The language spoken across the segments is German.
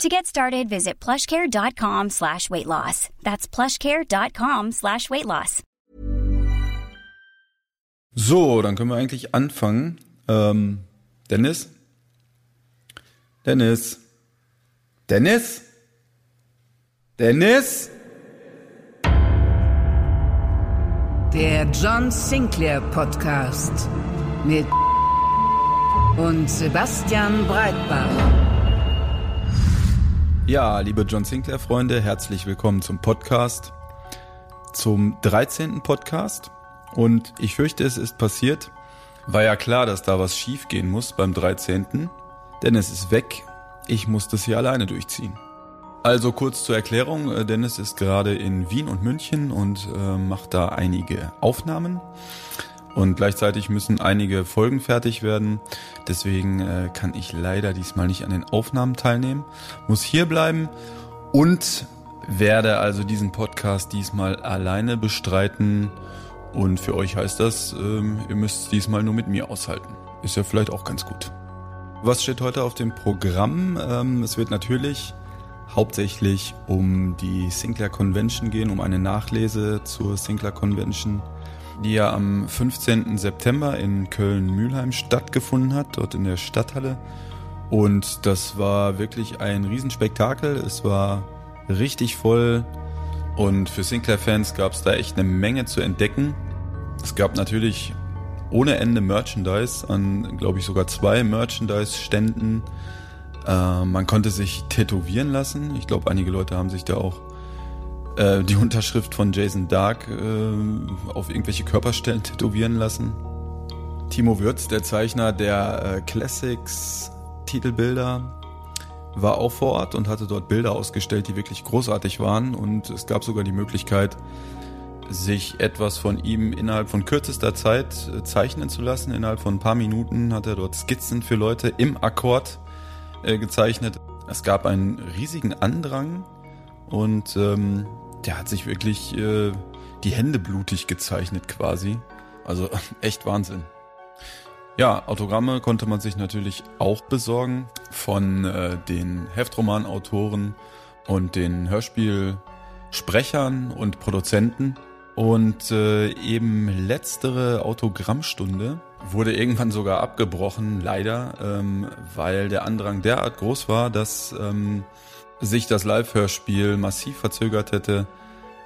To get started, visit plushcare.com slash weight loss. That's plushcare.com slash weight loss. So, dann können wir eigentlich anfangen. Ähm, Dennis? Dennis? Dennis? Dennis? Der John Sinclair Podcast mit und Sebastian Breitbach. Ja, liebe John Sinclair Freunde, herzlich willkommen zum Podcast, zum 13. Podcast. Und ich fürchte, es ist passiert. War ja klar, dass da was schief gehen muss beim 13. Denn es ist weg. Ich muss das hier alleine durchziehen. Also kurz zur Erklärung. äh, Dennis ist gerade in Wien und München und äh, macht da einige Aufnahmen. Und gleichzeitig müssen einige Folgen fertig werden. Deswegen äh, kann ich leider diesmal nicht an den Aufnahmen teilnehmen. Muss hier bleiben und werde also diesen Podcast diesmal alleine bestreiten. Und für euch heißt das, ähm, ihr müsst es diesmal nur mit mir aushalten. Ist ja vielleicht auch ganz gut. Was steht heute auf dem Programm? Ähm, es wird natürlich hauptsächlich um die Sinclair Convention gehen, um eine Nachlese zur Sinclair Convention die ja am 15. September in Köln-Mühlheim stattgefunden hat, dort in der Stadthalle. Und das war wirklich ein Riesenspektakel. Es war richtig voll. Und für Sinclair-Fans gab es da echt eine Menge zu entdecken. Es gab natürlich ohne Ende Merchandise an, glaube ich, sogar zwei Merchandise-Ständen. Äh, man konnte sich tätowieren lassen. Ich glaube, einige Leute haben sich da auch äh, die Unterschrift von Jason Dark äh, auf irgendwelche Körperstellen tätowieren lassen. Timo Würz, der Zeichner der äh, Classics Titelbilder, war auch vor Ort und hatte dort Bilder ausgestellt, die wirklich großartig waren. Und es gab sogar die Möglichkeit, sich etwas von ihm innerhalb von kürzester Zeit äh, zeichnen zu lassen. Innerhalb von ein paar Minuten hat er dort Skizzen für Leute im Akkord äh, gezeichnet. Es gab einen riesigen Andrang und ähm, der hat sich wirklich äh, die Hände blutig gezeichnet quasi. Also echt Wahnsinn. Ja, Autogramme konnte man sich natürlich auch besorgen von äh, den Heftromanautoren und den Hörspielsprechern und Produzenten. Und äh, eben letztere Autogrammstunde wurde irgendwann sogar abgebrochen, leider, ähm, weil der Andrang derart groß war, dass ähm, sich das Live-Hörspiel massiv verzögert hätte,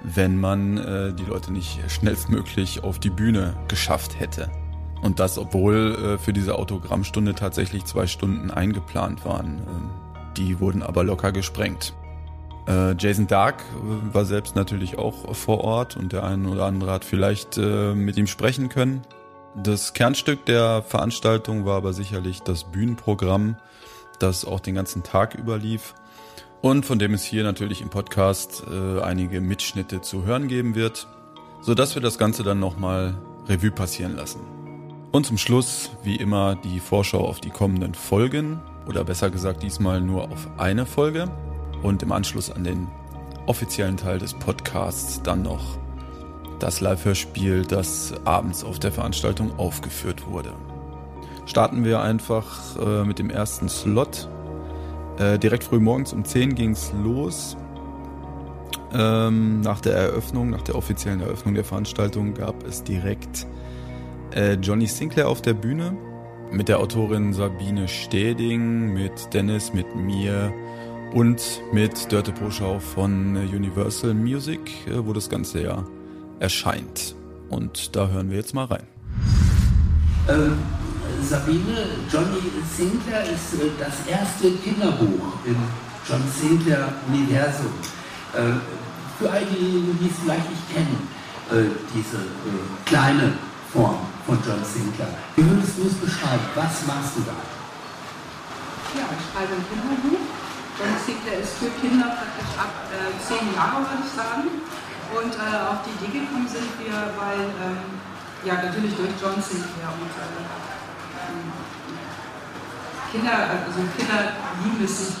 wenn man äh, die Leute nicht schnellstmöglich auf die Bühne geschafft hätte. Und das, obwohl äh, für diese Autogrammstunde tatsächlich zwei Stunden eingeplant waren. Äh, die wurden aber locker gesprengt. Äh, Jason Dark äh, war selbst natürlich auch vor Ort und der eine oder andere hat vielleicht äh, mit ihm sprechen können. Das Kernstück der Veranstaltung war aber sicherlich das Bühnenprogramm, das auch den ganzen Tag überlief und von dem es hier natürlich im Podcast äh, einige Mitschnitte zu hören geben wird, sodass wir das Ganze dann nochmal Revue passieren lassen. Und zum Schluss, wie immer, die Vorschau auf die kommenden Folgen, oder besser gesagt diesmal nur auf eine Folge und im Anschluss an den offiziellen Teil des Podcasts dann noch das Live-Hörspiel, das abends auf der Veranstaltung aufgeführt wurde. Starten wir einfach äh, mit dem ersten Slot äh, direkt früh morgens um 10 ging es los. Ähm, nach der Eröffnung, nach der offiziellen Eröffnung der Veranstaltung gab es direkt äh, Johnny Sinclair auf der Bühne mit der Autorin Sabine Steding, mit Dennis, mit mir und mit Dörte Poschau von Universal Music, äh, wo das Ganze ja erscheint. Und da hören wir jetzt mal rein. Ähm, Sabine, Johnny Sinclair ist äh, das erste Kinderbuch im John Sinclair Universum. Äh, für all diejenigen, die es vielleicht nicht kennen, äh, diese kleine Form von John Sinclair. Wie würdest du es beschreiben? Was machst du da? Ja, ich schreibe ein Kinderbuch. John Sinclair ist für Kinder praktisch ab äh, zehn Jahre, würde ich sagen. Und äh, auf die Idee gekommen sind wir, weil, ähm, ja, natürlich durch John Sinclair und äh, Kinder, also Kinder lieben es sich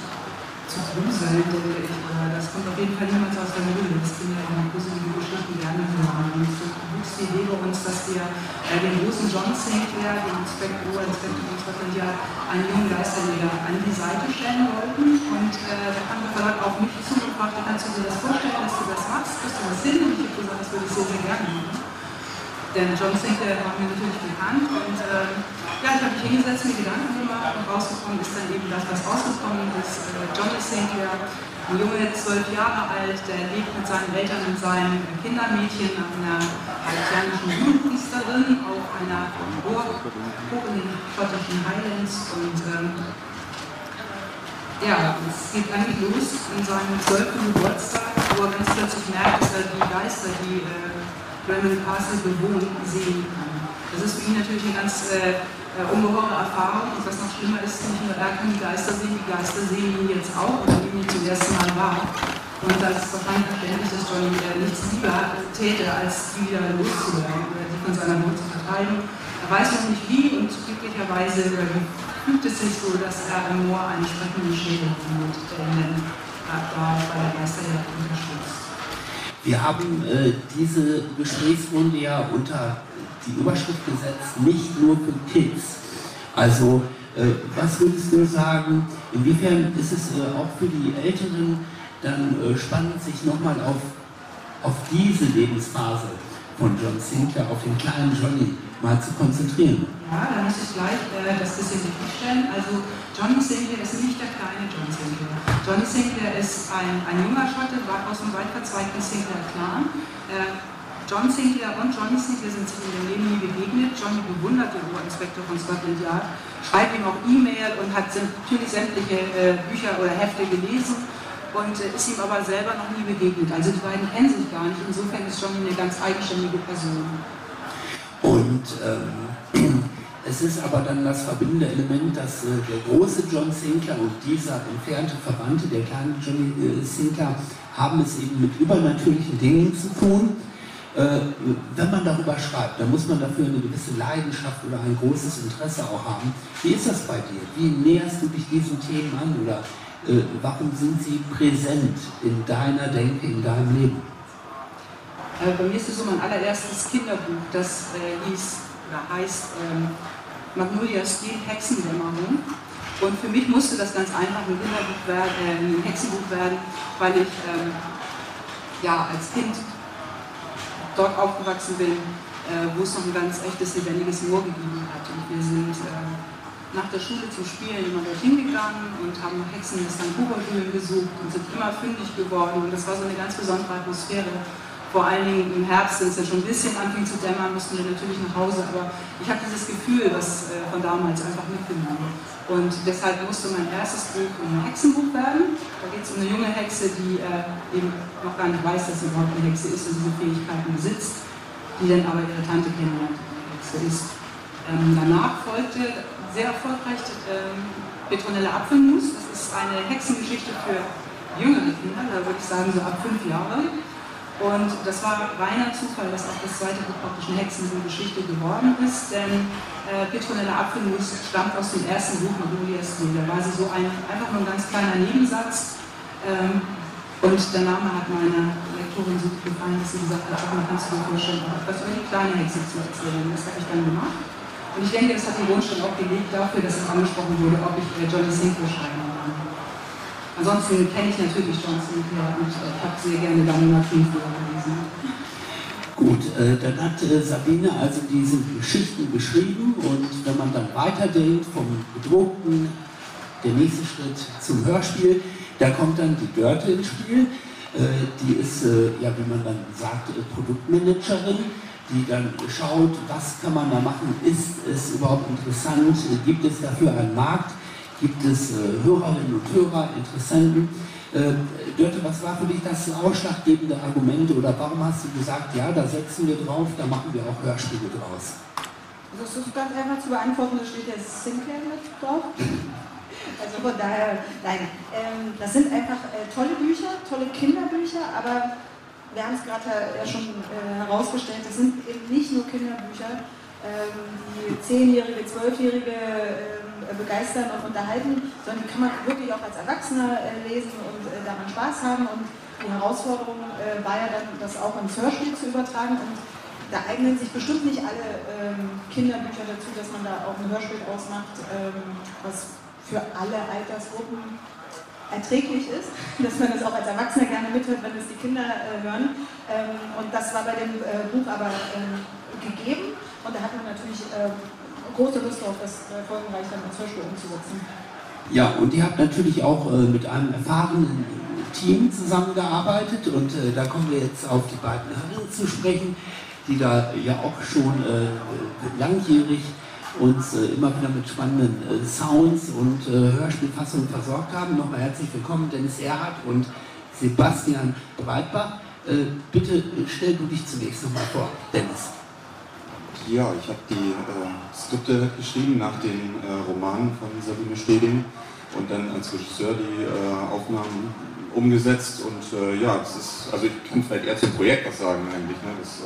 zu gruseln, denke ich. Das kommt auf jeden Fall niemals aus der Höhle. Das Kinder immer gruselige Geschichten gerne hören. Und so wuchs die Idee bei uns, dass wir äh, den großen John Sinclair, den Inspektor, Inspektor von Scotland Yard, einen jungen Geisterjäger an die Seite stellen wollten. Und äh, da kam der Verlag auf mich zu und fragte, kannst du dir das vorstellen, dass du das machst? Kriegst du das hin? Und ich habe gesagt, das würde ich sehr, sehr gerne machen. Denn John Sinclair war mir natürlich bekannt und äh, ja, ich habe mich hingesetzt, mir Gedanken gemacht und rausgekommen ist dann eben das, was rausgekommen ist. Äh, Johnny Sinclair, ein Junge, zwölf Jahre alt, der lebt mit seinen Eltern und seinem Kindermädchen, einer haitianischen Jugendpriesterin auf einer Burg hoch in den schottischen Highlands und ähm, ja, es geht eigentlich los in seinem zwölften Geburtstag, wo er ganz plötzlich merkt, dass er die Geister, die äh, Brennan Castle bewohnen, sehen kann. Das ist für ihn natürlich eine ganz äh, äh, ungeheure Erfahrung. Und was noch schlimmer ist, nicht nur er kann die Geister sehen, die Geister sehen ihn jetzt auch oder nehmen ihn zum ersten Mal wahr. Und das ist wahrscheinlich verständlich, dass Johnny äh, nichts lieber täte, als die wieder loszuwerden oder die von seiner Not zu vertreiben. Er weiß noch nicht wie und glücklicherweise äh, fühlt es sich so, dass er im Moor einen sprechenden Schädel findet, der ihn dann da bei der Geisterjagd unterstützt. Wir haben äh, diese Gesprächsrunde ja unter die Überschrift gesetzt, nicht nur für Kids. Also, äh, was würdest du sagen, inwiefern ist es äh, auch für die Älteren dann äh, spannend, sich nochmal auf, auf diese Lebensphase von John Sinclair, auf den kleinen Johnny mal zu konzentrieren? Ja, da muss ich gleich äh, das bisschen stellen. Also, Johnny Sinclair ist nicht der kleine John Sinclair. Johnny Sinclair ist ein, ein junger Schotte, aus dem weit verzweigten Sinclair Clan. Äh, John Sinclair und Johnny Sinclair sind sich in ihrem Leben nie begegnet. Johnny bewundert den Oberinspektor von Scotland Yard, schreibt ihm auch E-Mail und hat natürlich sämtliche äh, Bücher oder Hefte gelesen und äh, ist ihm aber selber noch nie begegnet. Also die beiden kennen sich gar nicht. Insofern ist Johnny eine ganz eigenständige Person. Und ähm, es ist aber dann das verbindende Element, dass äh, der große John Sinclair und dieser entfernte Verwandte, der kleine Johnny äh, Sinclair, haben es eben mit übernatürlichen Dingen zu tun äh, wenn man darüber schreibt, dann muss man dafür eine gewisse Leidenschaft oder ein großes Interesse auch haben. Wie ist das bei dir? Wie näherst du dich diesen Themen an oder äh, warum sind sie präsent in deiner Denke, in deinem Leben? Äh, bei mir ist es so mein allererstes Kinderbuch, das äh, hieß oder heißt ähm, Magnolia Steel Hexendämmerung. Und für mich musste das ganz einfach ein Kinderbuch werden, äh, ein Hexenbuch werden, weil ich ähm, ja, als Kind dort aufgewachsen bin, äh, wo es noch ein ganz echtes, lebendiges Moor gegeben hat. Und wir sind äh, nach der Schule zum Spielen immer dorthin gegangen und haben nach Hexennestern Huberhöhlen gesucht und sind immer fündig geworden. Und das war so eine ganz besondere Atmosphäre. Vor allen Dingen im Herbst, wenn es ja schon ein bisschen anfing zu dämmern, mussten wir natürlich nach Hause. Aber ich habe dieses Gefühl, was äh, von damals einfach mitgenommen. Und deshalb musste mein erstes Buch ein Hexenbuch werden. Da geht es um eine junge Hexe, die äh, eben noch gar nicht weiß, dass sie überhaupt eine Hexe ist und diese Fähigkeiten besitzt, die dann aber ihre Tante kennenlernt, die eine Hexe ist. Ähm, danach folgte sehr erfolgreich ähm, Petronella Apfelmus. Das ist eine Hexengeschichte für jüngere Kinder, da würde ich sagen so ab fünf Jahre. Und das war reiner Zufall, dass auch das zweite Buch praktisch eine Hexengeschichte geworden ist, denn äh, Petronella Apfelmus stammt aus dem ersten Buch Magnolias Da war sie so ein, einfach nur ein ganz kleiner Nebensatz. Ähm, und der Name hat meiner Lektorin so gefallen, dass sie gesagt hat, man kannst du dir vorstellen, etwas über die kleine Hexe zu erzählen. Das habe ich dann gemacht. Und ich denke, das hat den Grundstein auch gelegt dafür, dass es angesprochen wurde, ob ich äh, Johnny Sinclair schreiben Ansonsten kenne ich natürlich John Sinclair und äh, habe sehr gerne Daniela Kingflower gelesen. Gut, äh, dann hat äh, Sabine also diese Geschichten geschrieben und wenn man dann weiterdenkt vom gedruckten, der nächste Schritt zum Hörspiel, da kommt dann die Dörte ins Spiel. Äh, die ist, äh, ja wie man dann sagt, äh, Produktmanagerin, die dann schaut, was kann man da machen, ist es überhaupt interessant, gibt es dafür einen Markt gibt es äh, Hörerinnen und Hörer, Interessenten. Äh, Dörte, was war für dich das ausschlaggebende Argument oder warum hast du gesagt, ja, da setzen wir drauf, da machen wir auch Hörspiele draus? Das ist ganz einfach zu beantworten, da steht ja Sinclair mit drauf. Also von daher, nein, ähm, das sind einfach äh, tolle Bücher, tolle Kinderbücher, aber wir haben es gerade ja schon äh, herausgestellt, das sind eben nicht nur Kinderbücher, ähm, die Zehnjährige, Zwölfjährige äh, begeistern und unterhalten, sondern die kann man wirklich auch als Erwachsener äh, lesen und äh, daran Spaß haben. Und die Herausforderung äh, war ja dann, das auch ins Hörspiel zu übertragen. Und da eignen sich bestimmt nicht alle ähm, Kinderbücher dazu, dass man da auch ein Hörspiel ausmacht, ähm, was für alle Altersgruppen erträglich ist, dass man das auch als Erwachsener gerne mithört, wenn es die Kinder äh, hören. Ähm, und das war bei dem äh, Buch aber ähm, gegeben und da hat man natürlich große Lust darauf, das äh, folgenreich dann ins Hörspiel umzusetzen. Ja, und ihr habt natürlich auch äh, mit einem erfahrenen Team zusammengearbeitet und äh, da kommen wir jetzt auf die beiden Herren zu sprechen, die da ja auch schon äh, langjährig uns äh, immer wieder mit spannenden äh, Sounds und Hörspielfassungen versorgt haben. Nochmal herzlich willkommen, Dennis Erhardt und Sebastian Breitbach. Bitte stell du dich zunächst nochmal vor, Dennis. Ja, ich habe die äh, Skripte geschrieben nach den äh, Romanen von Sabine Steding und dann als Regisseur die Aufnahmen umgesetzt und ja, es ist, also ich kann vielleicht eher zum Projekt was sagen eigentlich. Ne? Das,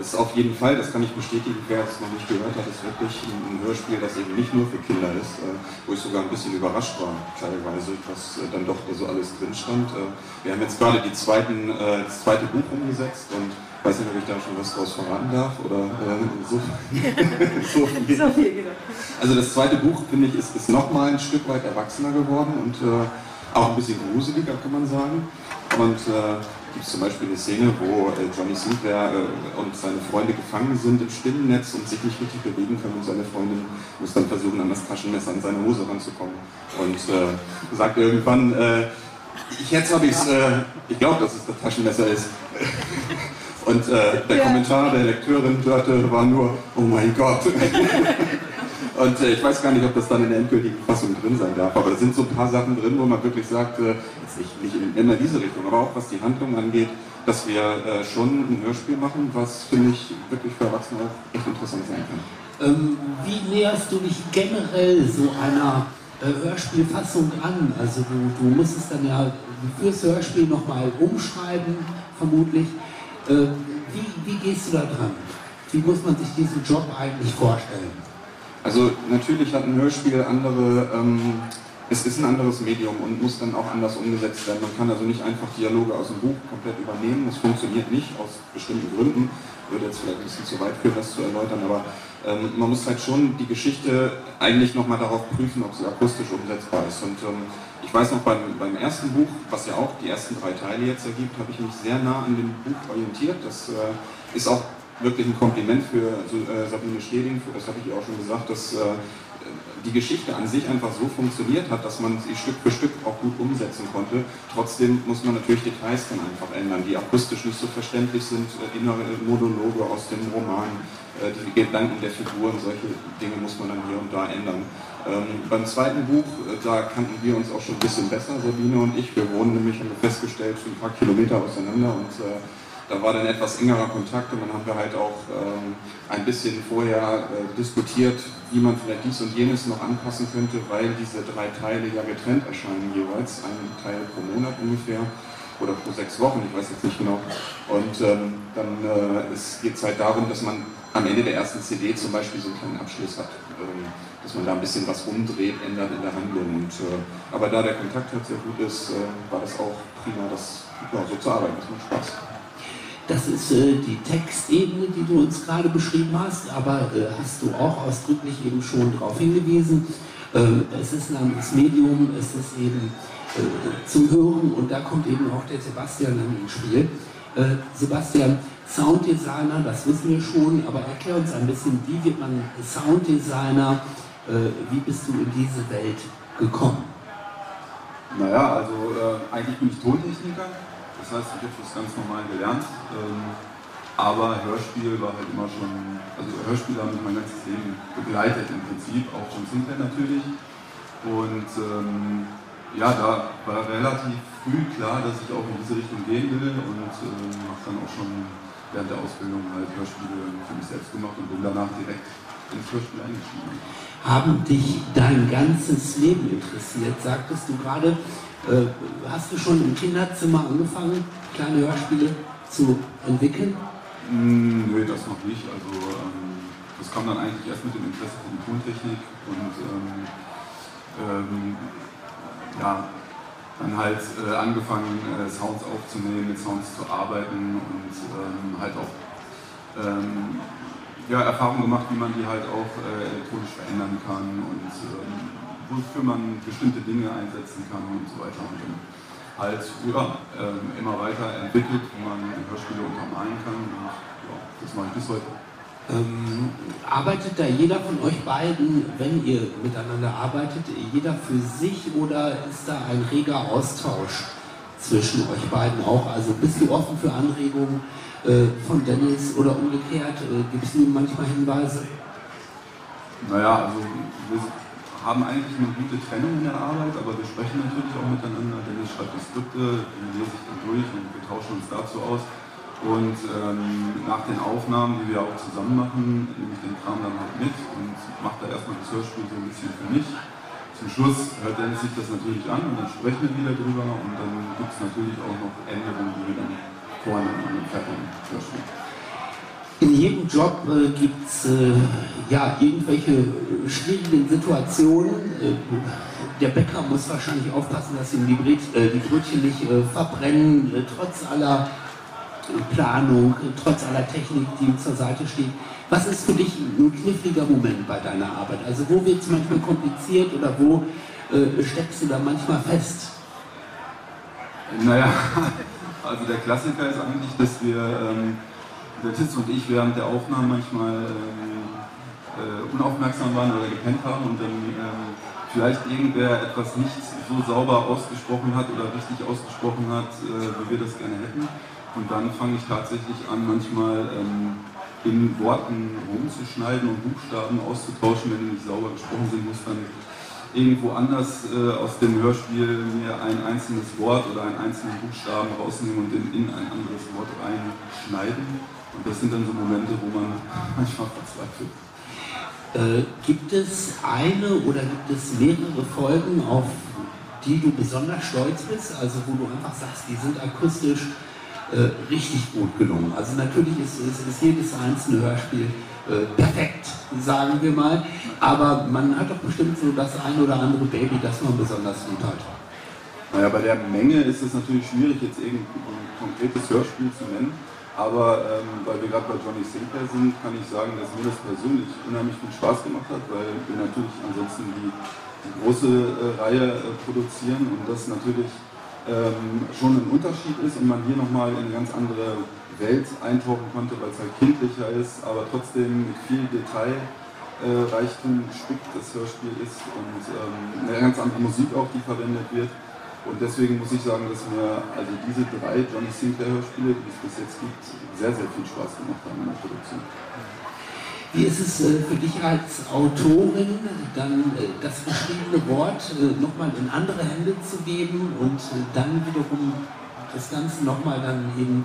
ist auf jeden Fall, das kann ich bestätigen, wer es noch nicht gehört hat, ist wirklich ein, Hörspiel, das eben nicht nur für Kinder ist, äh, wo ich sogar ein bisschen überrascht war, teilweise, was äh, dann doch da so alles drin stand. Äh, wir haben jetzt gerade die zweiten, das zweite Buch umgesetzt und ich weiß nicht, ob ich da schon was draus verraten darf oder so, so, viel. so viel. Genau. Also das zweite Buch, finde ich, ist, ist nochmal ein Stück weit erwachsener geworden und auch ein bisschen gruseliger, kann man sagen. Und gibt es zum Beispiel eine Szene, wo äh, Johnny Sinclair äh, und seine Freunde gefangen sind im Spinnennetz und sich nicht richtig bewegen können und seine Freundin muss dann versuchen, an das Taschenmesser an seine Hose ranzukommen und äh, sagt irgendwann, äh, ich jetzt habe ich es, äh, ich glaube, dass es das Taschenmesser ist. Und äh, der ja. Kommentar der Lekteurin hörte, war nur, oh mein Gott. Und äh, ich weiß gar nicht, ob das dann in der endgültigen Fassung drin sein darf, aber da sind so ein paar Sachen drin, wo man wirklich sagt, äh, jetzt nicht, nicht in, immer diese Richtung, aber auch was die Handlung angeht, dass wir äh, schon ein Hörspiel machen, was finde ich wirklich für Erwachsene auch echt interessant sein kann. Ähm, wie näherst du dich generell so einer äh, Hörspielfassung an? Also du, du musst es dann ja fürs Hörspiel nochmal umschreiben, vermutlich. Äh, wie, wie gehst du da dran? Wie muss man sich diesen Job eigentlich vorstellen? Also natürlich hat ein Hörspiel andere, ähm, es ist ein anderes Medium und muss dann auch anders umgesetzt werden. Man kann also nicht einfach Dialoge aus dem Buch komplett übernehmen. Das funktioniert nicht aus bestimmten Gründen. Würde jetzt vielleicht ein bisschen zu weit führen, das zu erläutern, aber ähm, man muss halt schon die Geschichte eigentlich nochmal darauf prüfen, ob sie akustisch umsetzbar ist. Und ähm, ich weiß noch beim, beim ersten Buch, was ja auch die ersten drei Teile jetzt ergibt, habe ich mich sehr nah an dem Buch orientiert. Das äh, ist auch wirklich ein Kompliment für äh, Sabine Schleding, das habe ich auch schon gesagt, dass äh, die Geschichte an sich einfach so funktioniert hat, dass man sie Stück für Stück auch gut umsetzen konnte. Trotzdem muss man natürlich Details dann einfach ändern, die akustisch nicht so verständlich sind, äh, innere Monologe aus dem Roman, äh, die Gedanken der Figuren, solche Dinge muss man dann hier und da ändern. Ähm, beim zweiten Buch, äh, da kannten wir uns auch schon ein bisschen besser, Sabine und ich. Wir wohnen nämlich, haben wir festgestellt, ein paar Kilometer auseinander und äh, da war dann etwas engerer Kontakt und dann haben wir halt auch ähm, ein bisschen vorher äh, diskutiert, wie man vielleicht dies und jenes noch anpassen könnte, weil diese drei Teile ja getrennt erscheinen jeweils, ein Teil pro Monat ungefähr oder pro sechs Wochen, ich weiß jetzt nicht genau. Und ähm, dann äh, geht es halt darum, dass man am Ende der ersten CD zum Beispiel so einen kleinen Abschluss hat, ähm, dass man da ein bisschen was umdreht, ändert in der Handlung. Und, äh, aber da der Kontakt halt sehr gut ist, äh, war das auch prima, das ja, so zu arbeiten. Das macht Spaß. Das ist äh, die Textebene, die du uns gerade beschrieben hast, aber äh, hast du auch ausdrücklich eben schon darauf hingewiesen. Äh, es ist ein anderes Medium, es ist eben äh, zum Hören und da kommt eben auch der Sebastian dann ins Spiel. Äh, Sebastian, Sounddesigner, das wissen wir schon, aber erklär uns ein bisschen, wie wird man Sounddesigner, wie bist du in diese Welt gekommen? Naja, also eigentlich bin ich Tontechniker das heißt, ich habe das ganz normal gelernt. Ähm, aber Hörspiel war halt immer schon, also Hörspiele haben mich mein ganzes Leben begleitet im Prinzip, auch schon Sinclair natürlich. Und ähm, ja, da war relativ früh klar, dass ich auch in diese Richtung gehen will und ähm, habe dann auch schon während der Ausbildung halt Hörspiele für mich selbst gemacht und bin danach direkt ins Hörspiel eingestiegen. Haben dich dein ganzes Leben interessiert, sagtest du gerade? Äh, hast du schon im Kinderzimmer angefangen, kleine Hörspiele zu entwickeln? Mm, nö, das noch nicht. Also ähm, das kam dann eigentlich erst mit dem Interesse die Tontechnik und ähm, ähm, ja, dann halt äh, angefangen, äh, Sounds aufzunehmen, mit Sounds zu arbeiten und ähm, halt auch ähm, ja, Erfahrungen gemacht, wie man die halt auch äh, elektronisch verändern kann und ähm, wofür man bestimmte Dinge einsetzen kann und so weiter. Und dann halt ja, ähm, immer weiter entwickelt, wie man Hörspiele untermalen kann und ja, das mache ich bis heute. Ähm, arbeitet da jeder von euch beiden, wenn ihr miteinander arbeitet, jeder für sich oder ist da ein reger Austausch zwischen euch beiden auch? Also bist du offen für Anregungen äh, von Dennis oder umgekehrt? Äh, Gibt es ihm manchmal Hinweise? Naja, also wir haben eigentlich eine gute Trennung in der Arbeit, aber wir sprechen natürlich auch miteinander. Dennis schreibt die Skripte, die lese ich dann durch und wir tauschen uns dazu aus. Und ähm, nach den Aufnahmen, die wir auch zusammen machen, nehme ich den Kram dann halt mit und mache da erstmal das Hörspiel so ein bisschen für mich. Zum Schluss hört Dennis sich das natürlich an und dann sprechen wir wieder drüber und dann gibt es natürlich auch noch Änderungen, die wir dann vornehmen an Hörspiel. In jedem Job äh, gibt es äh, ja, irgendwelche schwierigen Situationen. Äh, der Bäcker muss wahrscheinlich aufpassen, dass ihm die, Brät, äh, die Brötchen nicht äh, verbrennen, äh, trotz aller Planung, trotz aller Technik, die ihm zur Seite steht. Was ist für dich ein kniffliger Moment bei deiner Arbeit? Also wo wird es manchmal kompliziert oder wo steckst du da manchmal fest? Naja, also der Klassiker ist eigentlich, dass wir... Ähm, der Titz und ich während der Aufnahmen manchmal ähm, äh, unaufmerksam waren oder gepennt haben und dann ähm, vielleicht irgendwer etwas nicht so sauber ausgesprochen hat oder richtig ausgesprochen hat, äh, wie wir das gerne hätten. Und dann fange ich tatsächlich an, manchmal ähm, in Worten rumzuschneiden und Buchstaben auszutauschen, wenn die nicht sauber gesprochen sind, muss dann irgendwo anders äh, aus dem Hörspiel mir ein einzelnes Wort oder einen einzelnen Buchstaben rausnehmen und in, in ein anderes Wort reinschneiden. Und das sind dann so Momente, wo man manchmal verzweifelt. Äh, gibt es eine oder gibt es mehrere Folgen, auf die du besonders stolz bist? Also wo du einfach sagst, die sind akustisch äh, richtig gut gelungen. Also natürlich ist, ist, ist jedes einzelne Hörspiel äh, perfekt, sagen wir mal. Aber man hat doch bestimmt so das ein oder andere Baby, das man besonders gut hat. Naja, bei der Menge ist es natürlich schwierig, jetzt irgendein konkretes Hörspiel zu nennen. Aber ähm, weil wir gerade bei Johnny Sinclair sind, kann ich sagen, dass mir das persönlich unheimlich viel Spaß gemacht hat, weil wir natürlich ansonsten die, die große äh, Reihe äh, produzieren und das natürlich ähm, schon ein Unterschied ist und man hier nochmal in ganz andere Welt eintauchen konnte, weil es halt kindlicher ist, aber trotzdem mit viel Detailreichtum äh, gespickt das Hörspiel ist und ähm, eine ganz andere Musik auch, die verwendet wird. Und deswegen muss ich sagen, dass mir also diese drei Johnny Sinclair Hörspiele, die es bis jetzt gibt, sehr, sehr viel Spaß gemacht haben in der Produktion. Wie ist es äh, für dich als Autorin, dann äh, das geschriebene Wort nochmal in andere Hände zu geben und dann wiederum das Ganze nochmal dann eben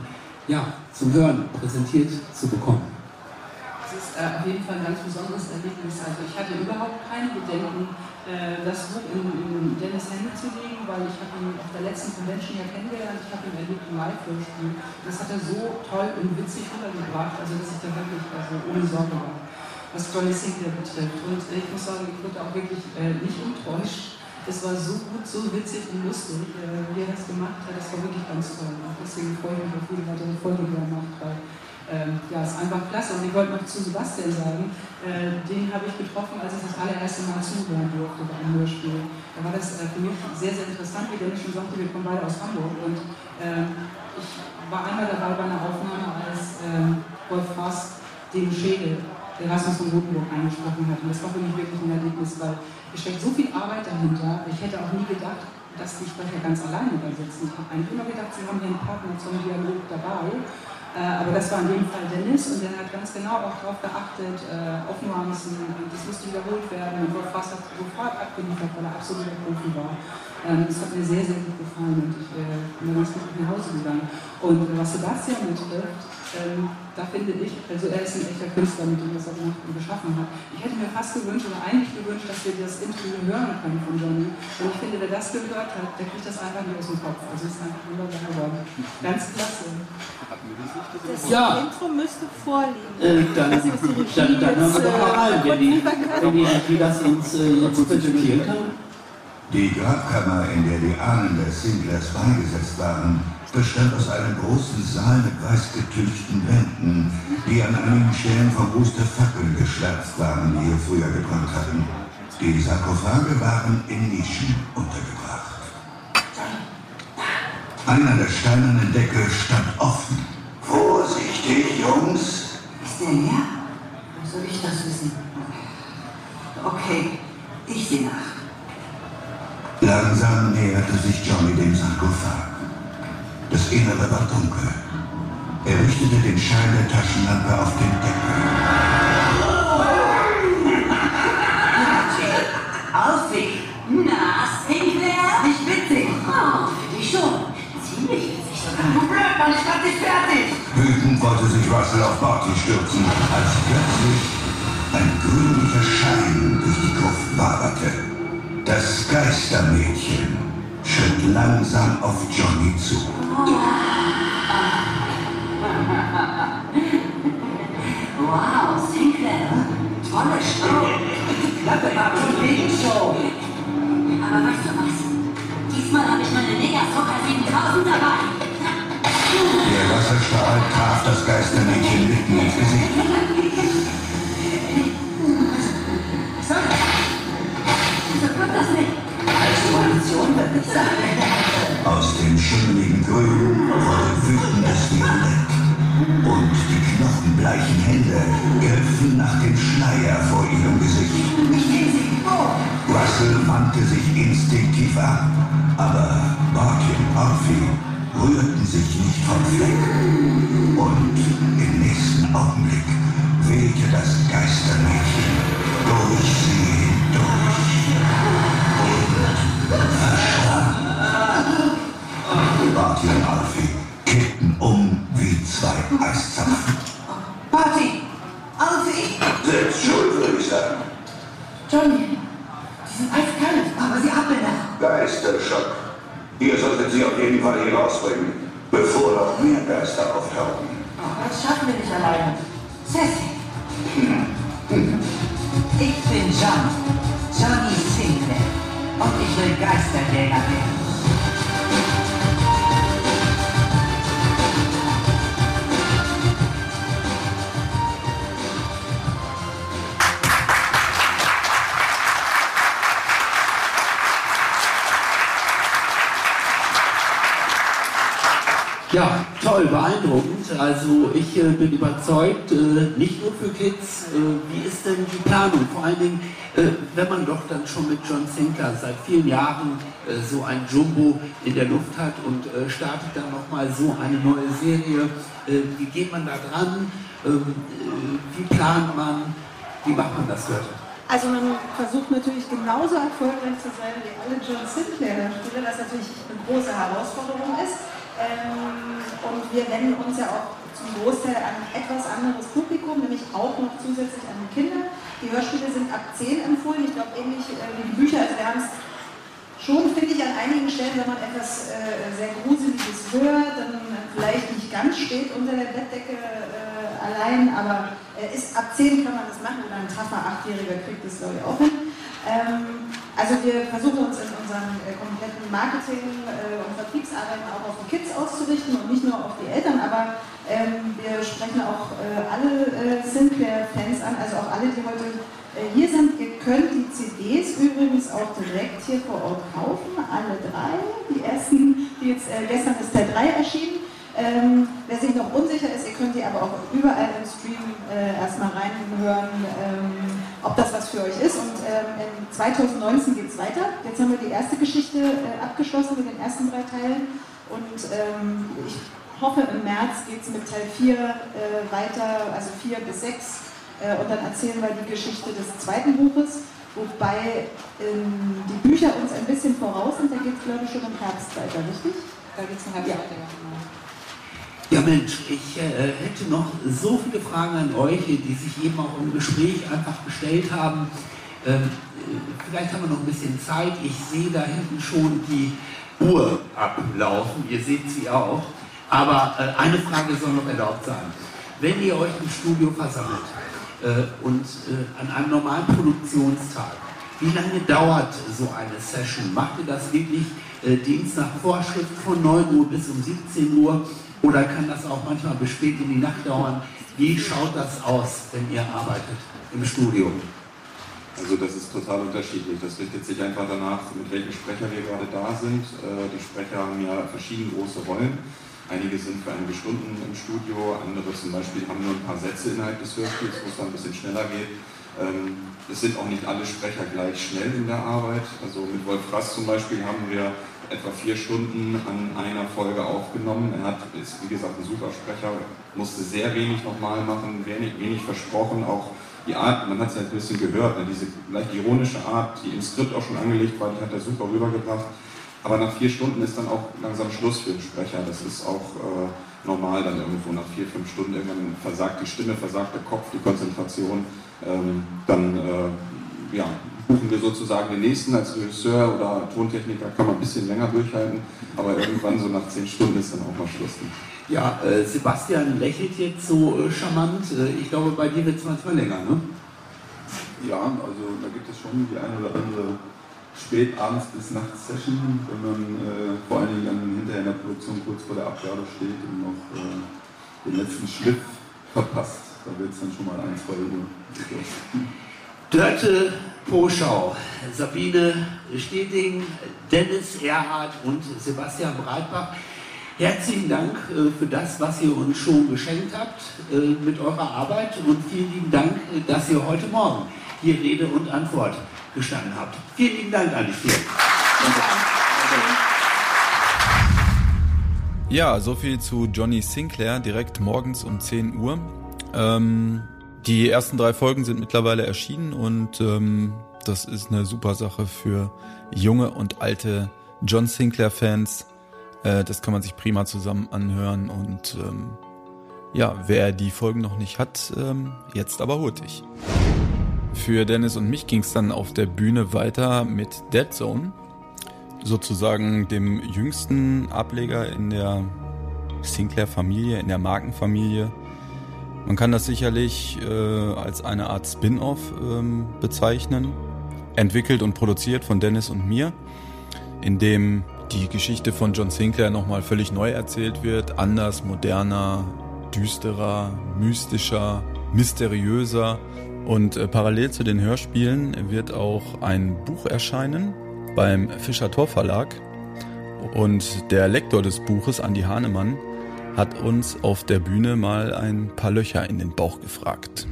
ja, zum Hören präsentiert zu bekommen? Es ist auf jeden Fall ein ganz besonderes Erlebnis. Also ich hatte überhaupt keine Bedenken, äh, das Buch in, in, Dennis Hände zu legen, weil ich habe ihn auf der letzten Convention ja kennengelernt, ich habe ihn erlebt im Live-Hörspiel. Das hat er so toll und witzig rübergebracht, also dass ich da wirklich also ohne Sorge war, was Johnny Sinclair betrifft. Und ich muss sagen, ich wurde auch wirklich äh, nicht enttäuscht. Es war so gut, so witzig und lustig, äh, wie er das gemacht hat. Das war wirklich ganz toll. Und deswegen freue ich mich auf jede weitere Folge, die er macht, weil ähm, ja, ist einfach klasse. Und ich wollte noch zu Sebastian sagen, äh, den habe ich getroffen, als ich das allererste Mal zuhören durfte bei einem Hörspiel. Da war das äh, für mich sehr, sehr interessant, wie Dennis schon sagte, wir kommen beide aus Hamburg. Und äh, ich war einmal dabei bei einer Aufnahme, als ähm, Wolf Fass den Schädel Erasmus von Rotenburg angesprochen hat. Und das war für mich wirklich ein Erlebnis, weil es steckt so viel Arbeit dahinter. Ich hätte auch nie gedacht, dass die Sprecher ganz alleine übersetzen. Ich habe eigentlich immer gedacht, sie haben hier einen Partner zum Dialog dabei. Äh, aber das war in dem Fall Dennis und der hat ganz genau auch darauf geachtet, äh, auf Nuancen, das musste wiederholt werden und Fass hat sofort abgeliefert, weil er absoluter Profi war. Ähm, das hat mir sehr, sehr gut gefallen und ich äh, bin ganz gut nach Hause gegangen. Und was Sebastian betrifft, Ähm, da finde ich, also er ist ein echter Künstler mit dem, was er gemacht und geschaffen hat. Ich hätte mir fast gewünscht oder eigentlich gewünscht, dass wir das Interview hören können von Johnny. Und ich finde, wer das gehört hat, der kriegt das einfach nicht aus dem Kopf. Also es ist einfach wunderbar geworden. Ganz klasse. Das Ja. Intro müsste vorliegen. Äh, dann, die Regie dann, dann hören wir doch mal äh, rein, wenn die, wenn die, die das uns äh, jetzt präsentieren kann. Die Grabkammer, in der die Ahnen des Singlers beigesetzt waren, bestand aus einem großen Saal mit weiß getünchten Wänden, die an einigen Stellen vom Ruß der Fackeln geschwärzt waren, die hier früher gebrannt hatten. Die Sarkophage waren in Nischen untergebracht. Einer der steinernen Deckel stand offen. Vorsichtig, Jungs! Ist der leer? Wo soll ich das wissen? Okay, ich sehe nach. Langsam näherte sich Johnny dem Sarkophag. Das Innere war dunkel. Er richtete den Schein der Taschenlampe auf den Deckel. Aufweg! Na, Sinclair? Nicht witzig! Oh, für dich schon. Ziemlich witzig sogar. Du blöd, Mann, ich hab dich fertig! Wütend wollte sich Russell auf Barty stürzen, als plötzlich ein grünlicher Schein durch die Gruft waberte. Das Geistermädchen schritt langsam auf Johnny zu. Wow, Sinclair. Tolle Show. Klappe war Show. Aber weißt du was? Diesmal habe ich meine Mega Zucker 7000 dabei. Der Wasserstrahl traf das Geistermädchen mitten ins Gesicht. Wieso kommt das nicht? Als Koalition wird nicht sein. Aus dem schimmeligen Grün wurde wütendes Violett. Und die knochenbleichen Hände griffen nach dem Schleier vor ihrem Gesicht. Russell wandte sich instinktiv ab, aber Barty und Arfie rührten sich nicht vom Fleck. Und im nächsten Augenblick wehte das Geistermädchen durch sie hindurch. Barty und Alfie kippten um wie zwei Eiszapfen. Party! Alfie! Selbst schuld, würde ich sagen. Johnny! Die sind eiskalt, aber sie atmen noch. Geisterschock. Ihr solltet sie auf jeden Fall hier rausbringen, bevor noch mehr Geister auftauchen. Das schaffen wir nicht alleine. Also ich äh, bin überzeugt, äh, nicht nur für Kids. Äh, wie ist denn die Planung? Vor allen Dingen, äh, wenn man doch dann schon mit John Sinclair seit vielen Jahren äh, so ein Jumbo in der Luft hat und äh, startet dann nochmal so eine neue Serie. Wie geht man da dran? Ähm, äh, wie plant man? Wie macht man das, Leute? Also man versucht natürlich genauso erfolgreich zu sein wie alle John Sinclair-Spieler, was natürlich eine große Herausforderung ist. Ähm, und wir wenden uns ja auch zum Großteil an ein etwas anderes Publikum, nämlich auch noch zusätzlich an die Kinder. Die Hörspiele sind ab 10 empfohlen, ich glaube ähnlich äh, wie die Bücher. Also wir haben es schon, finde ich, an einigen Stellen, wenn man etwas äh, sehr Gruseliges hört, dann vielleicht nicht ganz steht unter der Bettdecke äh, allein, aber äh, ist, ab 10 kann man das machen und ein taffer Achtjähriger kriegt das, glaube ich, auch hin. Ähm, also wir versuchen uns in unseren äh, kompletten Marketing- äh, und Vertriebsarbeiten auch auf die Kids auszurichten und nicht nur auf die Eltern, aber ähm, wir sprechen auch äh, alle äh, Sinclair-Fans an, also auch alle, die heute äh, hier sind. Ihr könnt die CDs übrigens auch direkt hier vor Ort kaufen, alle drei. Die ersten, die jetzt äh, gestern ist Teil 3 erschienen. Ähm, wer sich noch unsicher ist, ihr könnt die aber auch überall im Stream äh, erstmal reinhören, ähm, ob das was für euch ist. Und ähm, in 2019 geht es weiter. Jetzt haben wir die erste Geschichte äh, abgeschlossen mit den ersten drei Teilen. Und ähm, ich hoffe, im März geht es mit Teil 4 äh, weiter, also 4 bis 6. Äh, und dann erzählen wir die Geschichte des zweiten Buches. Wobei ähm, die Bücher uns ein bisschen voraus sind. Da geht es, glaube ich, schon im Herbst weiter, richtig? Da geht es nachher Ja. weiter. ja, genau. Ja Mensch, ich äh, hätte noch so viele Fragen an euch, die sich eben auch im Gespräch einfach gestellt haben. Ähm, vielleicht haben wir noch ein bisschen Zeit. Ich sehe da hinten schon die Uhr ablaufen. Ihr seht sie auch. Aber äh, eine Frage soll noch erlaubt sein. Wenn ihr euch im Studio versammelt äh, und äh, an einem normalen Produktionstag, wie lange dauert so eine Session? Macht ihr das wirklich äh, Dienst nach Vorschrift von 9 Uhr bis um 17 Uhr? Oder kann das auch manchmal bis spät in die Nacht dauern? Wie schaut das aus, wenn ihr arbeitet im Studio? Also das ist total unterschiedlich. Das richtet sich einfach danach, mit welchen Sprecher wir gerade da sind. Äh, die Sprecher haben ja verschiedene große Rollen. Einige sind für einige Stunden im Studio, andere zum Beispiel haben nur ein paar Sätze innerhalb des Hörspiels, wo es dann ein bisschen schneller geht. Ähm, es sind auch nicht alle Sprecher gleich schnell in der Arbeit. Also mit Wolf Rass zum Beispiel haben wir etwa vier Stunden an einer Folge aufgenommen. Er hat, ist wie gesagt ein super Sprecher, musste sehr wenig nochmal machen, wenig, wenig versprochen, auch die Art, man hat es ja ein bisschen gehört, ne, diese leicht ironische Art, die im Skript auch schon angelegt war, die hat er super rübergebracht. Aber nach vier Stunden ist dann auch langsam Schluss für den Sprecher. Das ist auch äh, normal dann irgendwo. Nach vier, fünf Stunden irgendwann versagt die Stimme, versagt der Kopf, die Konzentration. Ähm, dann äh, ja, buchen wir sozusagen den nächsten als Regisseur oder Tontechniker, kann man ein bisschen länger durchhalten, aber irgendwann so nach zehn Stunden ist dann auch mal Schluss. Ja, äh, Sebastian lächelt jetzt so äh, charmant. Äh, ich glaube, bei dir wird es manchmal länger, ne? Ja, also da gibt es schon die eine oder andere spätabends bis nachts Session, wenn man äh, vor allen Dingen dann hinterher in der Produktion kurz vor der Abgabe steht und noch äh, den letzten Schliff verpasst. Da wird es dann schon mal ein, zwei Uhr. Dörte Poschau, Sabine Steding, Dennis Erhard und Sebastian Breitbach. Herzlichen Dank äh, für das, was ihr uns schon geschenkt habt äh, mit eurer Arbeit und vielen lieben Dank, äh, dass ihr heute Morgen hier Rede und Antwort gestanden habt. Vielen lieben Dank an die vier. Ja, so viel zu Johnny Sinclair direkt morgens um 10 Uhr. Ähm, die ersten drei Folgen sind mittlerweile erschienen und ähm, das ist eine super Sache für junge und alte John Sinclair-Fans. Äh, das kann man sich prima zusammen anhören und ähm, ja, wer die Folgen noch nicht hat, ähm, jetzt aber hurtig. Für Dennis und mich ging es dann auf der Bühne weiter mit Dead Zone, sozusagen dem jüngsten Ableger in der Sinclair-Familie, in der Markenfamilie. Man kann das sicherlich äh, als eine Art Spin-off ähm, bezeichnen, entwickelt und produziert von Dennis und mir, in dem die Geschichte von John Sinclair nochmal völlig neu erzählt wird, anders, moderner, düsterer, mystischer, mysteriöser. Und äh, parallel zu den Hörspielen wird auch ein Buch erscheinen beim Fischer Tor Verlag. Und der Lektor des Buches, Andi Hahnemann, hat uns auf der Bühne mal ein paar Löcher in den Bauch gefragt.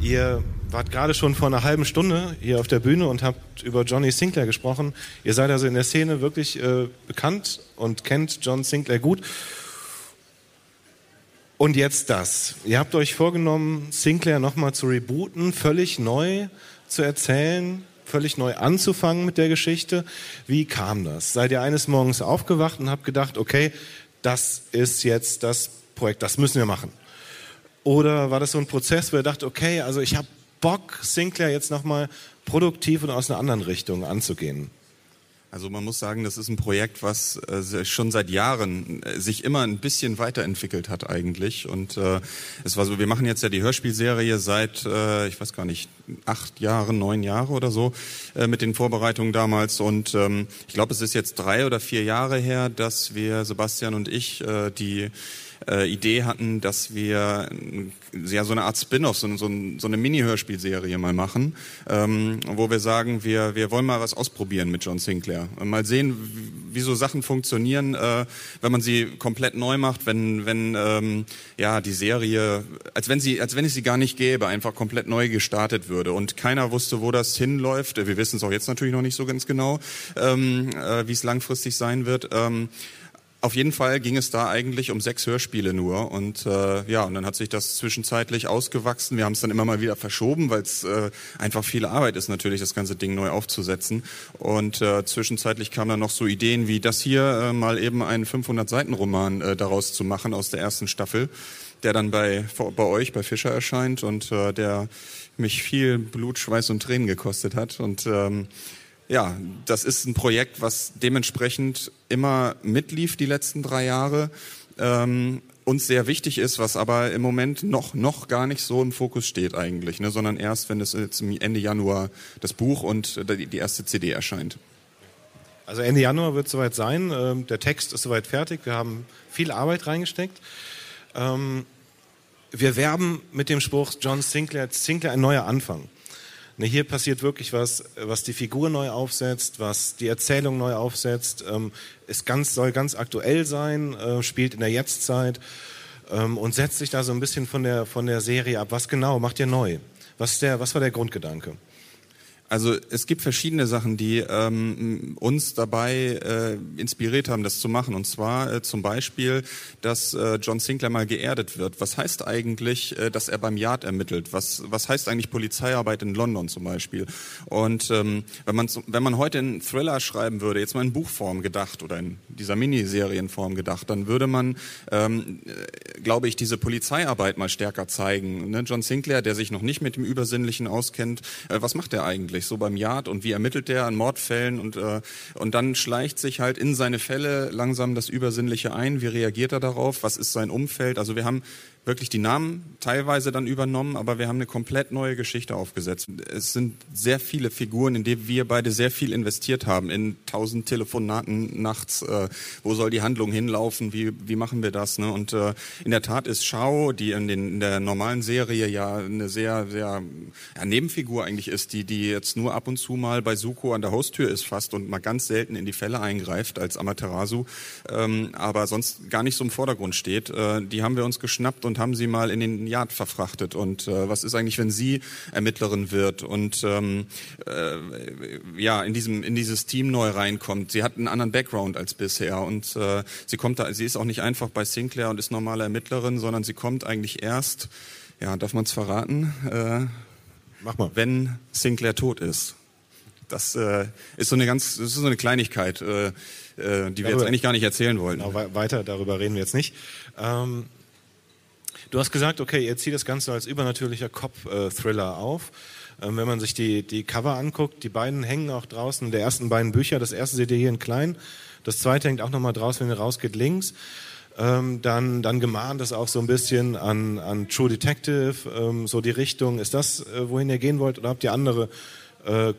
Ihr wart gerade schon vor einer halben Stunde hier auf der Bühne und habt über Johnny Sinclair gesprochen. Ihr seid also in der Szene wirklich äh, bekannt und kennt John Sinclair gut. Und jetzt das. Ihr habt euch vorgenommen, Sinclair nochmal zu rebooten, völlig neu zu erzählen, völlig neu anzufangen mit der Geschichte. Wie kam das? Seid ihr eines Morgens aufgewacht und habt gedacht, okay, das ist jetzt das Projekt, das müssen wir machen? Oder war das so ein Prozess, wo ihr dacht, okay, also ich habe Bock, Sinclair jetzt nochmal produktiv und aus einer anderen Richtung anzugehen? Also man muss sagen, das ist ein Projekt, was äh, schon seit Jahren äh, sich immer ein bisschen weiterentwickelt hat eigentlich. Und äh, es war so, wir machen jetzt ja die Hörspielserie seit, äh, ich weiß gar nicht, acht Jahren, neun Jahre oder so äh, mit den Vorbereitungen damals. Und ähm, ich glaube, es ist jetzt drei oder vier Jahre her, dass wir, Sebastian und ich, äh, die äh, Idee hatten, dass wir ja so eine Art Spin-off, so, so, so eine Mini-Hörspielserie mal machen, ähm, wo wir sagen, wir, wir wollen mal was ausprobieren mit John Sinclair. Mal sehen, wie so Sachen funktionieren, äh, wenn man sie komplett neu macht, wenn, wenn ähm, ja die Serie, als wenn sie, als wenn es sie gar nicht gäbe, einfach komplett neu gestartet würde. Und keiner wusste, wo das hinläuft. Wir wissen es auch jetzt natürlich noch nicht so ganz genau, ähm, äh, wie es langfristig sein wird. Ähm, Auf jeden Fall ging es da eigentlich um sechs Hörspiele nur und äh, ja, und dann hat sich das zwischenzeitlich ausgewachsen. Wir haben es dann immer mal wieder verschoben, weil es äh, einfach viel Arbeit ist natürlich, das ganze Ding neu aufzusetzen. Und äh, zwischenzeitlich kamen dann noch so Ideen wie das hier äh, mal eben einen 500-Seiten-Roman äh, daraus zu machen aus der ersten Staffel, der dann bei bei euch bei Fischer erscheint und äh, der mich viel Blut, Schweiß und Tränen gekostet hat und ähm, ja, das ist ein Projekt, was dementsprechend immer mitlief die letzten drei Jahre. Ähm, uns sehr wichtig ist, was aber im Moment noch noch gar nicht so im Fokus steht eigentlich, ne, sondern erst, wenn es jetzt Ende Januar das Buch und die erste CD erscheint. Also Ende Januar wird es soweit sein. Ähm, der Text ist soweit fertig. Wir haben viel Arbeit reingesteckt. Ähm, wir werben mit dem Spruch John Sinclair, Sinclair ein neuer Anfang. Ne, hier passiert wirklich was, was die Figur neu aufsetzt, was die Erzählung neu aufsetzt. Ähm, ist ganz, soll ganz aktuell sein, äh, spielt in der Jetztzeit ähm, und setzt sich da so ein bisschen von der, von der Serie ab. Was genau macht ihr neu? Was, der, was war der Grundgedanke? Also es gibt verschiedene Sachen, die ähm, uns dabei äh, inspiriert haben, das zu machen. Und zwar äh, zum Beispiel, dass äh, John Sinclair mal geerdet wird. Was heißt eigentlich, äh, dass er beim Yard ermittelt? Was, was heißt eigentlich Polizeiarbeit in London zum Beispiel? Und ähm, wenn, man, wenn man heute einen Thriller schreiben würde, jetzt mal in Buchform gedacht oder in dieser Miniserienform gedacht, dann würde man, ähm, äh, glaube ich, diese Polizeiarbeit mal stärker zeigen. Ne? John Sinclair, der sich noch nicht mit dem Übersinnlichen auskennt, äh, was macht er eigentlich? Eigentlich so beim Yard und wie ermittelt der an Mordfällen und, äh, und dann schleicht sich halt in seine Fälle langsam das Übersinnliche ein. Wie reagiert er darauf? Was ist sein Umfeld? Also wir haben wirklich die Namen teilweise dann übernommen, aber wir haben eine komplett neue Geschichte aufgesetzt. Es sind sehr viele Figuren, in die wir beide sehr viel investiert haben, in tausend Telefonaten nachts. Äh, wo soll die Handlung hinlaufen? Wie, wie machen wir das? Ne? Und äh, in der Tat ist Shao, die in, den, in der normalen Serie ja eine sehr, sehr ja, Nebenfigur eigentlich ist, die, die jetzt nur ab und zu mal bei Suko an der Haustür ist fast und mal ganz selten in die Fälle eingreift als Amaterasu, ähm, aber sonst gar nicht so im Vordergrund steht. Äh, die haben wir uns geschnappt und und haben sie mal in den Yard verfrachtet. Und äh, was ist eigentlich, wenn sie Ermittlerin wird und ähm, äh, ja in diesem in dieses Team neu reinkommt? Sie hat einen anderen Background als bisher und äh, sie kommt da, sie ist auch nicht einfach bei Sinclair und ist normale Ermittlerin, sondern sie kommt eigentlich erst, ja, darf man es verraten? Äh, Mach mal. Wenn Sinclair tot ist. Das äh, ist so eine ganz, das ist so eine Kleinigkeit, äh, äh, die wir darüber, jetzt eigentlich gar nicht erzählen wollen. Genau, weiter darüber reden wir jetzt nicht. Ähm, Du hast gesagt, okay, ihr zieht das Ganze als übernatürlicher Cop-Thriller auf. Ähm, wenn man sich die, die Cover anguckt, die beiden hängen auch draußen, der ersten beiden Bücher. Das erste seht ihr hier in klein. Das zweite hängt auch nochmal draußen, wenn ihr rausgeht, links. Ähm, dann, dann gemahnt das auch so ein bisschen an, an True Detective, ähm, so die Richtung. Ist das, äh, wohin ihr gehen wollt? Oder habt ihr andere äh,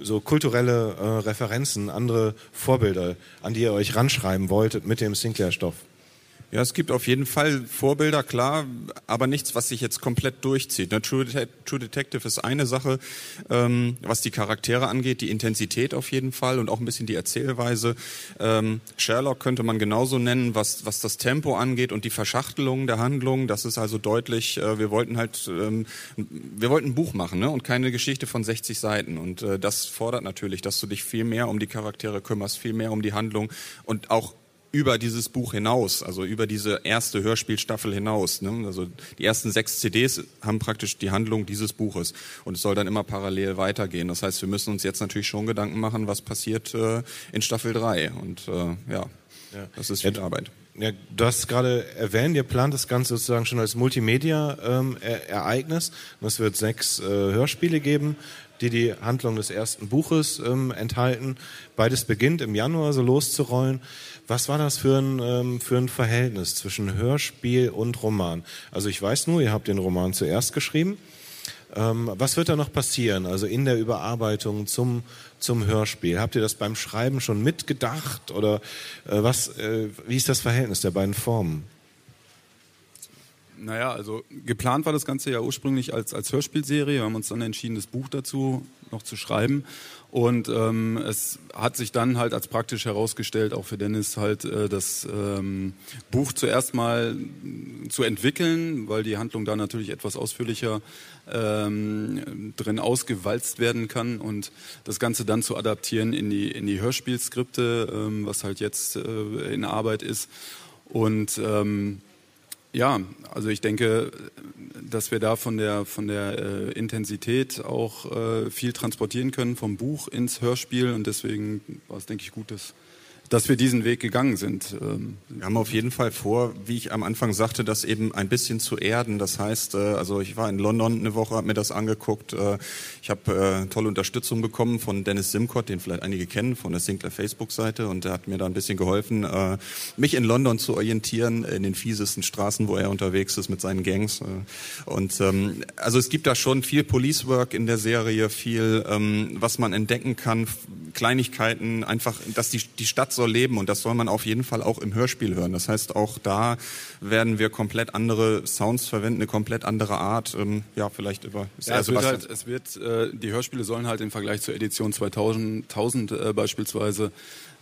so kulturelle äh, Referenzen, andere Vorbilder, an die ihr euch ranschreiben wolltet mit dem Sinclair-Stoff? Ja, es gibt auf jeden Fall Vorbilder, klar, aber nichts, was sich jetzt komplett durchzieht. Ne, True, True Detective ist eine Sache, ähm, was die Charaktere angeht, die Intensität auf jeden Fall und auch ein bisschen die Erzählweise. Ähm, Sherlock könnte man genauso nennen, was, was das Tempo angeht und die Verschachtelung der Handlung. Das ist also deutlich, äh, wir wollten halt, ähm, wir wollten ein Buch machen ne, und keine Geschichte von 60 Seiten. Und äh, das fordert natürlich, dass du dich viel mehr um die Charaktere kümmerst, viel mehr um die Handlung und auch über dieses Buch hinaus, also über diese erste Hörspielstaffel hinaus. Ne? Also die ersten sechs CDs haben praktisch die Handlung dieses Buches und es soll dann immer parallel weitergehen. Das heißt, wir müssen uns jetzt natürlich schon Gedanken machen, was passiert äh, in Staffel drei und äh, ja, ja, das ist viel ja, Arbeit. Ja, du hast gerade erwähnt, ihr plant das Ganze sozusagen schon als Multimedia-Ereignis. Ähm, es wird sechs äh, Hörspiele geben die die Handlung des ersten Buches ähm, enthalten. Beides beginnt im Januar so loszurollen. Was war das für ein, ähm, für ein Verhältnis zwischen Hörspiel und Roman? Also ich weiß nur, ihr habt den Roman zuerst geschrieben. Ähm, was wird da noch passieren? Also in der Überarbeitung zum, zum Hörspiel. Habt ihr das beim Schreiben schon mitgedacht? Oder äh, was, äh, wie ist das Verhältnis der beiden Formen? Naja, also geplant war das Ganze ja ursprünglich als, als Hörspielserie. Wir haben uns dann entschieden, das Buch dazu noch zu schreiben. Und ähm, es hat sich dann halt als praktisch herausgestellt, auch für Dennis halt äh, das ähm, Buch zuerst mal zu entwickeln, weil die Handlung da natürlich etwas ausführlicher ähm, drin ausgewalzt werden kann und das Ganze dann zu adaptieren in die, in die Hörspielskripte, ähm, was halt jetzt äh, in Arbeit ist. Und ähm, ja, also ich denke, dass wir da von der von der äh, Intensität auch äh, viel transportieren können vom Buch ins Hörspiel und deswegen war es denke ich gut, dass dass wir diesen Weg gegangen sind. Ähm, wir haben auf jeden Fall vor, wie ich am Anfang sagte, das eben ein bisschen zu erden. Das heißt, äh, also ich war in London eine Woche, habe mir das angeguckt. Äh, ich habe äh, tolle Unterstützung bekommen von Dennis Simcott, den vielleicht einige kennen, von der Sinclair Facebook-Seite. Und der hat mir da ein bisschen geholfen, mich in London zu orientieren, in den fiesesten Straßen, wo er unterwegs ist mit seinen Gangs. Und ähm, also es gibt da schon viel Police Work in der Serie, viel, ähm, was man entdecken kann, Kleinigkeiten, einfach, dass die Stadt soll leben und das soll man auf jeden Fall auch im Hörspiel hören. Das heißt, auch da werden wir komplett andere Sounds verwenden, eine komplett andere Art. Ähm, ja, vielleicht über. Ja, es wird halt, es wird, äh, die Hörspiele sollen halt im Vergleich zur Edition 2000, 1000 äh, beispielsweise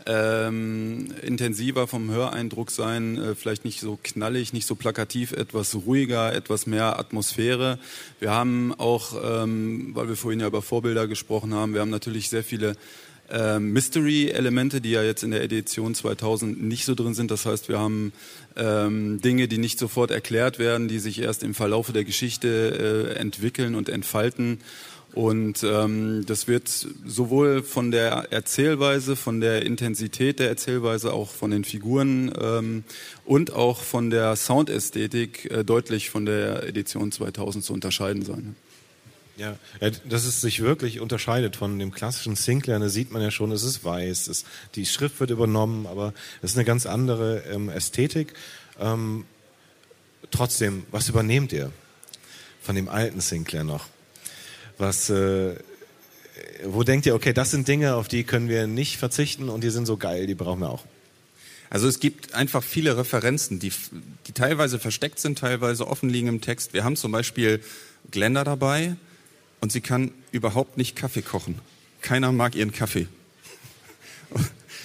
ähm, intensiver vom Höreindruck sein, äh, vielleicht nicht so knallig, nicht so plakativ, etwas ruhiger, etwas mehr Atmosphäre. Wir haben auch, ähm, weil wir vorhin ja über Vorbilder gesprochen haben, wir haben natürlich sehr viele ähm, Mystery-Elemente, die ja jetzt in der Edition 2000 nicht so drin sind. Das heißt, wir haben ähm, Dinge, die nicht sofort erklärt werden, die sich erst im Verlaufe der Geschichte äh, entwickeln und entfalten. Und ähm, das wird sowohl von der Erzählweise, von der Intensität der Erzählweise, auch von den Figuren ähm, und auch von der Soundästhetik äh, deutlich von der Edition 2000 zu unterscheiden sein. Ja, dass es sich wirklich unterscheidet von dem klassischen Sinclair, da sieht man ja schon, es ist weiß, es, die Schrift wird übernommen, aber es ist eine ganz andere ähm, Ästhetik. Ähm, trotzdem, was übernehmt ihr von dem alten Sinclair noch? Was, äh, wo denkt ihr, okay, das sind Dinge, auf die können wir nicht verzichten und die sind so geil, die brauchen wir auch? Also es gibt einfach viele Referenzen, die, die teilweise versteckt sind, teilweise offen liegen im Text. Wir haben zum Beispiel Glenda dabei, und sie kann überhaupt nicht Kaffee kochen. Keiner mag ihren Kaffee.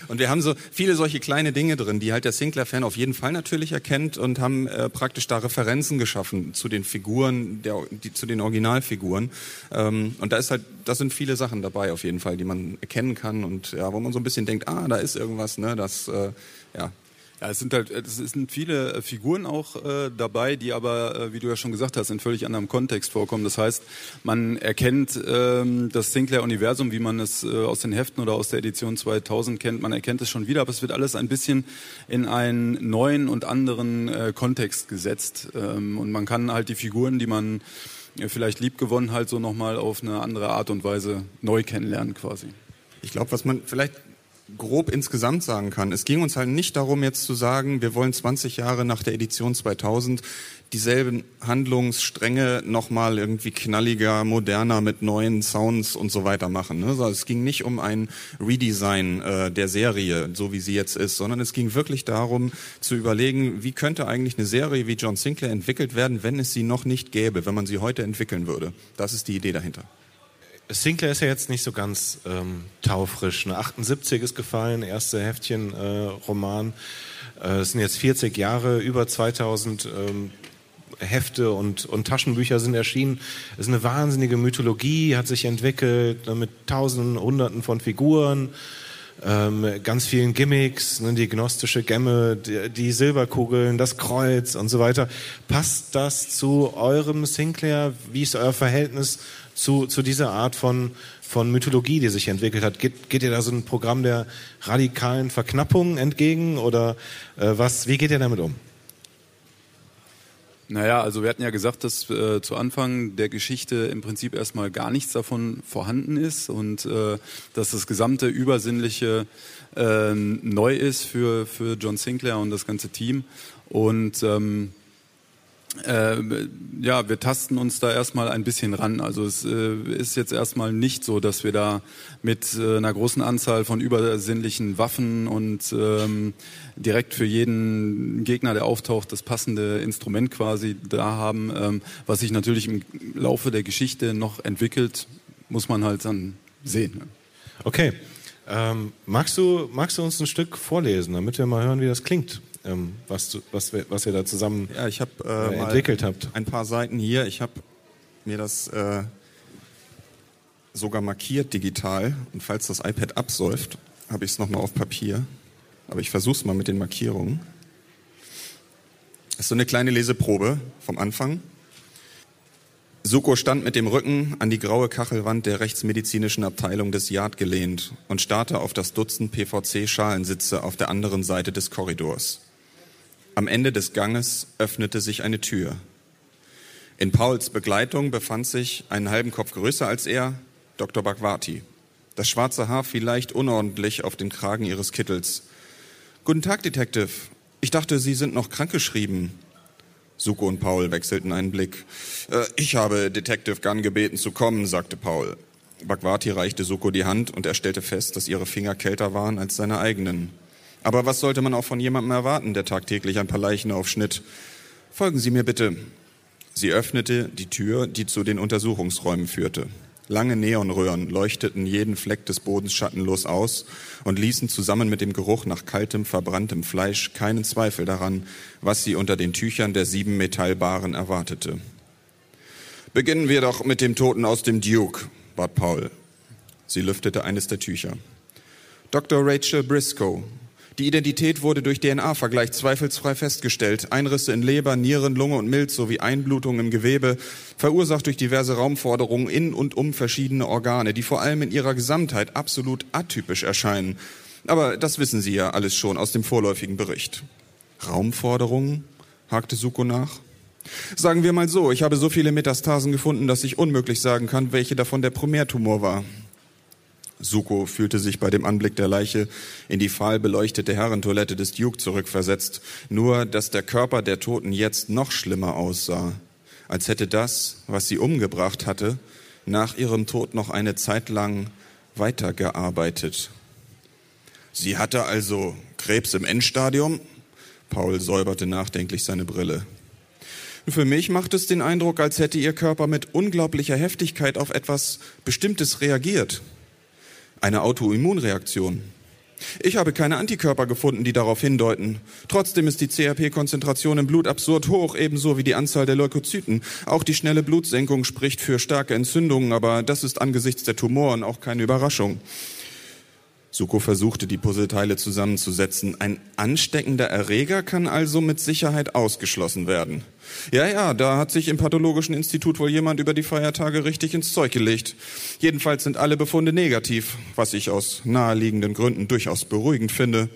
Und wir haben so viele solche kleine Dinge drin, die halt der Sinclair-Fan auf jeden Fall natürlich erkennt und haben äh, praktisch da Referenzen geschaffen zu den Figuren, der, die, zu den Originalfiguren. Ähm, und da ist halt, da sind viele Sachen dabei auf jeden Fall, die man erkennen kann und ja, wo man so ein bisschen denkt, ah, da ist irgendwas, ne, das, äh, ja, ja, es sind halt, es sind viele äh, Figuren auch äh, dabei, die aber, äh, wie du ja schon gesagt hast, in völlig anderem Kontext vorkommen. Das heißt, man erkennt ähm, das Sinclair-Universum, wie man es äh, aus den Heften oder aus der Edition 2000 kennt. Man erkennt es schon wieder, aber es wird alles ein bisschen in einen neuen und anderen äh, Kontext gesetzt. Ähm, und man kann halt die Figuren, die man äh, vielleicht liebgewonnen halt so nochmal auf eine andere Art und Weise neu kennenlernen quasi. Ich glaube, was man vielleicht grob insgesamt sagen kann. Es ging uns halt nicht darum, jetzt zu sagen, wir wollen 20 Jahre nach der Edition 2000 dieselben Handlungsstränge nochmal irgendwie knalliger, moderner mit neuen Sounds und so weiter machen. Also es ging nicht um ein Redesign äh, der Serie, so wie sie jetzt ist, sondern es ging wirklich darum zu überlegen, wie könnte eigentlich eine Serie wie John Sinclair entwickelt werden, wenn es sie noch nicht gäbe, wenn man sie heute entwickeln würde. Das ist die Idee dahinter. Sinclair ist ja jetzt nicht so ganz ähm, taufrisch. Ne? 78 ist gefallen, erste Heftchen-Roman. Äh, äh, es sind jetzt 40 Jahre, über 2000 ähm, Hefte und, und Taschenbücher sind erschienen. Es ist eine wahnsinnige Mythologie, hat sich entwickelt ne, mit Tausenden, Hunderten von Figuren. Ähm, ganz vielen Gimmicks, ne, die gnostische Gemme, die, die, Silberkugeln, das Kreuz und so weiter. Passt das zu eurem Sinclair? Wie ist euer Verhältnis zu, zu dieser Art von, von Mythologie, die sich entwickelt hat? Geht, geht ihr da so ein Programm der radikalen Verknappung entgegen oder äh, was, wie geht ihr damit um? Naja, also wir hatten ja gesagt, dass äh, zu Anfang der Geschichte im Prinzip erstmal gar nichts davon vorhanden ist und äh, dass das gesamte Übersinnliche äh, neu ist für, für John Sinclair und das ganze Team. Und ähm, äh, ja, wir tasten uns da erstmal ein bisschen ran. Also es äh, ist jetzt erstmal nicht so, dass wir da mit äh, einer großen Anzahl von übersinnlichen Waffen und ähm, direkt für jeden Gegner, der auftaucht, das passende Instrument quasi da haben. Ähm, was sich natürlich im Laufe der Geschichte noch entwickelt, muss man halt dann sehen. Okay. Ähm, magst, du, magst du uns ein Stück vorlesen, damit wir mal hören, wie das klingt? Ähm, was, was, wir, was ihr da zusammen ja, ich hab, äh, äh, entwickelt habt. Ein paar Seiten hier. Ich habe mir das äh, sogar markiert digital. Und falls das iPad absäuft, habe ich es nochmal auf Papier. Aber ich versuche es mal mit den Markierungen. Das ist so eine kleine Leseprobe vom Anfang. Suko stand mit dem Rücken an die graue Kachelwand der rechtsmedizinischen Abteilung des Yard gelehnt und starrte auf das Dutzend PVC-Schalensitze auf der anderen Seite des Korridors. Am Ende des Ganges öffnete sich eine Tür. In Pauls Begleitung befand sich, einen halben Kopf größer als er, Dr. Bhagwati. Das schwarze Haar fiel leicht unordentlich auf den Kragen ihres Kittels. Guten Tag, Detective. Ich dachte, Sie sind noch krankgeschrieben. Suko und Paul wechselten einen Blick. Äh, ich habe Detective Gunn gebeten zu kommen, sagte Paul. Bhagwati reichte Suko die Hand und er stellte fest, dass ihre Finger kälter waren als seine eigenen. Aber was sollte man auch von jemandem erwarten, der tagtäglich ein paar Leichen aufschnitt? Folgen Sie mir bitte. Sie öffnete die Tür, die zu den Untersuchungsräumen führte. Lange Neonröhren leuchteten jeden Fleck des Bodens schattenlos aus und ließen zusammen mit dem Geruch nach kaltem, verbranntem Fleisch keinen Zweifel daran, was sie unter den Tüchern der sieben Metallbaren erwartete. Beginnen wir doch mit dem Toten aus dem Duke, bat Paul. Sie lüftete eines der Tücher. Dr. Rachel Briscoe, die Identität wurde durch DNA-Vergleich zweifelsfrei festgestellt. Einrisse in Leber, Nieren, Lunge und Milz sowie Einblutungen im Gewebe, verursacht durch diverse Raumforderungen in und um verschiedene Organe, die vor allem in ihrer Gesamtheit absolut atypisch erscheinen. Aber das wissen Sie ja alles schon aus dem vorläufigen Bericht. Raumforderungen? hakte Suko nach. Sagen wir mal so, ich habe so viele Metastasen gefunden, dass ich unmöglich sagen kann, welche davon der Primärtumor war. Suko fühlte sich bei dem Anblick der Leiche in die fahl beleuchtete Herrentoilette des Duke zurückversetzt, nur dass der Körper der Toten jetzt noch schlimmer aussah, als hätte das, was sie umgebracht hatte, nach ihrem Tod noch eine Zeit lang weitergearbeitet. Sie hatte also Krebs im Endstadium? Paul säuberte nachdenklich seine Brille. Für mich macht es den Eindruck, als hätte ihr Körper mit unglaublicher Heftigkeit auf etwas Bestimmtes reagiert eine Autoimmunreaktion. Ich habe keine Antikörper gefunden, die darauf hindeuten. Trotzdem ist die CRP-Konzentration im Blut absurd hoch, ebenso wie die Anzahl der Leukozyten. Auch die schnelle Blutsenkung spricht für starke Entzündungen, aber das ist angesichts der Tumoren auch keine Überraschung. Suko versuchte, die Puzzleteile zusammenzusetzen. Ein ansteckender Erreger kann also mit Sicherheit ausgeschlossen werden. Ja, ja, da hat sich im Pathologischen Institut wohl jemand über die Feiertage richtig ins Zeug gelegt. Jedenfalls sind alle Befunde negativ, was ich aus naheliegenden Gründen durchaus beruhigend finde.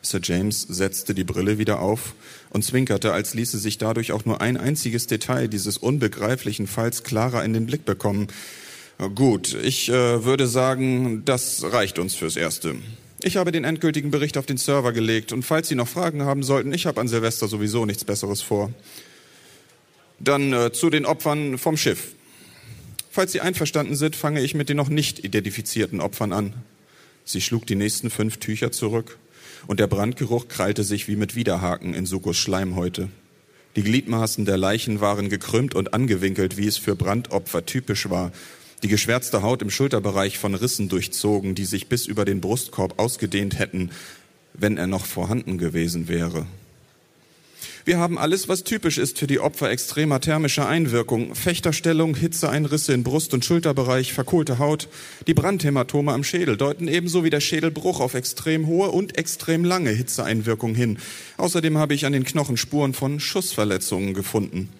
Sir James setzte die Brille wieder auf und zwinkerte, als ließe sich dadurch auch nur ein einziges Detail dieses unbegreiflichen Falls klarer in den Blick bekommen. Gut, ich äh, würde sagen, das reicht uns fürs Erste. Ich habe den endgültigen Bericht auf den Server gelegt und falls Sie noch Fragen haben sollten, ich habe an Silvester sowieso nichts Besseres vor. Dann äh, zu den Opfern vom Schiff. Falls Sie einverstanden sind, fange ich mit den noch nicht identifizierten Opfern an. Sie schlug die nächsten fünf Tücher zurück und der Brandgeruch krallte sich wie mit Widerhaken in Sukos Schleimhäute. Die Gliedmaßen der Leichen waren gekrümmt und angewinkelt, wie es für Brandopfer typisch war, die geschwärzte Haut im Schulterbereich von Rissen durchzogen, die sich bis über den Brustkorb ausgedehnt hätten, wenn er noch vorhanden gewesen wäre. Wir haben alles, was typisch ist für die Opfer extremer thermischer Einwirkung. Fechterstellung, Hitzeeinrisse in Brust- und Schulterbereich, verkohlte Haut. Die Brandhämatome am Schädel deuten ebenso wie der Schädelbruch auf extrem hohe und extrem lange Hitzeeinwirkung hin. Außerdem habe ich an den Knochen Spuren von Schussverletzungen gefunden.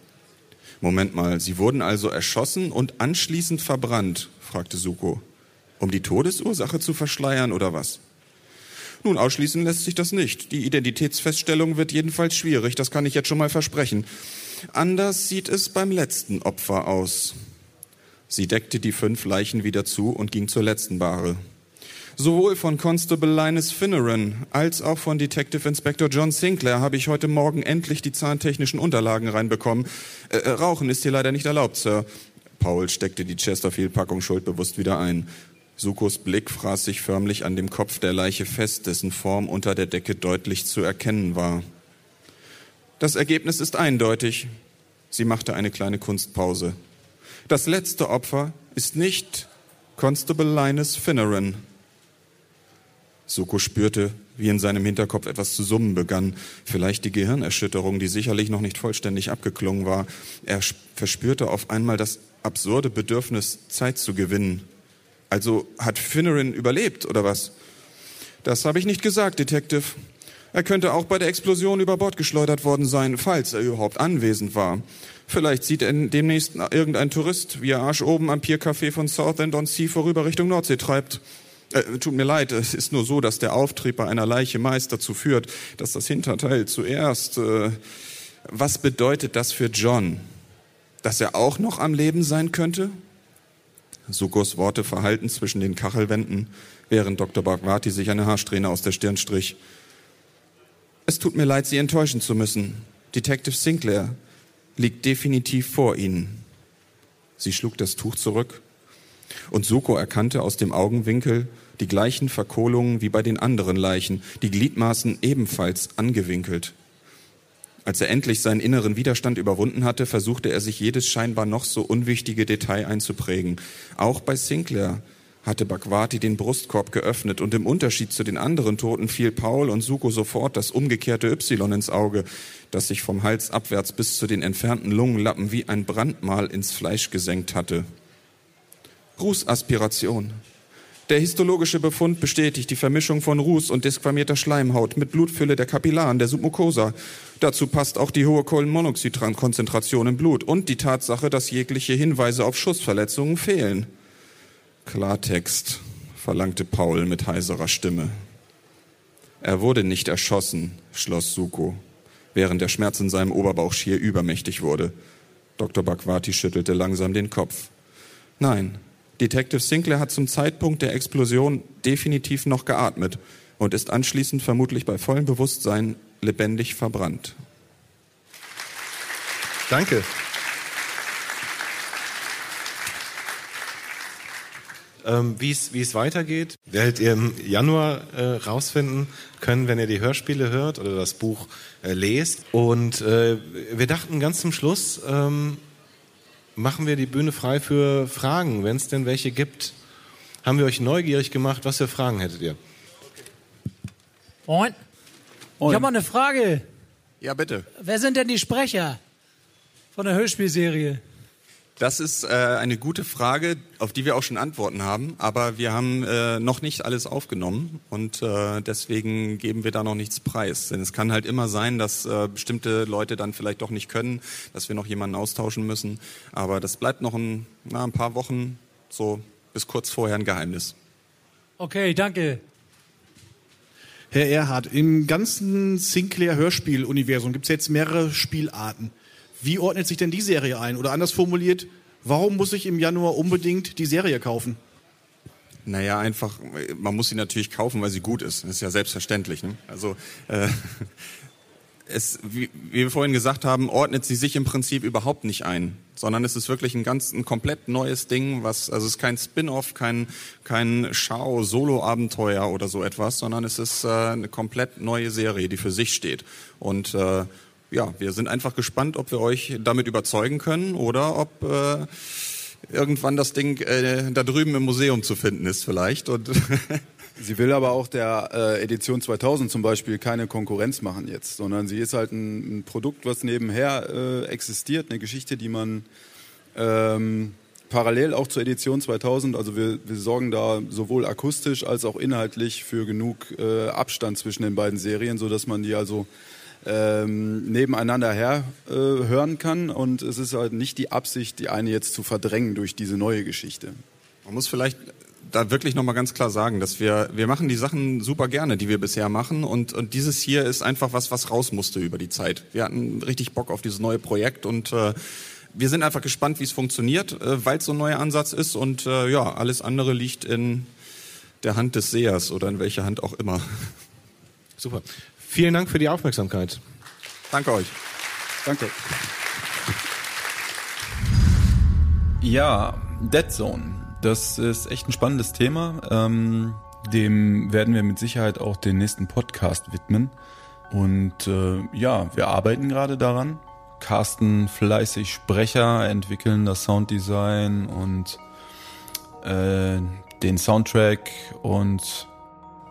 Moment mal, Sie wurden also erschossen und anschließend verbrannt, fragte Suko. Um die Todesursache zu verschleiern oder was? Nun, ausschließen lässt sich das nicht. Die Identitätsfeststellung wird jedenfalls schwierig, das kann ich jetzt schon mal versprechen. Anders sieht es beim letzten Opfer aus. Sie deckte die fünf Leichen wieder zu und ging zur letzten Bahre. Sowohl von Constable Linus Finneran als auch von Detective Inspector John Sinclair habe ich heute Morgen endlich die zahntechnischen Unterlagen reinbekommen. Äh, äh, Rauchen ist hier leider nicht erlaubt, Sir. Paul steckte die Chesterfield-Packung schuldbewusst wieder ein. Sukos Blick fraß sich förmlich an dem Kopf der Leiche fest, dessen Form unter der Decke deutlich zu erkennen war. Das Ergebnis ist eindeutig. Sie machte eine kleine Kunstpause. Das letzte Opfer ist nicht Constable Linus Finneran. Suko spürte, wie in seinem Hinterkopf etwas zu summen begann. Vielleicht die Gehirnerschütterung, die sicherlich noch nicht vollständig abgeklungen war. Er verspürte auf einmal das absurde Bedürfnis, Zeit zu gewinnen. Also hat Finneran überlebt, oder was? Das habe ich nicht gesagt, Detective. Er könnte auch bei der Explosion über Bord geschleudert worden sein, falls er überhaupt anwesend war. Vielleicht sieht er demnächst irgendein Tourist, wie er Arsch oben am Piercafé von Southend-on-Sea vorüber Richtung Nordsee treibt. Äh, tut mir leid, es ist nur so, dass der Auftrieb bei einer Leiche meist dazu führt, dass das Hinterteil zuerst. Äh, was bedeutet das für John? Dass er auch noch am Leben sein könnte? Sukos Worte verhalten zwischen den Kachelwänden, während Dr. Bhagwati sich eine Haarsträhne aus der Stirn strich. Es tut mir leid, Sie enttäuschen zu müssen. Detective Sinclair liegt definitiv vor Ihnen. Sie schlug das Tuch zurück und Suko erkannte aus dem Augenwinkel die gleichen Verkohlungen wie bei den anderen Leichen, die Gliedmaßen ebenfalls angewinkelt. Als er endlich seinen inneren Widerstand überwunden hatte, versuchte er sich jedes scheinbar noch so unwichtige Detail einzuprägen. Auch bei Sinclair hatte Bhagwati den Brustkorb geöffnet und im Unterschied zu den anderen Toten fiel Paul und Suko sofort das umgekehrte Y ins Auge, das sich vom Hals abwärts bis zu den entfernten Lungenlappen wie ein Brandmal ins Fleisch gesenkt hatte. Rußaspiration. Der histologische Befund bestätigt die Vermischung von Ruß und desquamierter Schleimhaut mit Blutfülle der Kapillaren der Submucosa. Dazu passt auch die hohe Kohlenmonoxidkonzentration im Blut und die Tatsache, dass jegliche Hinweise auf Schussverletzungen fehlen. Klartext, verlangte Paul mit heiserer Stimme. Er wurde nicht erschossen, schloss Suko, während der Schmerz in seinem Oberbauch schier übermächtig wurde. Dr. Bakwati schüttelte langsam den Kopf. Nein, Detective Sinclair hat zum Zeitpunkt der Explosion definitiv noch geatmet und ist anschließend vermutlich bei vollem Bewusstsein lebendig verbrannt. Danke. Ähm, wie es weitergeht, werdet ihr im Januar äh, rausfinden können, wenn ihr die Hörspiele hört oder das Buch äh, lest. Und äh, wir dachten ganz zum Schluss, ähm, machen wir die Bühne frei für Fragen, wenn es denn welche gibt. Haben wir euch neugierig gemacht? Was für Fragen hättet ihr? Moin. Ich habe mal eine Frage. Ja, bitte. Wer sind denn die Sprecher von der Hörspielserie? Das ist äh, eine gute Frage, auf die wir auch schon Antworten haben, aber wir haben äh, noch nicht alles aufgenommen und äh, deswegen geben wir da noch nichts preis. Denn es kann halt immer sein, dass äh, bestimmte Leute dann vielleicht doch nicht können, dass wir noch jemanden austauschen müssen. Aber das bleibt noch ein, na, ein paar Wochen, so bis kurz vorher ein Geheimnis. Okay, danke. Herr Erhard, im ganzen Sinclair-Hörspiel-Universum gibt es jetzt mehrere Spielarten. Wie ordnet sich denn die Serie ein? Oder anders formuliert, warum muss ich im Januar unbedingt die Serie kaufen? Naja, einfach, man muss sie natürlich kaufen, weil sie gut ist. Das ist ja selbstverständlich. Ne? Also äh, es, wie, wie wir vorhin gesagt haben, ordnet sie sich im Prinzip überhaupt nicht ein, sondern es ist wirklich ein ganz, ein komplett neues Ding, was, also es ist kein Spin-off, kein, kein Schau-Solo-Abenteuer oder so etwas, sondern es ist äh, eine komplett neue Serie, die für sich steht. Und äh, ja, wir sind einfach gespannt, ob wir euch damit überzeugen können oder ob äh, irgendwann das Ding äh, da drüben im Museum zu finden ist vielleicht. Und sie will aber auch der äh, Edition 2000 zum Beispiel keine Konkurrenz machen jetzt, sondern sie ist halt ein, ein Produkt, was nebenher äh, existiert, eine Geschichte, die man ähm, parallel auch zur Edition 2000, also wir, wir sorgen da sowohl akustisch als auch inhaltlich für genug äh, Abstand zwischen den beiden Serien, sodass man die also ähm, nebeneinander her äh, hören kann. Und es ist halt nicht die Absicht, die eine jetzt zu verdrängen durch diese neue Geschichte. Man muss vielleicht da wirklich nochmal ganz klar sagen, dass wir, wir machen die Sachen super gerne, die wir bisher machen. Und, und dieses hier ist einfach was, was raus musste über die Zeit. Wir hatten richtig Bock auf dieses neue Projekt und äh, wir sind einfach gespannt, wie es funktioniert, äh, weil es so ein neuer Ansatz ist. Und äh, ja, alles andere liegt in der Hand des Sehers oder in welcher Hand auch immer. Super. Vielen Dank für die Aufmerksamkeit. Danke euch. Danke. Ja, Dead Zone. Das ist echt ein spannendes Thema. Ähm, dem werden wir mit Sicherheit auch den nächsten Podcast widmen. Und äh, ja, wir arbeiten gerade daran. Carsten fleißig Sprecher, entwickeln das Sounddesign und äh, den Soundtrack und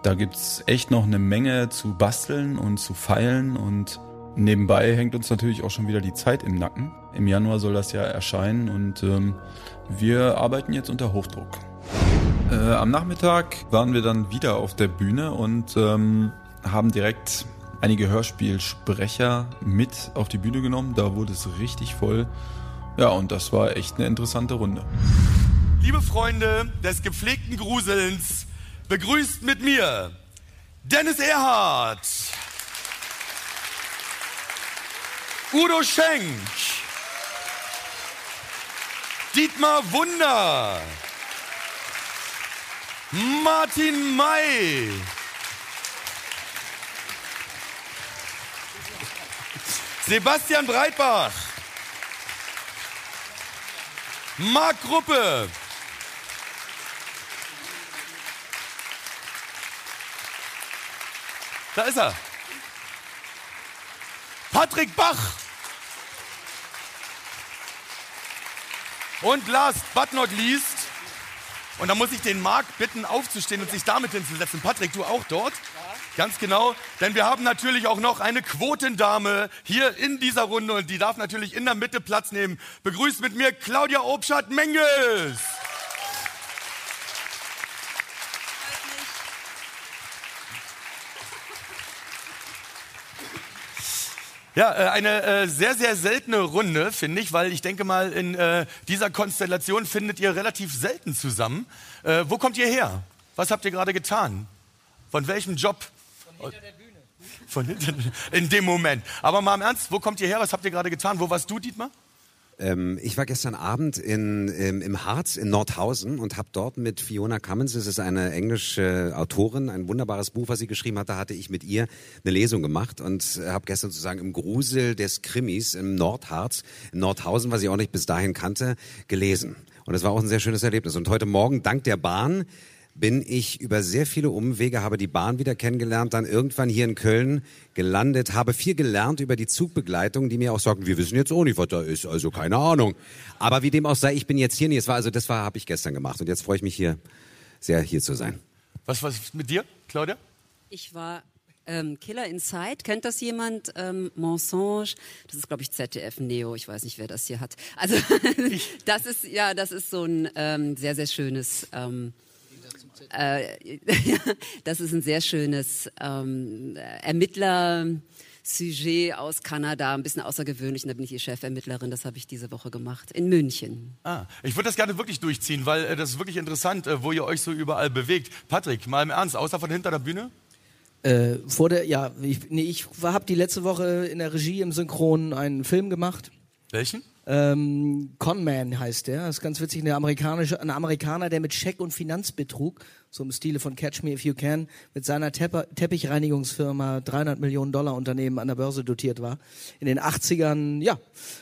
da gibt's echt noch eine Menge zu basteln und zu feilen und nebenbei hängt uns natürlich auch schon wieder die Zeit im Nacken. Im Januar soll das ja erscheinen und ähm, wir arbeiten jetzt unter Hochdruck. Äh, am Nachmittag waren wir dann wieder auf der Bühne und ähm, haben direkt einige Hörspielsprecher mit auf die Bühne genommen. Da wurde es richtig voll. Ja, und das war echt eine interessante Runde. Liebe Freunde des gepflegten Gruselns, begrüßt mit mir Dennis Erhardt, Udo Schenk, Dietmar Wunder, Martin May, Sebastian Breitbach, Marc Gruppe, Da ist er. Patrick Bach. Und last but not least, und da muss ich den Marc bitten, aufzustehen und sich damit hinzusetzen. Patrick, du auch dort? Ganz genau, denn wir haben natürlich auch noch eine Quotendame hier in dieser Runde und die darf natürlich in der Mitte Platz nehmen. Begrüßt mit mir Claudia Obschat-Menges. Ja, äh, eine äh, sehr, sehr seltene Runde, finde ich, weil ich denke mal, in äh, dieser Konstellation findet ihr relativ selten zusammen. Wo kommt ihr her? Was habt ihr gerade getan? Von welchem Job? Von hinter der Bühne. Von hinter, in dem Moment. Aber mal im Ernst, wo kommt ihr her? Was habt ihr gerade getan? Wo warst du, Dietmar? Ähm, ich war gestern Abend in, im, im Harz in Nordhausen und habe dort mit Fiona Cummins, das ist eine englische Autorin, ein wunderbares Buch, was sie geschrieben hat, da hatte ich mit ihr eine Lesung gemacht und habe gestern sozusagen im Grusel des Krimis im Nordharz, in Nordhausen, was ich auch nicht bis dahin kannte, gelesen. Und es war auch ein sehr schönes Erlebnis. Und heute Morgen, dank der Bahn, bin ich über sehr viele Umwege, habe die Bahn wieder kennengelernt, dann irgendwann hier in Köln gelandet, habe viel gelernt über die Zugbegleitung, die mir auch sagen, wir wissen jetzt auch nicht, was da ist, also keine Ahnung. Aber wie dem auch sei, ich bin jetzt hier nicht. Es war also, das war, habe ich gestern gemacht und jetzt freue ich mich hier sehr hier zu sein. Was war mit dir, Claudia? Ich war ähm, Killer Inside, kennt das jemand? Ähm, Mensonge, das ist glaube ich ZDF Neo, ich weiß nicht, wer das hier hat. Also das ist ja, das ist so ein ähm, sehr sehr schönes ähm, äh, das ist ein sehr schönes ähm, Ermittler. Sujet aus Kanada, ein bisschen außergewöhnlich. Und da bin ich die Chefermittlerin. Das habe ich diese Woche gemacht in München. Ah, ich würde das gerne wirklich durchziehen, weil äh, das ist wirklich interessant, äh, wo ihr euch so überall bewegt. Patrick, mal im Ernst, außer von hinter der Bühne? Äh, vor der, ja, ich, nee, ich habe die letzte Woche in der Regie im Synchron einen Film gemacht. Welchen? Ähm, Conman heißt der. Das ist ganz witzig. Eine amerikanische, ein Amerikaner, der mit Scheck- und Finanzbetrug, so im Stile von Catch Me If You Can, mit seiner Tepp Teppichreinigungsfirma 300 Millionen Dollar Unternehmen an der Börse dotiert war. In den 80ern, ja.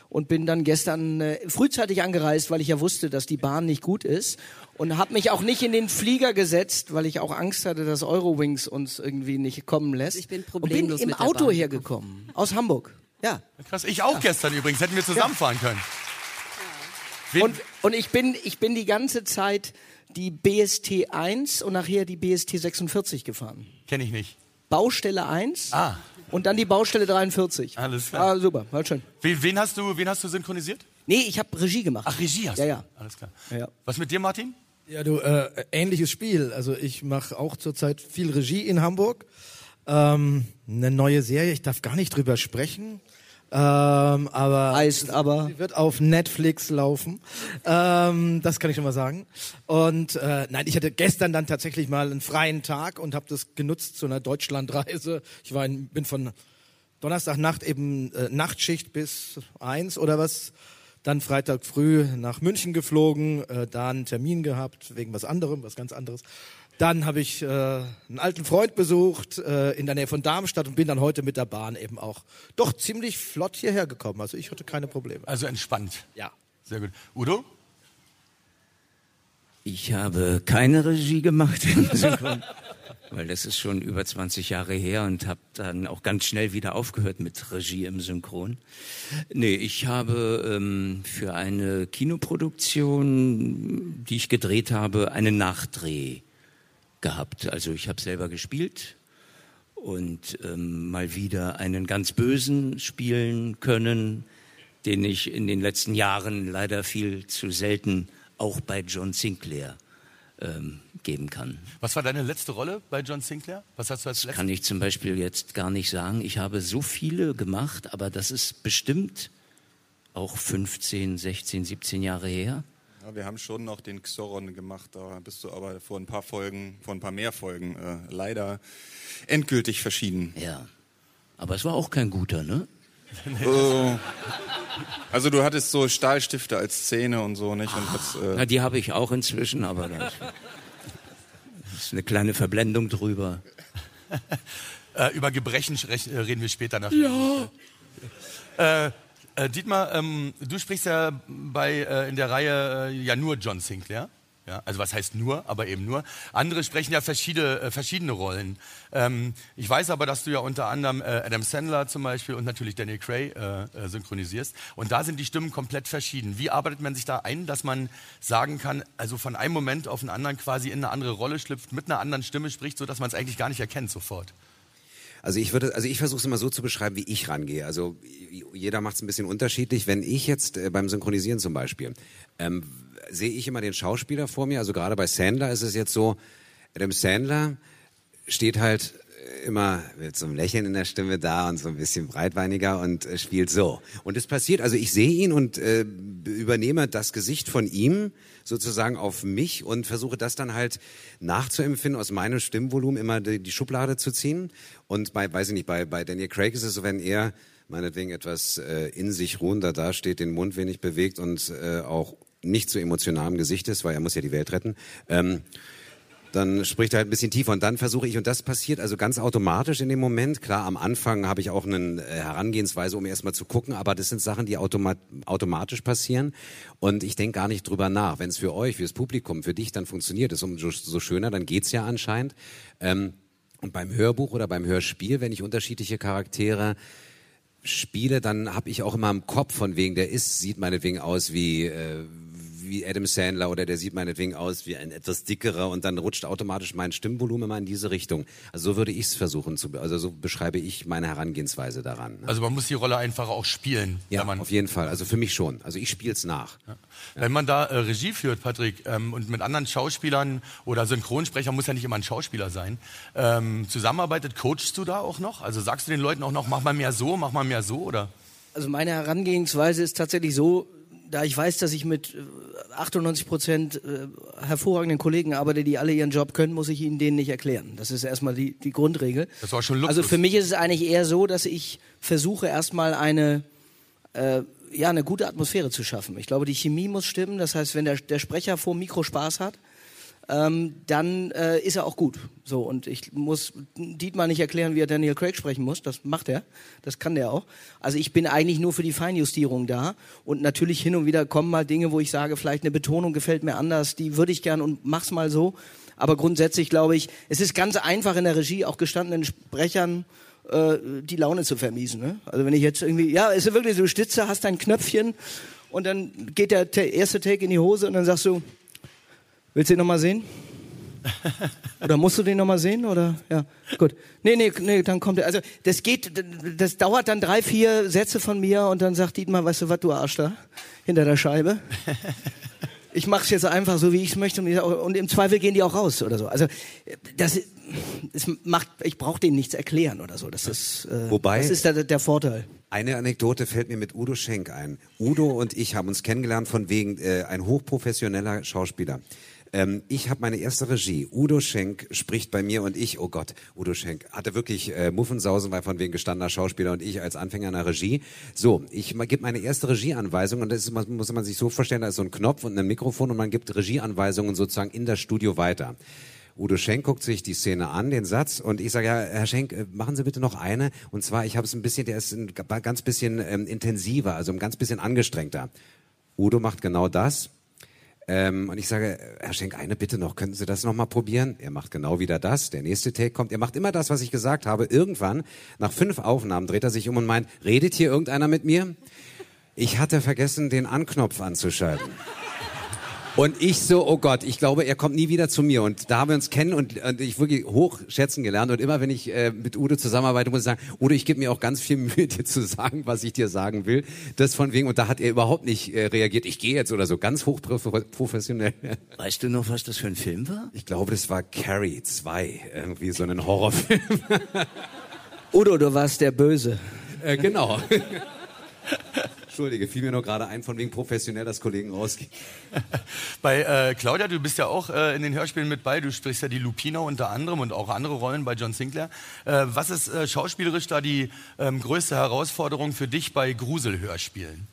Und bin dann gestern äh, frühzeitig angereist, weil ich ja wusste, dass die Bahn nicht gut ist. Und habe mich auch nicht in den Flieger gesetzt, weil ich auch Angst hatte, dass Eurowings uns irgendwie nicht kommen lässt. Ich bin und bin problemlos im Auto hergekommen. Aus Hamburg. Ja. Krass, ich auch gestern übrigens. Hätten wir zusammenfahren können. Wen- Und, und ich bin, ich bin die ganze Zeit die BST 1 und nachher die BST 46 gefahren. Kenne ich nicht. Baustelle 1 Ah. und dann die Baustelle 43. Alles klar. Ah, super, war schön. Wen, wen, hast du, wen hast du synchronisiert? Nee, ich habe Regie gemacht. Ach, Regie hast Ja, du. ja. Alles klar. Ja. Was mit dir, Martin? Ja, du, äh, ähnliches Spiel. Also ich mache auch zurzeit viel Regie in Hamburg. Ähm, eine neue Serie, ich darf gar nicht drüber sprechen. Ähm, aber heißt aber sie wird auf Netflix laufen. Ähm, das kann ich schon mal sagen. Und äh, nein, ich hatte gestern dann tatsächlich mal einen freien Tag und habe das genutzt zu einer Deutschlandreise. Ich war in, bin von Donnerstagnacht eben äh, Nachtschicht bis eins oder was. Dann Freitag früh nach München geflogen, äh, da einen Termin gehabt wegen was anderem, was ganz anderes. Dann habe ich äh, einen alten Freund besucht äh, in der Nähe von Darmstadt und bin dann heute mit der Bahn eben auch doch ziemlich flott hierher gekommen. Also ich hatte keine Probleme. Also entspannt. Ja. Sehr gut. Udo? Ich habe keine Regie gemacht im Synchron, weil das ist schon über 20 Jahre her und habe dann auch ganz schnell wieder aufgehört mit Regie im Synchron. Nee, ich habe ähm, für eine Kinoproduktion, die ich gedreht habe, einen Nachdreh gehabt. Also ich habe selber gespielt und ähm, mal wieder einen ganz bösen spielen können, den ich in den letzten Jahren leider viel zu selten auch bei John Sinclair ähm, geben kann. Was war deine letzte Rolle bei John Sinclair? Was hast du als Das kann ich zum Beispiel jetzt gar nicht sagen. Ich habe so viele gemacht, aber das ist bestimmt auch 15, 16, 17 Jahre her. Ja, wir haben schon noch den Xoron gemacht, da bist du aber vor ein paar Folgen, vor ein paar mehr Folgen äh, leider endgültig verschieden. Ja. Aber es war auch kein guter, ne? Äh, also du hattest so Stahlstifte als Zähne und so, nicht? Und hast, äh, Na, die habe ich auch inzwischen, aber das ist eine kleine Verblendung drüber. Äh, über Gebrechen äh, reden wir später nach. Ja. Äh, äh, Dietmar, ähm, du sprichst ja bei, äh, in der Reihe äh, ja nur John Sinclair. Ja, also was heißt nur, aber eben nur. Andere sprechen ja verschiedene, äh, verschiedene Rollen. Ähm, ich weiß aber, dass du ja unter anderem äh, Adam Sandler zum Beispiel und natürlich Daniel Craig äh, äh, synchronisierst. Und da sind die Stimmen komplett verschieden. Wie arbeitet man sich da ein, dass man sagen kann, also von einem Moment auf den anderen quasi in eine andere Rolle schlüpft, mit einer anderen Stimme spricht, sodass man es eigentlich gar nicht erkennt sofort? Also ich würde, also ich versuche es immer so zu beschreiben, wie ich rangehe. Also jeder macht es ein bisschen unterschiedlich. Wenn ich jetzt äh, beim Synchronisieren zum Beispiel ähm, sehe ich immer den Schauspieler vor mir. Also gerade bei Sandler ist es jetzt so, Adam Sandler steht halt äh, immer mit so einem Lächeln in der Stimme da und so ein bisschen breitbeiniger und äh, spielt so. Und es passiert, also ich sehe ihn und äh, übernehme das Gesicht von ihm sozusagen auf mich und versuche das dann halt nachzuempfinden, aus meinem Stimmvolumen immer die, die Schublade zu ziehen. Und bei, weiß ich nicht, bei, bei Daniel Craig ist es so, wenn er meinetwegen etwas äh, in sich ruhender dasteht, den Mund wenig bewegt und äh, auch nicht so emotional im Gesicht ist, weil er muss ja die Welt retten, ähm, dann spricht er halt ein bisschen tiefer und dann versuche ich, und das passiert also ganz automatisch in dem Moment. Klar, am Anfang habe ich auch eine äh, Herangehensweise, um erstmal zu gucken, aber das sind Sachen, die automat automatisch passieren und ich denke gar nicht drüber nach. Wenn es für euch, fürs Publikum, für dich dann funktioniert, ist umso so schöner, dann geht's ja anscheinend. Ähm, und beim Hörbuch oder beim Hörspiel, wenn ich unterschiedliche Charaktere spiele, dann habe ich auch immer im Kopf von wegen, der ist, sieht meinetwegen aus wie, äh, wie Adam Sandler oder der sieht meinetwegen aus wie ein etwas dickerer und dann rutscht automatisch mein Stimmvolumen immer in diese Richtung. Also so würde ich es versuchen zu, also so beschreibe ich meine Herangehensweise daran. ne? Also man muss die Rolle einfach auch spielen. Ja, wenn man auf jeden Fall. Also für mich schon. Also ich spiele es nach. Wenn man da äh, Regie führt, Patrick, ähm, und mit anderen Schauspielern oder Synchronsprecher, muss ja nicht immer ein Schauspieler sein, ähm, zusammenarbeitet, coachst du da auch noch? Also sagst du den Leuten auch noch, mach mal mehr so, mach mal mehr so, oder? Also meine Herangehensweise ist tatsächlich so, da ich weiß, dass ich mit äh, 98 Prozent äh, hervorragenden Kollegen arbeite, die alle ihren Job können, muss ich ihnen den nicht erklären. Das ist erstmal die, die Grundregel. Das war schon Luxus. Also für mich ist es eigentlich eher so, dass ich versuche erstmal eine äh, ja eine gute Atmosphäre zu schaffen. Ich glaube, die Chemie muss stimmen. Das heißt, wenn der, der Sprecher vor dem Mikro Spaß hat, ähm, dann äh, ist er auch gut. So und ich muss Dietmar nicht erklären, wie er Daniel Craig sprechen muss. Das macht er, das kann der auch. Also ich bin eigentlich nur für die Feinjustierung da und natürlich hin und wieder kommen mal Dinge, wo ich sage, vielleicht eine Betonung gefällt mir anders, die würde ich gern und mach's mal so. Aber grundsätzlich glaube ich, es ist ganz einfach in der Regie auch gestandenen Sprechern äh, die Laune zu vermiesen. Ne? Also wenn ich jetzt irgendwie, ja, es ist wirklich so, du Stütze, hast dein Knöpfchen und dann geht der erste Take in die Hose und dann sagst du, willst du ihn nochmal sehen? Oder musst du den nochmal sehen? Oder ja, gut. Nee, nee, nee, dann kommt er. Also das geht, das dauert dann drei, vier Sätze von mir und dann sagt Dietmar, weißt du was, du Arsch da, hinter der Scheibe. Ich mach's jetzt einfach so, wie ich es möchte und, im Zweifel gehen die auch raus oder so. Also das, das macht, ich brauche denen nichts erklären oder so. Das ist, äh, Wobei- das ist der, der Vorteil. Eine Anekdote fällt mir mit Udo Schenk ein. Udo und ich haben uns kennengelernt von wegen äh, ein hochprofessioneller Schauspieler. Ähm, ich habe meine erste Regie. Udo Schenk spricht bei mir und ich, oh Gott, Udo Schenk hatte wirklich äh, Muffensausen, weil von wegen gestandener Schauspieler und ich als Anfänger in der Regie. So, ich gebe meine erste Regieanweisung und das ist, muss man sich so vorstellen, da ist so ein Knopf und ein Mikrofon und man gibt Regieanweisungen sozusagen in das Studio weiter. Udo Schenk guckt sich die Szene an, den Satz, und ich sage, ja, Herr Schenk, äh, machen Sie bitte noch eine. Und zwar, ich habe es ein bisschen, der ist ein ganz bisschen ähm, intensiver, also ein ganz bisschen angestrengter. Udo macht genau das. Ähm, und ich sage, Herr Schenk, eine Bitte noch, könnten Sie das nochmal probieren? Er macht genau wieder das. Der nächste Take kommt. Er macht immer das, was ich gesagt habe. Irgendwann, nach fünf Aufnahmen, dreht er sich um und meint, redet hier irgendeiner mit mir? Ich hatte vergessen, den Anknopf anzuschalten. Und ich so, oh Gott, ich glaube, er kommt nie wieder zu mir. Und da haben wir uns kennen und, und ich wirklich hoch schätzen gelernt. Und immer wenn ich äh, mit Udo zusammenarbeite, muss ich sagen, Udo, ich gebe mir auch ganz viel Mühe, dir zu sagen, was ich dir sagen will. Das von wegen, und da hat er überhaupt nicht äh, reagiert, ich gehe jetzt oder so, ganz hoch professionell. Weißt du noch, was das für ein Film war? Ich glaube, das war Carrie 2, irgendwie so ein Horrorfilm. Udo, du warst der Böse. Äh, genau. Entschuldige, fiel mir nur gerade ein, von wegen professionell, dass Kollegen rausgehen. Bei äh, Claudia, du bist ja auch äh, in den Hörspielen mit bei. Du sprichst ja die Lupina unter anderem und auch andere Rollen bei John Sinclair. Äh, was ist äh, schauspielerisch da die ähm, größte Herausforderung für dich bei Gruselhörspielen?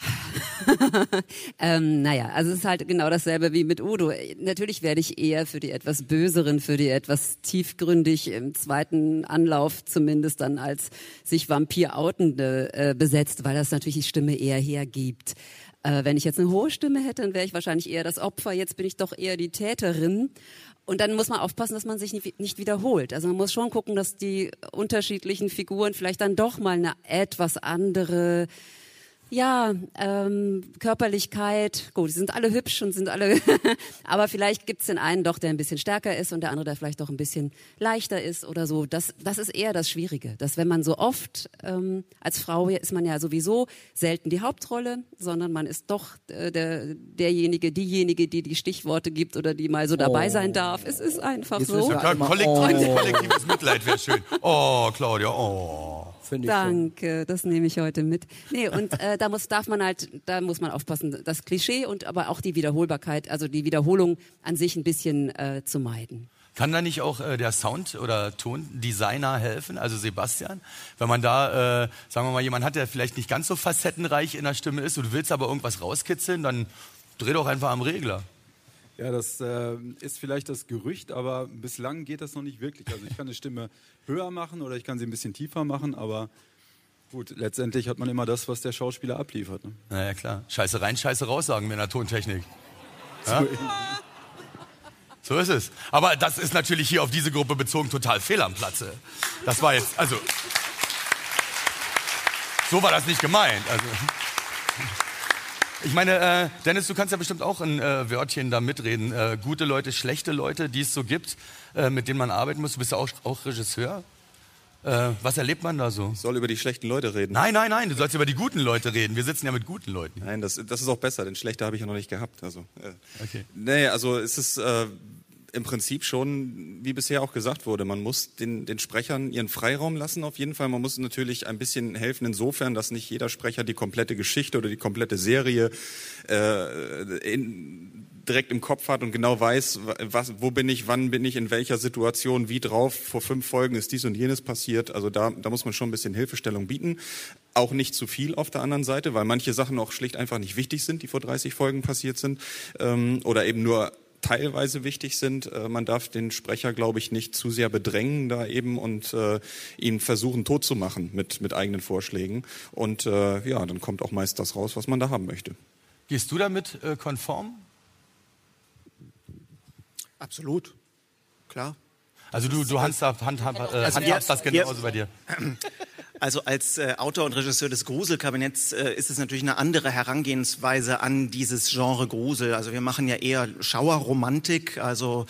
ähm, naja, also es ist halt genau dasselbe wie mit Udo. Natürlich werde ich eher für die etwas böseren, für die etwas tiefgründig im zweiten Anlauf zumindest dann als sich Vampir outende äh, besetzt, weil das natürlich die Stimme eher hergibt. Äh, wenn ich jetzt eine hohe Stimme hätte, dann wäre ich wahrscheinlich eher das Opfer. Jetzt bin ich doch eher die Täterin. Und dann muss man aufpassen, dass man sich nicht wiederholt. Also man muss schon gucken, dass die unterschiedlichen Figuren vielleicht dann doch mal eine etwas andere ja, ähm, Körperlichkeit, gut, die sind alle hübsch und sind alle, aber vielleicht gibt's den einen doch, der ein bisschen stärker ist und der andere, der vielleicht doch ein bisschen leichter ist oder so. Das, das ist eher das Schwierige, dass wenn man so oft, ähm, als Frau ist man ja sowieso selten die Hauptrolle, sondern man ist doch äh, der, derjenige, diejenige, die die Stichworte gibt oder die mal so dabei oh. sein darf. Es ist einfach Jetzt so. Ja, kollektives, oh. kollektives Mitleid wäre schön. Oh, Claudia, oh finde ich. Danke, schon. das nehme ich heute mit. Nee, und äh, da muss, darf man halt, da muss man aufpassen, das Klischee und aber auch die Wiederholbarkeit, also die Wiederholung an sich ein bisschen äh, zu meiden. Kann da nicht auch äh, der Sound- oder Tondesigner helfen, also Sebastian? Wenn man da, äh, sagen wir mal, jemand hat, der vielleicht nicht ganz so facettenreich in der Stimme ist und du willst aber irgendwas rauskitzeln, dann dreh doch einfach am Regler. Ja, das äh, ist vielleicht das Gerücht, aber bislang geht das noch nicht wirklich. Also ich kann eine Stimme höher machen oder ich kann sie ein bisschen tiefer machen, aber gut, letztendlich hat man immer das, was der Schauspieler abliefert. Ne? Naja, klar. Scheiße rein, Scheiße raus, sagen wir in der Tontechnik. Ja? So ist es. Aber das ist natürlich hier auf diese Gruppe bezogen total fehl am Platze. Das war jetzt, also. So war das nicht gemeint. Also. Ich meine, äh, Dennis, du kannst ja bestimmt auch ein äh, Wörtchen da mitreden. Äh, gute Leute, schlechte Leute, die es so gibt, äh, mit denen man arbeiten muss. Du bist ja auch, auch Regisseur. Äh, was erlebt man da so? Ich soll über die schlechten Leute reden. Nein, nein, nein, du sollst über die guten Leute reden. Wir sitzen ja mit guten Leuten. Nein, das, das ist auch besser, denn schlechte habe ich ja noch nicht gehabt. Also, äh, okay. Nee, also es ist äh, im Prinzip schon, wie bisher auch gesagt wurde, man muss den, den Sprechern ihren Freiraum lassen auf jeden Fall. Man muss natürlich ein bisschen helfen insofern, dass nicht jeder Sprecher die komplette Geschichte oder die komplette Serie äh, in, direkt im Kopf hat und genau weiß, was, wo bin ich, wann bin ich, in welcher Situation, wie drauf. Vor fünf Folgen ist dies und jenes passiert. Also da, da muss man schon ein bisschen Hilfestellung bieten. Auch nicht zu viel auf der anderen Seite, weil manche Sachen auch schlicht einfach nicht wichtig sind, die vor 30 Folgen passiert sind. Ähm, oder eben nur teilweise wichtig sind. Äh, man darf den Sprecher, glaube ich, nicht zu sehr bedrängen da eben und äh, ihn versuchen tot zu machen mit, mit eigenen Vorschlägen. Und äh, ja, dann kommt auch meist das raus, was man da haben möchte. Gehst du damit äh, konform? Absolut, klar. Also du, du handhabst, handhab, äh, also handhabst das genauso bei dir. Also als äh, Autor und Regisseur des Gruselkabinetts äh, ist es natürlich eine andere Herangehensweise an dieses Genre Grusel. Also wir machen ja eher Schauerromantik, also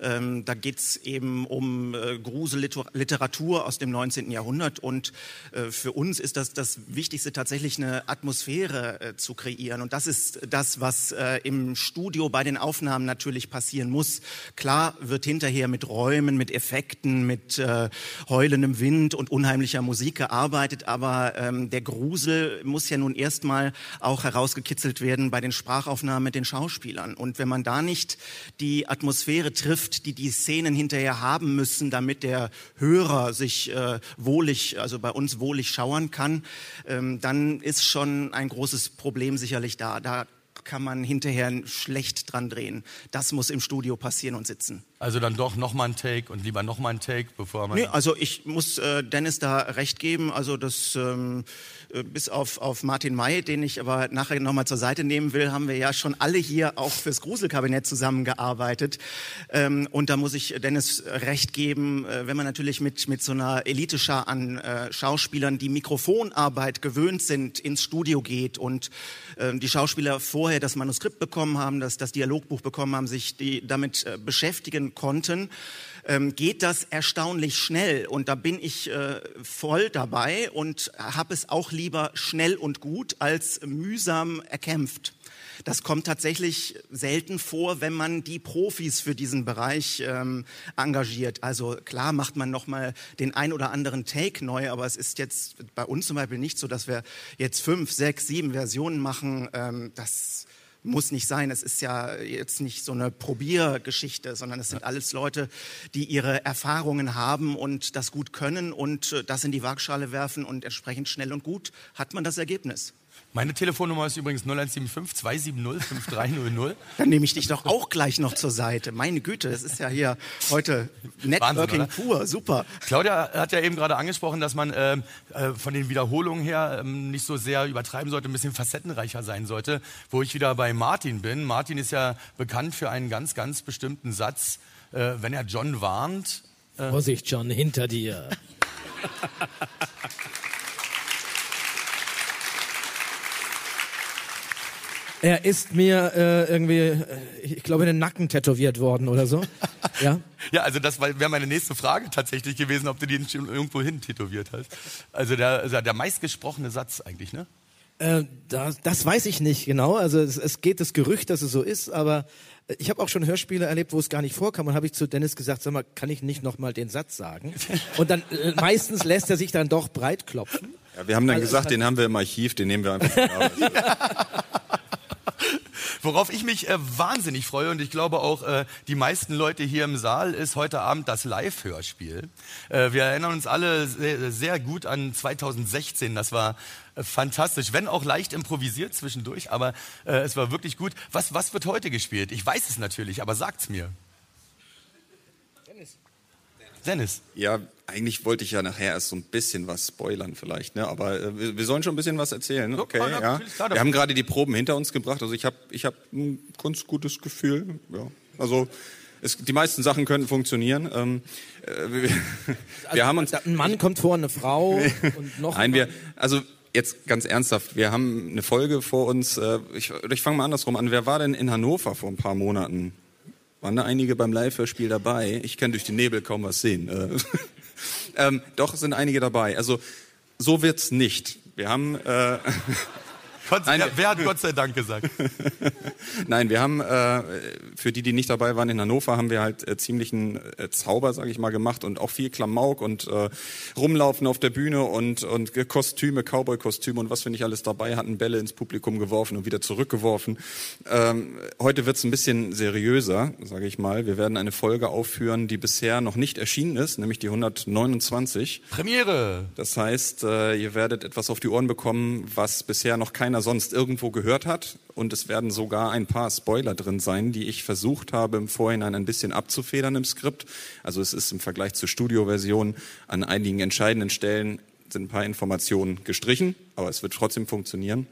ähm, da geht es eben um äh, Gruselliteratur aus dem 19. Jahrhundert und äh, für uns ist das das Wichtigste tatsächlich eine Atmosphäre äh, zu kreieren und das ist das, was äh, im Studio bei den Aufnahmen natürlich passieren muss. Klar wird hinterher mit Räumen, mit Effekten, mit äh, heulendem Wind und unheimlicher Musik gearbeitet, aber ähm, der Grusel muss ja nun erstmal auch herausgekitzelt werden bei den Sprachaufnahmen mit den Schauspielern und wenn man da nicht die Atmosphäre trifft, die die Szenen hinterher haben müssen, damit der Hörer sich äh, wohlig, also bei uns wohlig schauern kann, ähm, dann ist schon ein großes Problem sicherlich da. Da kann man hinterher schlecht dran drehen. Das muss im Studio passieren und sitzen. Also dann doch nochmal ein Take und lieber nochmal ein Take, bevor man. Nee, also ich muss äh, Dennis da recht geben. Also das ähm, äh, bis auf, auf Martin May, den ich aber nachher nochmal zur Seite nehmen will, haben wir ja schon alle hier auch fürs Gruselkabinett zusammengearbeitet. Ähm, und da muss ich Dennis recht geben, äh, wenn man natürlich mit, mit so einer Elite-Schar an äh, Schauspielern, die Mikrofonarbeit gewöhnt sind, ins Studio geht und äh, die Schauspieler vorher das Manuskript bekommen haben, das, das Dialogbuch bekommen haben, sich die damit äh, beschäftigen konnten, ähm, geht das erstaunlich schnell. Und da bin ich äh, voll dabei und habe es auch lieber schnell und gut als mühsam erkämpft. Das kommt tatsächlich selten vor, wenn man die Profis für diesen Bereich ähm, engagiert. Also klar macht man noch mal den ein oder anderen Take neu, aber es ist jetzt bei uns zum Beispiel nicht so, dass wir jetzt fünf, sechs, sieben Versionen machen. Ähm, das muss nicht sein. Es ist ja jetzt nicht so eine Probiergeschichte, sondern es sind alles Leute, die ihre Erfahrungen haben und das gut können und äh, das in die Waagschale werfen und entsprechend schnell und gut hat man das Ergebnis. Meine Telefonnummer ist übrigens 0175 270 5300. Dann nehme ich dich doch auch gleich noch zur Seite. Meine Güte, das ist ja hier heute Networking Wahnsinn, pur, super. Claudia hat ja eben gerade angesprochen, dass man ähm, äh, von den Wiederholungen her ähm, nicht so sehr übertreiben sollte, ein bisschen facettenreicher sein sollte. Wo ich wieder bei Martin bin. Martin ist ja bekannt für einen ganz, ganz bestimmten Satz. Äh, wenn er John warnt. Äh Vorsicht, John, hinter dir. Er ist mir äh, irgendwie, äh, ich glaube, in den Nacken tätowiert worden oder so. Ja. Ja, also das wäre meine nächste Frage tatsächlich gewesen, ob du den schon irgendwo hin tätowiert hast. Also der, also der meistgesprochene Satz eigentlich, ne? Äh, das, das weiß ich nicht genau. Also es, es geht das Gerücht, dass es so ist, aber ich habe auch schon Hörspiele erlebt, wo es gar nicht vorkam. Und habe ich zu Dennis gesagt, sag mal, kann ich nicht noch mal den Satz sagen? Und dann äh, meistens lässt er sich dann doch breit klopfen. Ja, wir haben dann Also es gesagt, den haben wir im Archiv, den nehmen wir einfach nach. Worauf ich mich äh, wahnsinnig freue und ich glaube auch äh, die meisten Leute hier im Saal ist heute Abend das Live-Hörspiel. Äh, wir erinnern uns alle sehr, sehr gut an 2016. Das war äh, fantastisch, wenn auch leicht improvisiert zwischendurch, aber äh, es war wirklich gut. Was, was wird heute gespielt? Ich weiß es natürlich, aber sagt's mir. Dennis. Ja, eigentlich wollte ich ja nachher erst so ein bisschen was spoilern vielleicht, ne? aber äh, wir, wir sollen schon ein bisschen was erzählen. ne? Okay, ja, ja. klar, Wir haben gerade die Proben hinter uns gebracht, also ich habe ich hab ein ganz gutes Gefühl. Ja. Also es, die meisten Sachen könnten funktionieren. Ähm, äh, wir, wir haben uns Ein Mann kommt vor, eine Frau und noch. Nein, wir, also jetzt ganz ernsthaft, wir haben eine Folge vor uns. Äh, ich ich fange mal andersrum an. Wer war denn in Hannover vor ein paar Monaten? Waren da einige beim Live-Hörspiel dabei? Ich kann durch den Nebel kaum was sehen. Äh, ähm, doch, sind einige dabei. Also so wird's nicht. Wir haben. Äh, Gott, wer, wer hat Gott sei Dank gesagt? Nein, wir haben äh, für die, die nicht dabei waren in Hannover, haben wir halt äh, ziemlichen äh, Zauber, sage ich mal, gemacht und auch viel Klamauk und äh, rumlaufen auf der Bühne und und Kostüme, Cowboy-Kostüme und was wir nicht alles dabei hatten, Bälle ins Publikum geworfen und wieder zurückgeworfen. Ähm, heute wird's ein bisschen seriöser, sage ich mal. Wir werden eine Folge aufführen, die bisher noch nicht erschienen ist, nämlich die 129. Premiere. Das heißt, äh, ihr werdet etwas auf die Ohren bekommen, was bisher noch keiner sonst irgendwo gehört hat. Und es werden sogar ein paar Spoiler drin sein, die ich versucht habe im Vorhinein ein bisschen abzufedern im Skript. Also es ist im Vergleich zur Studioversion an einigen entscheidenden Stellen sind ein paar Informationen gestrichen, aber es wird trotzdem funktionieren.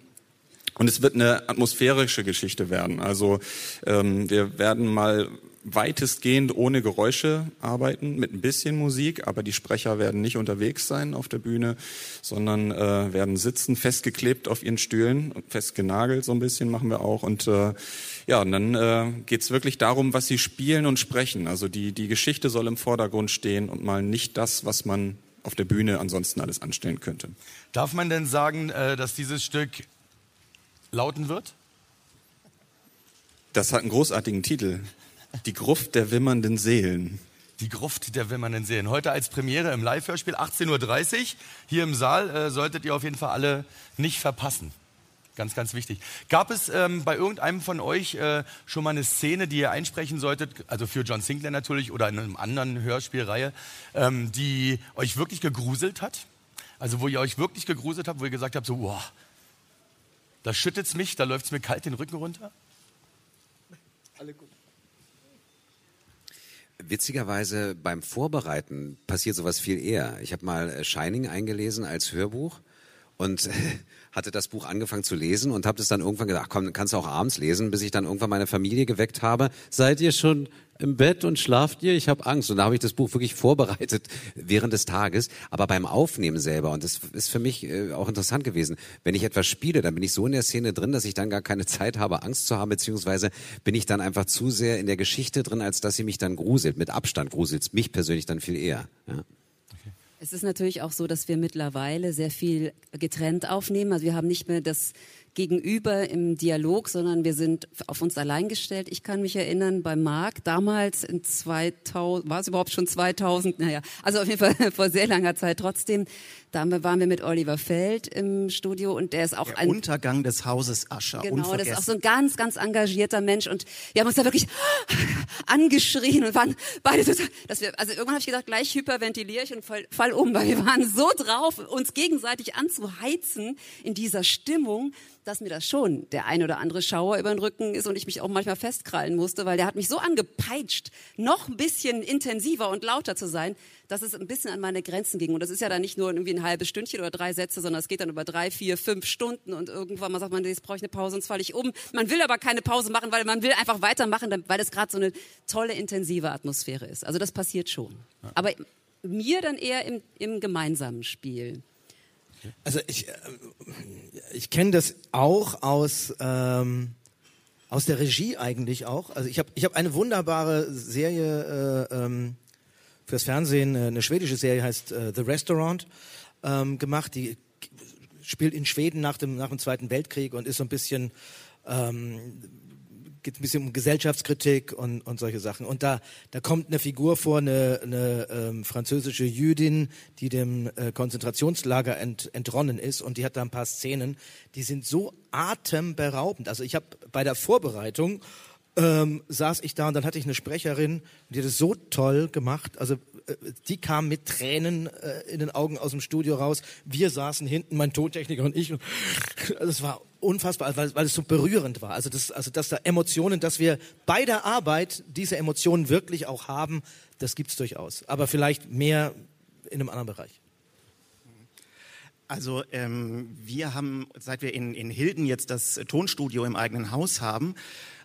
Und es wird eine atmosphärische Geschichte werden. Also ähm, wir werden mal weitestgehend ohne Geräusche arbeiten, mit ein bisschen Musik, aber die Sprecher werden nicht unterwegs sein auf der Bühne, sondern äh, werden sitzen, festgeklebt auf ihren Stühlen, festgenagelt so ein bisschen machen wir auch. Und äh, ja, und dann äh, geht es wirklich darum, was sie spielen und sprechen. Also die, die Geschichte soll im Vordergrund stehen und mal nicht das, was man auf der Bühne ansonsten alles anstellen könnte. Darf man denn sagen, äh, dass dieses Stück lauten wird? Das hat einen großartigen Titel. Die Gruft der wimmernden Seelen. Die Gruft der wimmernden Seelen. Heute als Premiere im Live-Hörspiel 18.30 Uhr. Hier im Saal äh, solltet ihr auf jeden Fall alle nicht verpassen. Ganz, ganz wichtig. Gab es ähm, bei irgendeinem von euch äh, schon mal eine Szene, die ihr einsprechen solltet, also für John Sinclair natürlich oder in einer anderen Hörspielreihe, ähm, die euch wirklich gegruselt hat? Also wo ihr euch wirklich gegruselt habt, wo ihr gesagt habt, so, wow, Da schüttet's mich, da läuft's mir kalt den Rücken runter. Alle gut. Witzigerweise beim Vorbereiten passiert sowas viel eher. Ich habe mal äh, Shining eingelesen als Hörbuch und hatte das Buch angefangen zu lesen und habe das dann irgendwann gedacht, komm, kannst du auch abends lesen, bis ich dann irgendwann meine Familie geweckt habe. Seid ihr schon im Bett und schlaft ihr? Ich habe Angst. Und da habe ich das Buch wirklich vorbereitet während des Tages. Aber beim Aufnehmen selber, und das ist für mich äh, auch interessant gewesen, wenn ich etwas spiele, dann bin ich so in der Szene drin, dass ich dann gar keine Zeit habe, Angst zu haben, beziehungsweise bin ich dann einfach zu sehr in der Geschichte drin, als dass sie mich dann gruselt. Mit Abstand gruselt es mich persönlich dann viel eher. Ja. Es ist natürlich auch so, dass wir mittlerweile sehr viel getrennt aufnehmen. Also wir haben nicht mehr das Gegenüber im Dialog, sondern wir sind auf uns allein gestellt. Ich kann mich erinnern, bei Marc damals in 2000, war es überhaupt schon 2000? Naja, also auf jeden Fall vor sehr langer Zeit trotzdem. Da waren wir mit Oliver Feld im Studio und der ist auch Der ein Untergang des Hauses Ascher. Genau, das ist auch so ein ganz, ganz engagierter Mensch und wir haben uns da wirklich angeschrien und waren beide total, dass wir, also irgendwann habe ich gedacht, gleich hyperventiliere ich und fall, fall um, weil wir waren so drauf, uns gegenseitig anzuheizen in dieser Stimmung, dass mir das schon der ein oder andere Schauer über den Rücken ist und ich mich auch manchmal festkrallen musste, weil der hat mich so angepeitscht, noch ein bisschen intensiver und lauter zu sein, dass es ein bisschen an meine Grenzen ging. Und das ist ja dann nicht nur irgendwie ein halbes Stündchen oder drei Sätze, sondern es geht dann über drei, vier, fünf Stunden und irgendwann mal sagt man, jetzt brauche ich eine Pause, sonst falle ich um. Man will aber keine Pause machen, weil man will einfach weitermachen, weil es gerade so eine tolle, intensive Atmosphäre ist. Also das passiert schon. Aber mir dann eher im, im gemeinsamen Spiel. Also ich, äh, ich kenne das auch aus, ähm, aus der Regie eigentlich auch. Also ich habe ich hab eine wunderbare Serie äh, ähm, fürs Fernsehen, äh, eine schwedische Serie heißt äh, The Restaurant ähm, gemacht. Die spielt in Schweden nach dem, nach dem Zweiten Weltkrieg und ist so ein bisschen ähm, geht ein bisschen um Gesellschaftskritik und, und solche Sachen. Und da, da kommt eine Figur vor, eine, eine ähm, französische Jüdin, die dem äh, Konzentrationslager ent, entronnen ist. Und die hat da ein paar Szenen, die sind so atemberaubend. Also ich habe bei der Vorbereitung ähm, saß ich da und dann hatte ich eine Sprecherin, die hat es so toll gemacht. Also äh, die kam mit Tränen äh, in den Augen aus dem Studio raus. Wir saßen hinten, mein Tontechniker und ich. Und das war unfassbar, weil, weil es so berührend war. Also, das, also dass da Emotionen, dass wir bei der Arbeit diese Emotionen wirklich auch haben, das gibt's durchaus. Aber vielleicht mehr in einem anderen Bereich. Also ähm, wir haben, seit wir in, in Hilden jetzt das Tonstudio im eigenen Haus haben,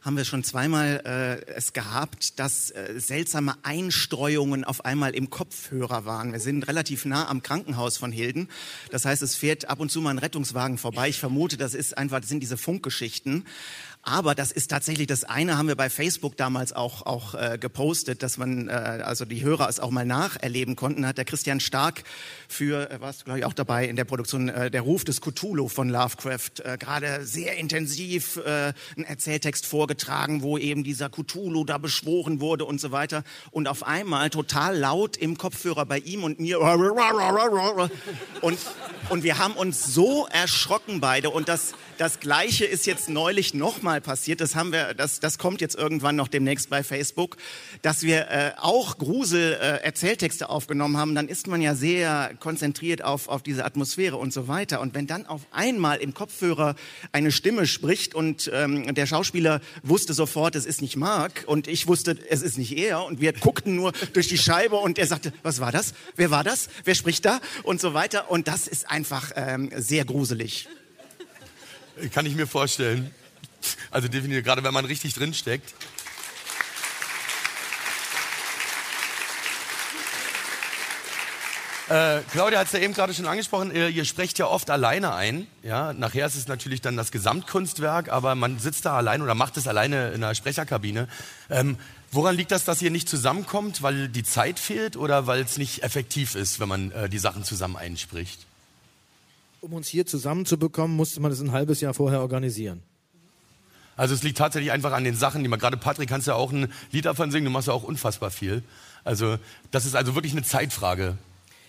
haben wir schon zweimal äh, es gehabt, dass äh, seltsame Einstreuungen auf einmal im Kopfhörer waren. Wir sind relativ nah am Krankenhaus von Hilden. Das heißt, es fährt ab und zu mal ein Rettungswagen vorbei. Ich vermute, das ist einfach, das sind diese Funkgeschichten. Aber das ist tatsächlich das eine, haben wir bei Facebook damals auch, auch äh, gepostet, dass man, äh, also die Hörer es auch mal nacherleben konnten. Hat der Christian Stark für, äh, warst du glaube ich auch dabei in der Produktion, äh, der Ruf des Cthulhu von Lovecraft, äh, gerade sehr intensiv äh, einen Erzähltext vorgetragen, wo eben dieser Cthulhu da beschworen wurde und so weiter. Und auf einmal total laut im Kopfhörer bei ihm und mir und, und wir haben uns so erschrocken beide und das das Gleiche ist jetzt neulich nochmal passiert. Das haben wir, das, das kommt jetzt irgendwann noch demnächst bei Facebook, dass wir äh, auch Grusel-Erzähltexte äh, aufgenommen haben. Dann ist man ja sehr konzentriert auf, auf diese Atmosphäre und so weiter. Und wenn dann auf einmal im Kopfhörer eine Stimme spricht und ähm, der Schauspieler wusste sofort, es ist nicht Mark und ich wusste, es ist nicht er und wir guckten nur durch die Scheibe und er sagte, was war das? Wer war das? Wer spricht da? Und so weiter. Und das ist einfach ähm, sehr gruselig. Kann ich mir vorstellen. Also definitiv, gerade wenn man richtig drin steckt. Äh, Claudia hat es ja eben gerade schon angesprochen, ihr, ihr, sprecht ja oft alleine ein. Ja? Nachher ist es natürlich dann das Gesamtkunstwerk, aber man sitzt da alleine oder macht es alleine in der Sprecherkabine. Ähm, woran liegt das, dass ihr nicht zusammenkommt? Weil die Zeit fehlt oder weil es nicht effektiv ist, wenn man äh, die Sachen zusammen einspricht? Um uns hier zusammenzubekommen, musste man das ein halbes Jahr vorher organisieren. Also es liegt tatsächlich einfach an den Sachen, die man gerade Patrick kannst ja auch ein Lied davon singen, du machst ja auch unfassbar viel. Also das ist also wirklich eine Zeitfrage.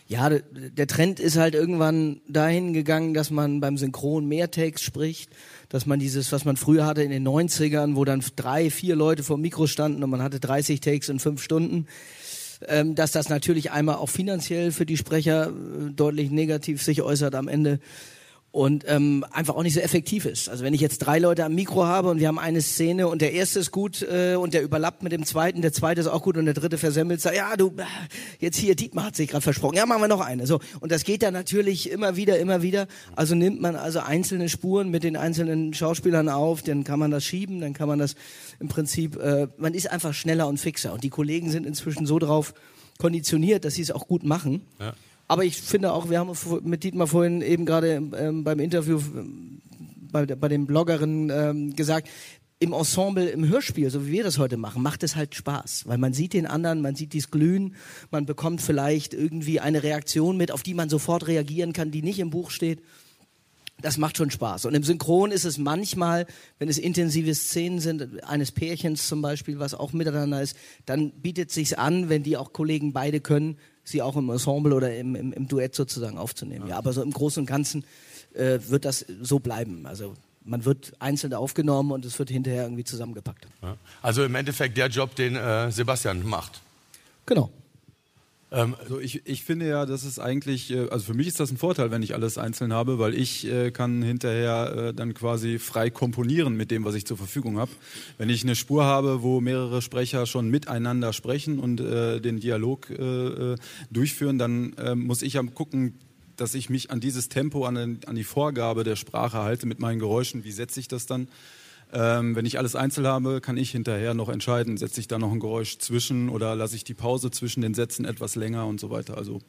Ja, der Trend ist halt irgendwann dahin gegangen, dass man beim Synchron mehr Takes spricht, dass man dieses, was man früher hatte in den 90ern, wo dann drei, vier Leute vor dem Mikro standen und man hatte 30 Takes in fünf Stunden, ähm, dass das natürlich einmal auch finanziell für die Sprecher äh, deutlich negativ sich äußert am Ende. Und ähm, einfach auch nicht so effektiv ist. Also wenn ich jetzt drei Leute am Mikro habe und wir haben eine Szene und der erste ist gut äh, und der überlappt mit dem zweiten, der zweite ist auch gut und der dritte versemmelt, sagt, ja du, äh, jetzt hier, Dietmar hat sich gerade versprochen, ja machen wir noch eine. So Und das geht dann natürlich immer wieder, immer wieder. Also nimmt man also einzelne Spuren mit den einzelnen Schauspielern auf, dann kann man das schieben, dann kann man das im Prinzip, äh, man ist einfach schneller und fixer und die Kollegen sind inzwischen so drauf konditioniert, dass sie es auch gut machen. Ja. Aber ich finde auch, wir haben mit Dietmar vorhin eben gerade ähm, beim Interview ähm, bei, bei den Bloggerinnen ähm, gesagt, im Ensemble, im Hörspiel, so wie wir das heute machen, macht es halt Spaß, weil man sieht den anderen, man sieht dies Glühen, man bekommt vielleicht irgendwie eine Reaktion mit, auf die man sofort reagieren kann, die nicht im Buch steht. Das macht schon Spaß. Und im Synchron ist es manchmal, wenn es intensive Szenen sind, eines Pärchens zum Beispiel, was auch miteinander ist, dann bietet sich's an, wenn die auch Kollegen beide können, sie auch im Ensemble oder im, im, im Duett sozusagen aufzunehmen. Ja, aber so im Großen und Ganzen äh, wird das so bleiben. Also man wird einzeln aufgenommen und es wird hinterher irgendwie zusammengepackt. Ja. Also im Endeffekt der Job, den äh, Sebastian macht. Genau. Ähm, also ich, ich finde ja, das ist eigentlich, äh, also für mich ist das ein Vorteil, wenn ich alles einzeln habe, weil ich äh, kann hinterher äh, dann quasi frei komponieren mit dem, was ich zur Verfügung habe. Wenn ich eine Spur habe, wo mehrere Sprecher schon miteinander sprechen und äh, den Dialog äh, äh durchführen, dann muss ich ja gucken, dass ich mich an dieses Tempo, an, an die Vorgabe der Sprache halte mit meinen Geräuschen. Wie setze ich das dann? Ähm, wenn ich alles einzeln habe, kann ich hinterher noch entscheiden, setze ich da noch ein Geräusch zwischen oder lasse ich die Pause zwischen den Sätzen etwas länger und so weiter. Also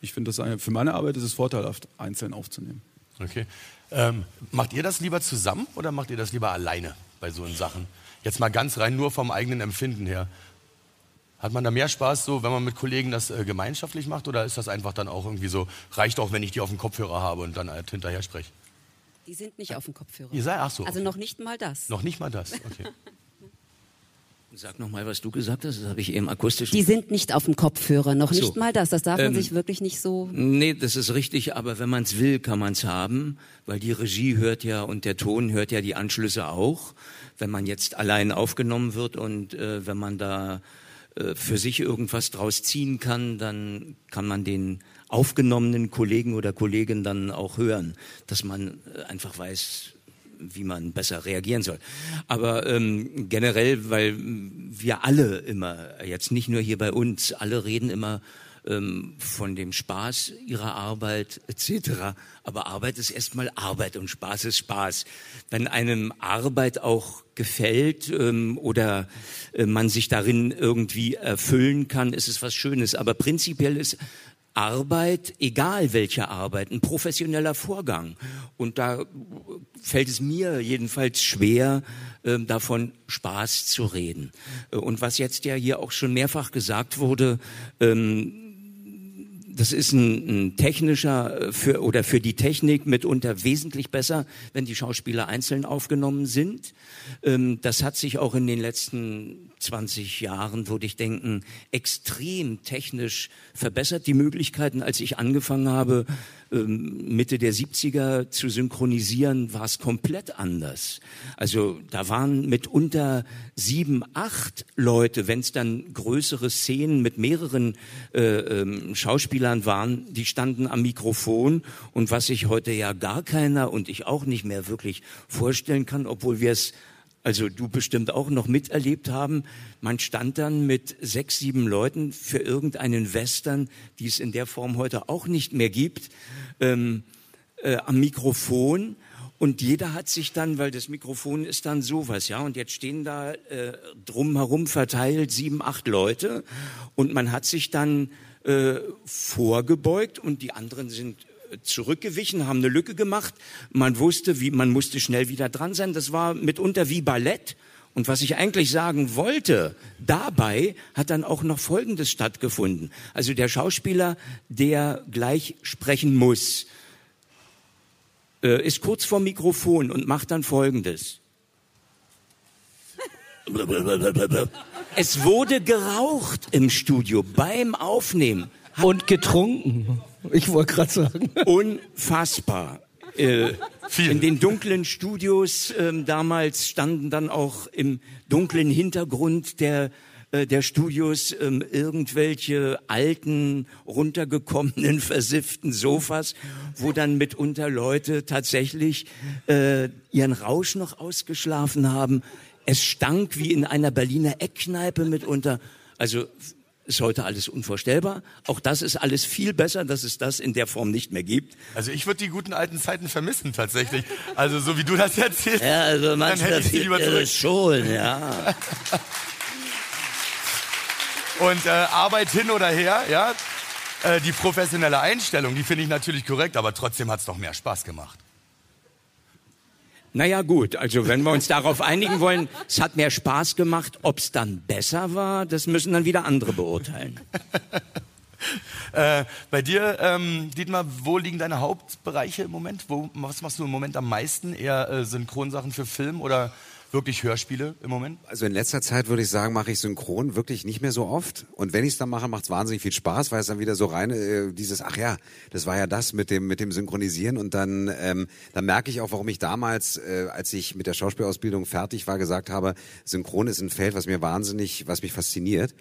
ich finde, das für meine Arbeit ist es vorteilhaft, einzeln aufzunehmen. Okay. Ähm, macht ihr das lieber zusammen oder macht ihr das lieber alleine bei so Sachen? Jetzt mal ganz rein nur vom eigenen Empfinden her. Hat man da mehr Spaß, so, wenn man mit Kollegen das äh, gemeinschaftlich macht, oder ist das einfach dann auch irgendwie so, reicht auch, wenn ich die auf dem Kopfhörer habe und dann halt hinterher spreche? Die sind nicht auf dem Kopfhörer. Ihr seid, ach so. Also noch nicht mal das. Noch nicht mal das, okay. Sag noch mal, was du gesagt hast, das habe ich eben akustisch. Die sind nicht auf dem Kopfhörer, noch so. nicht mal das. Das darf man Ähm, sich wirklich nicht so. Nee, das ist richtig, aber wenn man es will, kann man es haben, weil die Regie hört ja und der Ton hört ja die Anschlüsse auch. Wenn man jetzt allein aufgenommen wird und äh, wenn man da äh, für sich irgendwas draus ziehen kann, dann kann man den aufgenommenen Kollegen oder Kolleginnen dann auch hören, dass man äh, einfach weiß, wie man besser reagieren soll. Aber ähm, generell, weil wir alle immer, jetzt nicht nur hier bei uns, alle reden immer ähm, von dem Spaß ihrer Arbeit etc. Aber Arbeit ist erstmal Arbeit und Spaß ist Spaß. Wenn einem Arbeit auch gefällt ähm, oder äh, man sich darin irgendwie erfüllen kann, ist es was Schönes. Aber prinzipiell ist Arbeit, egal welche Arbeit, ein professioneller Vorgang. Und da fällt es mir jedenfalls schwer, äh, davon Spaß zu reden. Äh, Und was jetzt ja hier auch schon mehrfach gesagt wurde, ähm, das ist ein, ein technischer äh, für, oder für die Technik mitunter wesentlich besser, wenn die Schauspieler einzeln aufgenommen sind. Ähm, das hat sich auch in den letzten 20 Jahren, würde ich denken, extrem technisch verbessert. Die Möglichkeiten, als ich angefangen habe, Mitte der 70er zu synchronisieren, war es komplett anders. Also da waren mitunter sieben, acht Leute, wenn es dann größere Szenen mit mehreren äh, ähm, Schauspielern waren, die standen am Mikrofon und was sich heute ja gar keiner und ich auch nicht mehr wirklich vorstellen kann, obwohl wir es also du bestimmt auch noch miterlebt haben, man stand dann mit sechs, sieben Leuten für irgendeinen Western, die es in der Form heute auch nicht mehr gibt, ähm, äh, am Mikrofon. Und jeder hat sich dann, weil das Mikrofon ist dann sowas, ja, und jetzt stehen da äh, drumherum verteilt sieben, acht Leute. Und man hat sich dann äh, vorgebeugt und die anderen sind zurückgewichen, haben eine Lücke gemacht. Man wusste, wie, man musste schnell wieder dran sein. Das war mitunter wie Ballett. Und was ich eigentlich sagen wollte, dabei hat dann auch noch Folgendes stattgefunden. Also der Schauspieler, der gleich sprechen muss, äh, ist kurz vor Mikrofon und macht dann Folgendes. Es wurde geraucht im Studio beim Aufnehmen. Und getrunken. Ich wollte gerade sagen. Unfassbar. Äh, in den dunklen Studios ähm, damals standen dann auch im dunklen Hintergrund der äh, der Studios ähm, irgendwelche alten, runtergekommenen, versifften Sofas, wo dann mitunter Leute tatsächlich äh, ihren Rausch noch ausgeschlafen haben. Es stank wie in einer Berliner Eckkneipe mitunter. Also ist heute alles unvorstellbar. Auch das ist alles viel besser, dass es das in der Form nicht mehr gibt. Also ich würde die guten alten Zeiten vermissen tatsächlich. Also so wie du das erzählst. Ja, also dann hätte ich lieber zurück. schon, ja. Und äh, Arbeit hin oder her, ja. Äh, die professionelle Einstellung, die finde ich natürlich korrekt, aber trotzdem hat es doch mehr Spaß gemacht. Naja gut, also wenn wir uns darauf einigen wollen, es hat mehr Spaß gemacht, ob es dann besser war, das müssen dann wieder andere beurteilen. Äh, bei dir, ähm, Dietmar, wo liegen deine Hauptbereiche im Moment? Wo, was machst du im Moment am meisten? Eher äh, Synchronsachen für Film oder wirklich Hörspiele im Moment? Also in letzter Zeit würde ich sagen, mache ich Synchron wirklich nicht mehr so oft. Und wenn ich es dann mache, macht es wahnsinnig viel Spaß, weil es dann wieder so rein äh, dieses, ach ja, das war ja das mit dem mit dem Synchronisieren. Und dann ähm, dann merke ich auch, warum ich damals, äh, als ich mit der Schauspielausbildung fertig war, gesagt habe, Synchron ist ein Feld, was mir wahnsinnig, was mich fasziniert.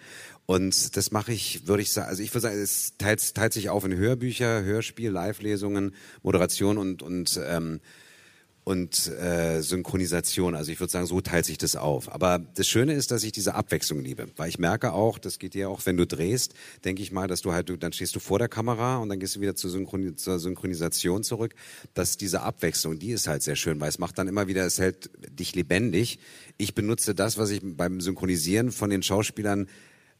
Und das mache ich, würde ich sagen, also ich würde sagen, es teilt, teilt sich auf in Hörbücher, Hörspiel, Live-Lesungen, Moderation und und ähm, und äh, Synchronisation. Also ich würde sagen, so teilt sich das auf. Aber das Schöne ist, dass ich diese Abwechslung liebe, weil ich merke auch, das geht dir auch, wenn du drehst, denke ich mal, dass du halt, du, dann stehst du vor der Kamera und dann gehst du wieder zur, Synchron zur Synchronisation zurück, dass diese Abwechslung, die ist halt sehr schön, weil es macht dann immer wieder, es hält dich lebendig. Ich benutze das, was ich beim Synchronisieren von den Schauspielern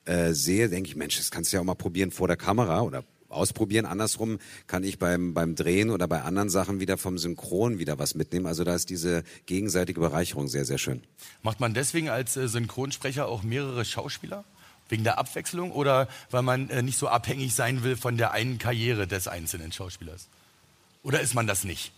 äh, sehe, denke ich, Mensch, das kannst du ja auch mal probieren vor der Kamera oder ausprobieren. Andersrum kann ich beim, beim Drehen oder bei anderen Sachen wieder vom Synchron wieder was mitnehmen. Also da ist diese gegenseitige Bereicherung sehr, sehr schön. Macht man deswegen als äh, Synchronsprecher auch mehrere Schauspieler? Wegen der Abwechslung oder weil man äh, nicht so abhängig sein will von der einen Karriere des einzelnen Schauspielers? Oder ist man das nicht?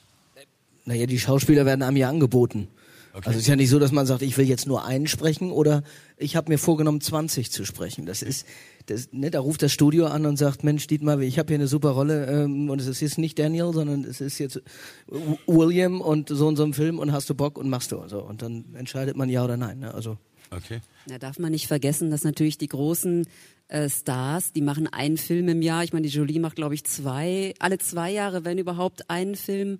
Naja, die Schauspieler werden einem ja angeboten. Okay. Also es ist ja nicht so, dass man sagt, ich will jetzt nur einen sprechen oder ich habe mir vorgenommen, 20 zu sprechen. Das ist, das, ne, da ruft das Studio an und sagt, Mensch, Dietmar, ich habe hier eine super Rolle ähm, und es ist jetzt nicht Daniel, sondern es ist jetzt William und so und so ein Film und hast du Bock und machst du. So. Und dann entscheidet man ja oder nein. Ne? Also Okay. Da darf man nicht vergessen, dass natürlich die großen äh, Stars, die machen einen Film im Jahr. Ich meine, die Jolie macht, glaube ich, zwei, alle zwei Jahre, wenn überhaupt, einen Film.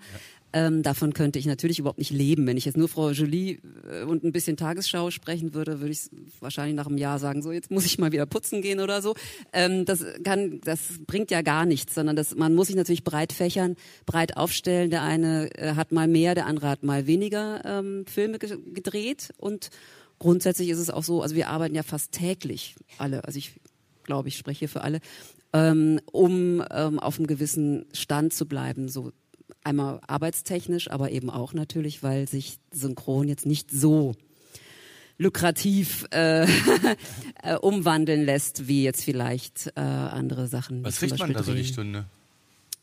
Ähm, davon könnte ich natürlich überhaupt nicht leben. Wenn ich jetzt nur Frau Jolie äh, und ein bisschen Tagesschau sprechen würde, würde ich wahrscheinlich nach einem Jahr sagen, so jetzt muss ich mal wieder putzen gehen oder so. Ähm, das kann, das bringt ja gar nichts, sondern das, man muss sich natürlich breit fächern, breit aufstellen. Der eine äh, hat mal mehr, der andere hat mal weniger ähm, Filme ge gedreht und grundsätzlich ist es auch so, also wir arbeiten ja fast täglich alle, also ich glaube, ich spreche für alle, ähm, um ähm, auf einem gewissen Stand zu bleiben, so einmal arbeitstechnisch, aber eben auch natürlich, weil sich Synchron jetzt nicht so lukrativ äh, äh, umwandeln lässt, wie jetzt vielleicht äh, andere Sachen. Was kriegt man da so die. Stunde?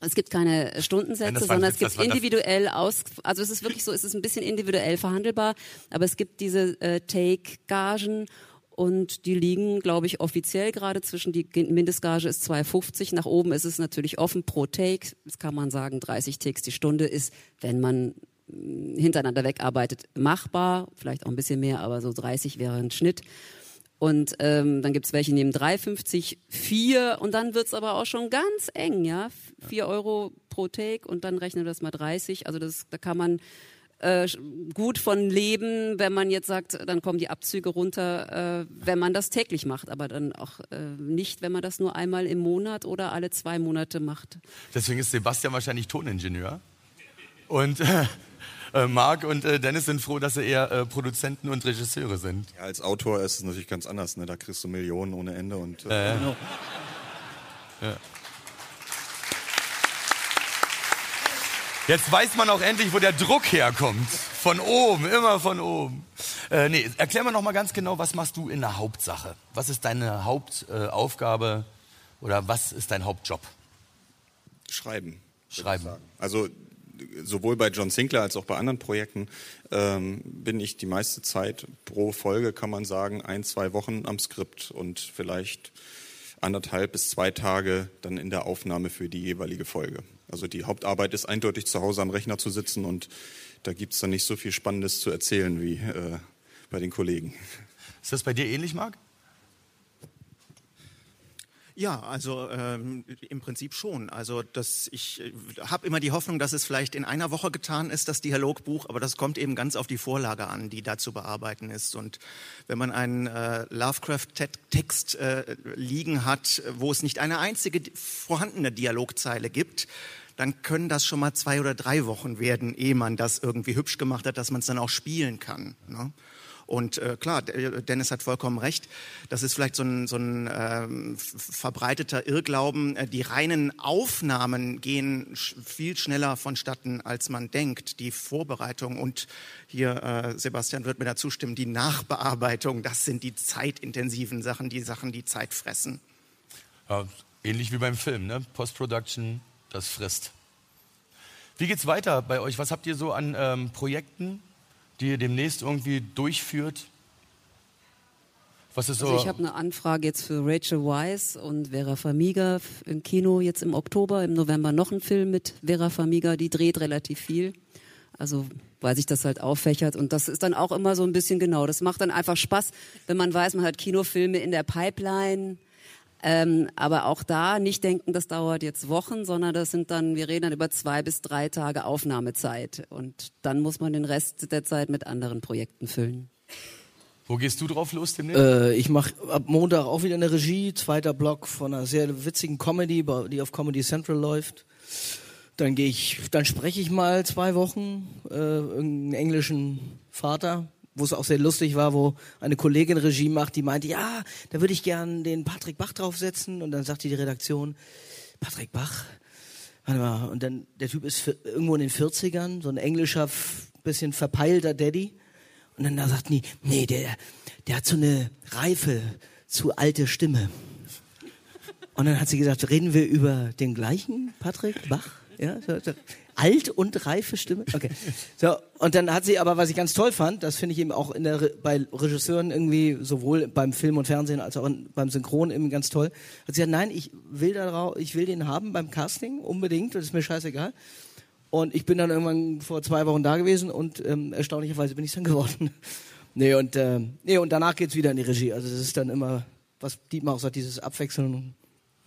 Es gibt keine Stundensätze, sondern es gibt individuell aus, also es ist wirklich so, es ist ein bisschen individuell verhandelbar, aber es gibt diese äh, Take-Gagen und die liegen, glaube ich, offiziell gerade zwischen, die Mindestgage ist 2,50, nach oben ist es natürlich offen pro Take, das kann man sagen, 30 Takes die Stunde ist, wenn man mh, hintereinander wegarbeitet, machbar, vielleicht auch ein bisschen mehr, aber so 30 wäre ein Schnitt. Und ähm, dann gibt's welche, nehmen 3,50, 4 und dann wird's aber auch schon ganz eng, ja. 4 Euro pro Take und dann rechnen wir das mal 30. Also das, da kann man äh, gut von leben, wenn man jetzt sagt, dann kommen die Abzüge runter, äh, wenn man das täglich macht, aber dann auch äh, nicht, wenn man das nur einmal im Monat oder alle zwei Monate macht. Deswegen ist Sebastian wahrscheinlich Toningenieur. Und äh, Marc und äh, Dennis sind froh, dass sie eher äh, Produzenten und Regisseure sind. Ja, als Autor ist es natürlich ganz anders. Ne? Da kriegst du Millionen ohne Ende. Und, äh, Äh, ja. Jetzt weiß man auch endlich, wo der Druck herkommt. Von oben, immer von oben. Äh, nee, erklär mir noch mal ganz genau, was machst du in der Hauptsache? Was ist deine Hauptaufgabe oder was ist dein Hauptjob? Schreiben. Schreiben. Also sowohl bei John Sinclair als auch bei anderen Projekten ähm, bin ich die meiste Zeit pro Folge, kann man sagen, ein, zwei Wochen am Skript und vielleicht anderthalb bis zwei Tage dann in der Aufnahme für die jeweilige Folge. Also die Hauptarbeit ist eindeutig zu Hause am Rechner zu sitzen und da gibt's dann nicht so viel Spannendes zu erzählen wie äh, bei den Kollegen. Ist das bei dir ähnlich, Marc? Ja, also ähm, im Prinzip schon. Also das, ich äh, habe immer die Hoffnung, dass es vielleicht in einer Woche getan ist, das Dialogbuch, aber das kommt eben ganz auf die Vorlage an, die da zu bearbeiten ist. Und wenn man einen äh, Lovecraft-Text äh, liegen hat, wo es nicht eine einzige vorhandene Dialogzeile gibt, dann können das schon mal zwei oder drei Wochen werden, ehe man das irgendwie hübsch gemacht hat, dass man es dann auch spielen kann. Ne? Und äh, klar, Dennis hat vollkommen recht. Das ist vielleicht so ein, so ein ähm, verbreiteter Irrglauben. Äh, die reinen Aufnahmen gehen sch viel schneller vonstatten, als man denkt. Die Vorbereitung und hier, äh, Sebastian wird mir da zustimmen, die Nachbearbeitung, das sind die zeitintensiven Sachen, die Sachen, die Zeit fressen. Ja, ähnlich wie beim Film, ne? Post-Production, das frisst. Wie geht's weiter bei euch? Was habt ihr so an ähm, Projekten? Die ihr demnächst irgendwie durchführt? Was ist so? Also ich habe eine Anfrage jetzt für Rachel Weisz und Vera Farmiga im Kino jetzt im Oktober, im November noch ein Film mit Vera Farmiga, die dreht relativ viel. Also weil sich das halt auffächert und das ist dann auch immer so ein bisschen genau. Das macht dann einfach Spaß, wenn man weiß, man hat Kinofilme in der Pipeline ähm, aber auch da nicht denken, das dauert jetzt Wochen, sondern das sind dann, wir reden dann über zwei bis drei Tage Aufnahmezeit. Und dann muss man den Rest der Zeit mit anderen Projekten füllen. Wo gehst du drauf los demnächst? Äh, ich mache ab Montag auch wieder eine Regie, zweiter Block von einer sehr witzigen Comedy, die auf Comedy Central läuft. Dann gehe ich, dann spreche ich mal zwei Wochen äh, irgendeinen englischen Vater wo es auch sehr lustig war, wo eine Kollegin Regie macht, die meinte, ja, da würde ich gern den Patrick Bach draufsetzen. Und dann sagte die Redaktion, Patrick Bach? Warte mal, und dann, der Typ ist irgendwo in den 40ern, so ein englischer, bisschen verpeilter Daddy. Und dann da sagt die, nee, der, der hat so eine reife, zu alte Stimme. Und dann hat sie gesagt, reden wir über den gleichen Patrick Bach? Ja, alt und reife Stimme. Okay. So, und dann hat sie aber, was ich ganz toll fand, das finde ich eben auch in der, bei Regisseuren irgendwie, sowohl beim Film und Fernsehen als auch in, beim Synchron eben ganz toll, hat sie gesagt, nein, ich will da ich will den haben beim Casting, unbedingt, das ist mir scheißegal. Und ich bin dann irgendwann vor zwei Wochen da gewesen und ähm, erstaunlicherweise bin ich dann geworden. nee, und, äh, nee, und danach geht's wieder in die Regie. Also das ist dann immer, was Dietmar auch sagt, dieses Abwechseln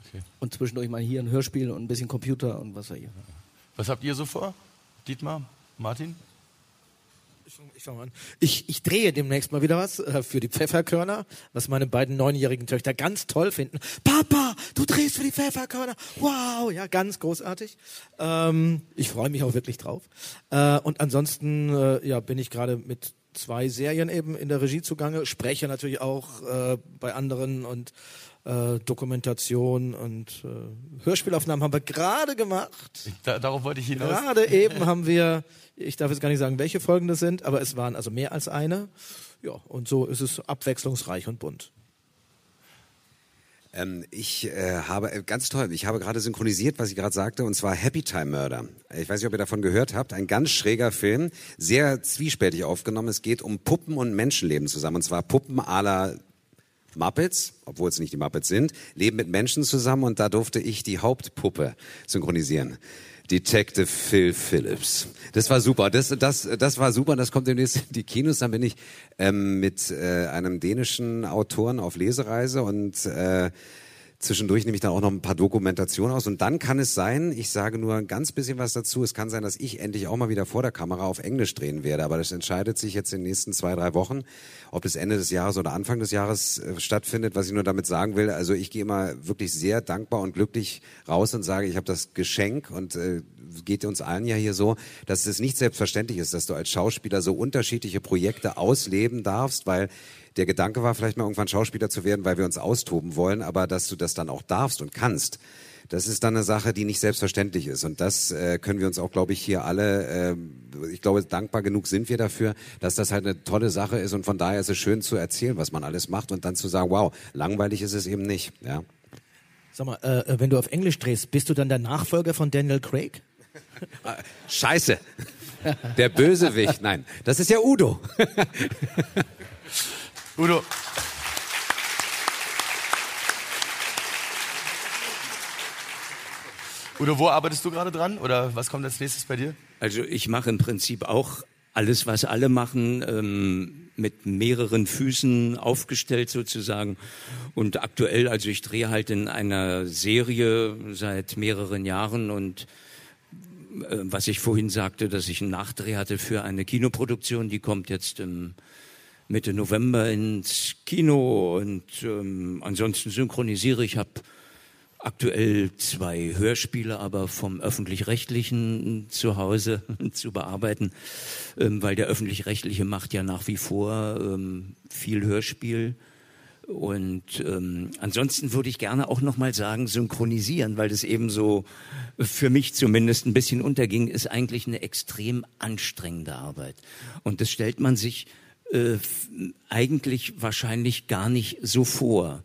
okay. und zwischendurch mal hier ein Hörspiel und ein bisschen Computer und was weiß ich. Was habt ihr so vor? Dietmar, Martin? Ich. Ich, ich drehe demnächst mal wieder was äh, für die Pfefferkörner, was meine beiden neunjährigen Töchter ganz toll finden. Papa, du drehst für die Pfefferkörner. Wow, ja, ganz großartig. Ähm, ich freue mich auch wirklich drauf. Äh, und ansonsten äh, ja, bin ich gerade mit zwei Serien eben in der Regie zugange, spreche natürlich auch äh, bei anderen und äh, Dokumentation und äh, Hörspielaufnahmen haben wir gerade gemacht. Da, darauf wollte ich hinaus. Gerade eben haben wir, ich darf jetzt gar nicht sagen, welche Folgen das sind, aber es waren also mehr als eine. Ja, und so ist es abwechslungsreich und bunt. Ähm, ich äh, habe, äh, ganz toll, ich habe gerade synchronisiert, was ich gerade sagte, und zwar Happy Time Murder. Ich weiß nicht, ob ihr davon gehört habt. Ein ganz schräger Film, sehr zwiespältig aufgenommen. Es geht um Puppen und Menschenleben zusammen. Und zwar Puppen à la Muppets, obwohl es nicht die Muppets sind, leben mit Menschen zusammen und da durfte ich die Hauptpuppe synchronisieren. Detective Phil Phillips. Das war super. Das, das, das war super. Das kommt demnächst in die Kinos. Dann bin ich ähm, mit äh, einem dänischen Autoren auf Lesereise und äh, Zwischendurch nehme ich dann auch noch ein paar Dokumentationen aus. Und dann kann es sein, ich sage nur ein ganz bisschen was dazu, es kann sein, dass ich endlich auch mal wieder vor der Kamera auf Englisch drehen werde, aber das entscheidet sich jetzt in den nächsten zwei, drei Wochen, ob das Ende des Jahres oder Anfang des Jahres äh, stattfindet. Was ich nur damit sagen will, also ich gehe immer wirklich sehr dankbar und glücklich raus und sage, ich habe das Geschenk. Und äh, geht uns allen ja hier so, dass es nicht selbstverständlich ist, dass du als Schauspieler so unterschiedliche Projekte ausleben darfst, weil der Gedanke war vielleicht mal irgendwann Schauspieler zu werden, weil wir uns austoben wollen, aber dass du das dann auch darfst und kannst, das ist dann eine Sache, die nicht selbstverständlich ist. Und das äh, können wir uns auch, glaube ich, hier alle, äh, ich glaube, dankbar genug sind wir dafür, dass das halt eine tolle Sache ist. Und von daher ist es schön zu erzählen, was man alles macht und dann zu sagen, wow, langweilig ist es eben nicht. Ja. Sag mal, äh, wenn du auf Englisch drehst, bist du dann der Nachfolger von Daniel Craig? Scheiße. Der Bösewicht. Nein, das ist ja Udo. Udo. Udo, wo arbeitest du gerade dran oder was kommt als nächstes bei dir? Also ich mache im Prinzip auch alles, was alle machen, ähm, mit mehreren Füßen aufgestellt sozusagen. Und aktuell, also ich drehe halt in einer Serie seit mehreren Jahren und äh, was ich vorhin sagte, dass ich einen Nachdreh hatte für eine Kinoproduktion, die kommt jetzt im Mitte November ins Kino und ähm, ansonsten synchronisiere ich, habe aktuell zwei Hörspiele, aber vom öffentlich-rechtlichen zu Hause zu bearbeiten, ähm, weil der öffentlich-rechtliche macht ja nach wie vor ähm, viel Hörspiel. Und ähm, ansonsten würde ich gerne auch noch mal sagen, synchronisieren, weil das eben so für mich zumindest ein bisschen unterging, ist eigentlich eine extrem anstrengende Arbeit. Und das stellt man sich äh, eigentlich wahrscheinlich gar nicht so vor.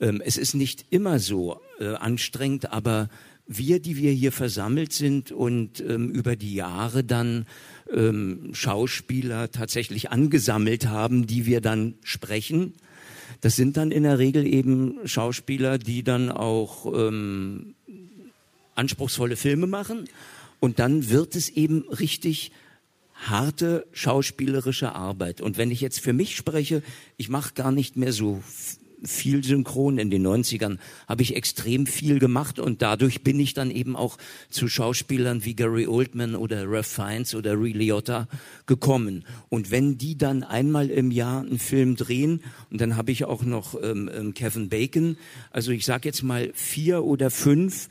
Ähm, es ist nicht immer so äh, anstrengend, aber wir, die wir hier versammelt sind und ähm, über die Jahre dann ähm, Schauspieler tatsächlich angesammelt haben, die wir dann sprechen, das sind dann in der Regel eben Schauspieler, die dann auch ähm, anspruchsvolle Filme machen und dann wird es eben richtig harte schauspielerische Arbeit. Und wenn ich jetzt für mich spreche, ich mache gar nicht mehr so viel synchron. In den 90ern habe ich extrem viel gemacht und dadurch bin ich dann eben auch zu Schauspielern wie Gary Oldman oder Ralph Fiennes oder Ray Liotta gekommen. Und wenn die dann einmal im Jahr einen Film drehen und dann habe ich auch noch ähm, ähm Kevin Bacon, also ich sage jetzt mal vier oder fünf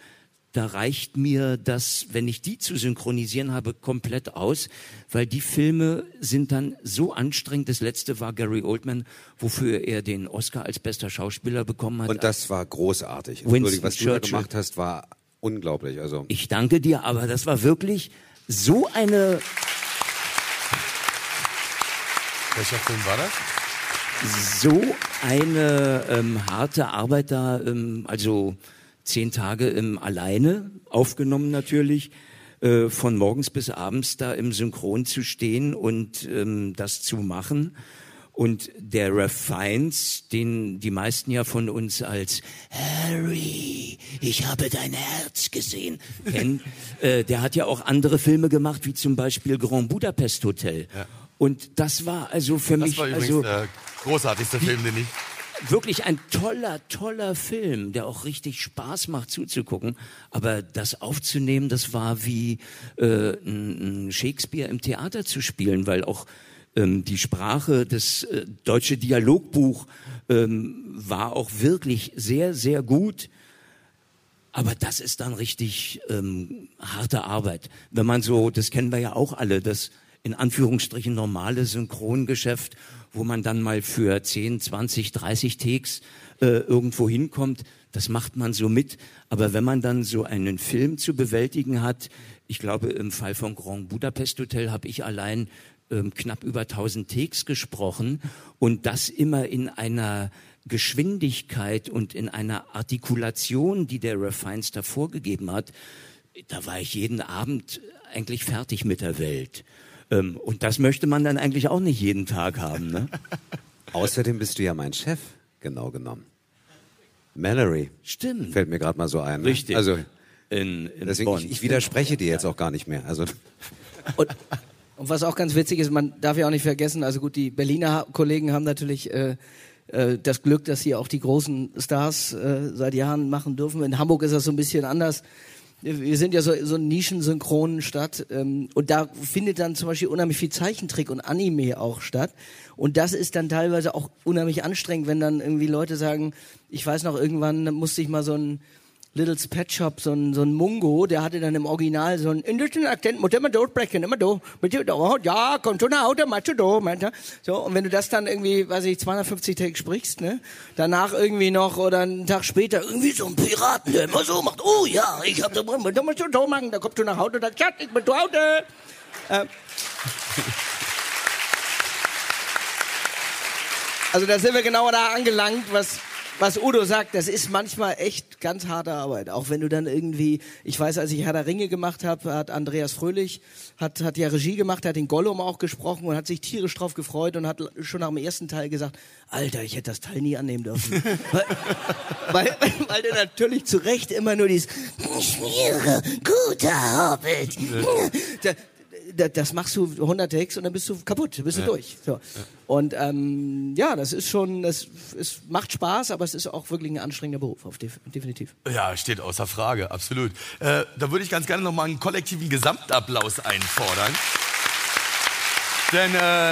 da reicht mir das, wenn ich die zu synchronisieren habe, komplett aus, weil die Filme sind dann so anstrengend. Das letzte war Gary Oldman, wofür er den Oscar als bester Schauspieler bekommen hat. Und das war großartig. Winston was du da gemacht hast, war unglaublich. Also ich danke dir, aber das war wirklich so eine. Welcher Film war das? So eine ähm, harte Arbeit da, ähm, also zehn Tage im alleine, aufgenommen natürlich, äh, von morgens bis abends da im Synchron zu stehen und ähm, das zu machen. Und der Ralph Fiennes, den die meisten ja von uns als Harry, ich habe dein Herz gesehen, kennen, äh, der hat ja auch andere Filme gemacht, wie zum Beispiel Grand Budapest Hotel. Ja. Und das war also für das mich war übrigens also der großartigste Film, den ich wirklich ein toller, toller Film, der auch richtig Spaß macht zuzugucken. Aber das aufzunehmen, das war wie äh, ein Shakespeare im Theater zu spielen, weil auch ähm, die Sprache, das äh, deutsche Dialogbuch ähm, war auch wirklich sehr, sehr gut. Aber das ist dann richtig ähm, harte Arbeit. Wenn man so, das kennen wir ja auch alle, das in Anführungsstrichen normale Synchrongeschäft wo man dann mal für 10, 20, 30 Takes äh, irgendwo hinkommt. Das macht man so mit. Aber wenn man dann so einen Film zu bewältigen hat, ich glaube, im Fall von Grand Budapest Hotel habe ich allein ähm, knapp über 1000 Takes gesprochen und das immer in einer Geschwindigkeit und in einer Artikulation, die der Refines da vorgegeben hat. Da war ich jeden Abend eigentlich fertig mit der Welt. Ähm, und das möchte man dann eigentlich auch nicht jeden Tag haben. Ne? Außerdem bist du ja mein Chef, genau genommen. Mallory. Stimmt. Fällt mir gerade mal so ein. Ne? Richtig. Also, in, in deswegen, ich, ich, widerspreche dir jetzt auch gar nicht mehr. Also. Und, und, was auch ganz witzig ist, man darf ja auch nicht vergessen, also gut, die Berliner Kollegen haben natürlich äh, äh, das Glück, dass sie auch die großen Stars äh, seit Jahren machen dürfen. In Hamburg ist das so ein bisschen anders wir sind ja so, so eine nischensynchronen Stadt ähm, und da findet dann zum Beispiel unheimlich viel Zeichentrick und Anime auch statt. Und das ist dann teilweise auch unheimlich anstrengend, wenn dann irgendwie Leute sagen, ich weiß noch, irgendwann musste ich mal so ein Little's Pet Shop, so ein, so ein Mungo, der hatte dann im Original so einen indischen Akzent, muss immer durchbrechen, immer do, ja, kommt schon nach Hause, machst du do, so, und wenn du das dann irgendwie, weiß ich, 250 Tage sprichst, ne, danach irgendwie noch oder einen Tag später irgendwie so ein Piraten, der immer so macht, oh ja, ich hab da, da musst du so machen, da kommst du nach Hause und sagst, Schatz, ich bin zu Hause. Äh, also da sind wir genau da angelangt, was was Udo sagt, das ist manchmal echt ganz harte Arbeit. Auch wenn du dann irgendwie, ich weiß, als ich Herr der Ringe gemacht habe, hat Andreas Fröhlich, hat, hat ja Regie gemacht, hat den Gollum auch gesprochen und hat sich tierisch drauf gefreut und hat schon nach dem ersten Teil gesagt, Alter, ich hätte das Teil nie annehmen dürfen. weil, weil, weil der natürlich zu Recht immer nur dieses, schmiere, guter Hobbit. Das machst du 100 Takes und dann bist du kaputt, bist du Ja. durch. So. Und ähm, ja, das ist schon, das, es macht Spaß, aber es ist auch wirklich ein anstrengender Beruf, auf def definitiv. Ja, steht außer Frage, absolut. Äh, da würde ich ganz gerne nochmal einen kollektiven Gesamtapplaus einfordern. Denn äh,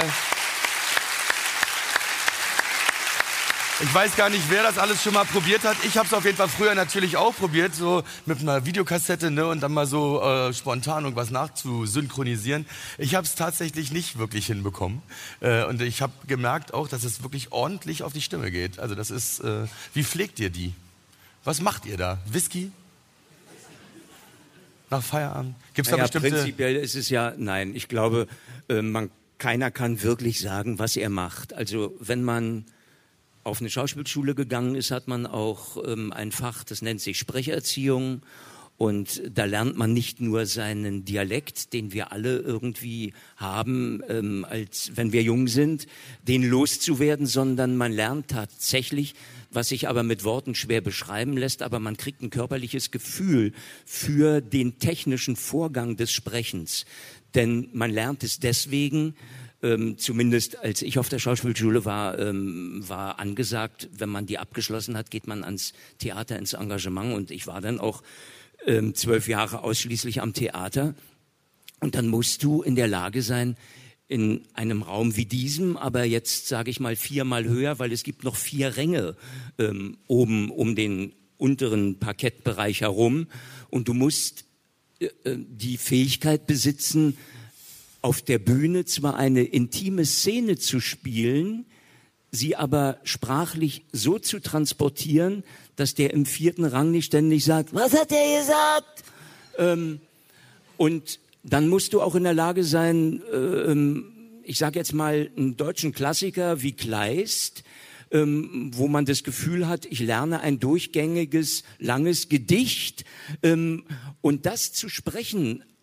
ich weiß gar nicht, wer das alles schon mal probiert hat. Ich habe es auf jeden Fall früher natürlich auch probiert, so mit einer Videokassette ne, und dann mal so äh, spontan irgendwas nachzusynchronisieren. Ich habe es tatsächlich nicht wirklich hinbekommen. Äh, und ich habe gemerkt auch, dass es wirklich ordentlich auf die Stimme geht. Also das ist, äh, wie pflegt ihr die? Was macht ihr da? Whisky? Nach Feierabend? Gibt's da naja, bestimmte... Prinzipiell ist es ja, nein, ich glaube, äh, man, keiner kann wirklich sagen, was er macht. Also wenn man auf eine Schauspielschule gegangen ist, hat man auch ähm, ein Fach, das nennt sich Sprecherziehung. Und da lernt man nicht nur seinen Dialekt, den wir alle irgendwie haben, ähm, als wenn wir jung sind, den loszuwerden, sondern man lernt tatsächlich, was sich aber mit Worten schwer beschreiben lässt, aber man kriegt ein körperliches Gefühl für den technischen Vorgang des Sprechens. Denn man lernt es deswegen, ähm, zumindest als ich auf der Schauspielschule war, ähm, war angesagt, wenn man die abgeschlossen hat, geht man ans Theater, ins Engagement. Und ich war dann auch ähm, zwölf Jahre ausschließlich am Theater. Und dann musst du in der Lage sein, in einem Raum wie diesem, aber jetzt sage ich mal viermal höher, weil es gibt noch vier Ränge ähm, oben um den unteren Parkettbereich herum. Und du musst äh, äh, die Fähigkeit besitzen, auf der Bühne zwar eine intime Szene zu spielen, sie aber sprachlich so zu transportieren, dass der im vierten Rang nicht ständig sagt, was hat der gesagt? Ähm, und dann musst du auch in der Lage sein, ähm, ich sage jetzt mal, einen deutschen Klassiker wie Kleist, ähm, wo man das Gefühl hat, ich lerne ein durchgängiges, langes Gedicht ähm, und das zu sprechen äh,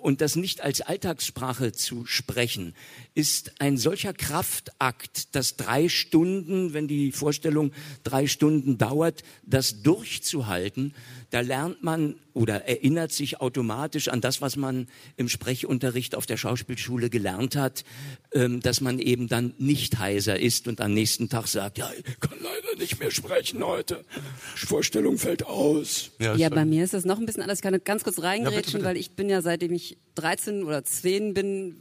und das nicht als Alltagssprache zu sprechen, ist ein solcher Kraftakt, dass drei Stunden, wenn die Vorstellung drei Stunden dauert, das durchzuhalten, da lernt man oder erinnert sich automatisch an das, was man im Sprechunterricht auf der Schauspielschule gelernt hat, ähm, dass man eben dann nicht heiser ist und am nächsten Tag sagt, ja, ich kann leider nicht mehr sprechen heute. Vorstellung fällt aus. Ja, bei mir ist es noch ein bisschen anders. Ich kann ganz kurz Ja, reingrätschen, bitte, bitte. weil ich bin ja, seitdem ich 13 oder 10 bin,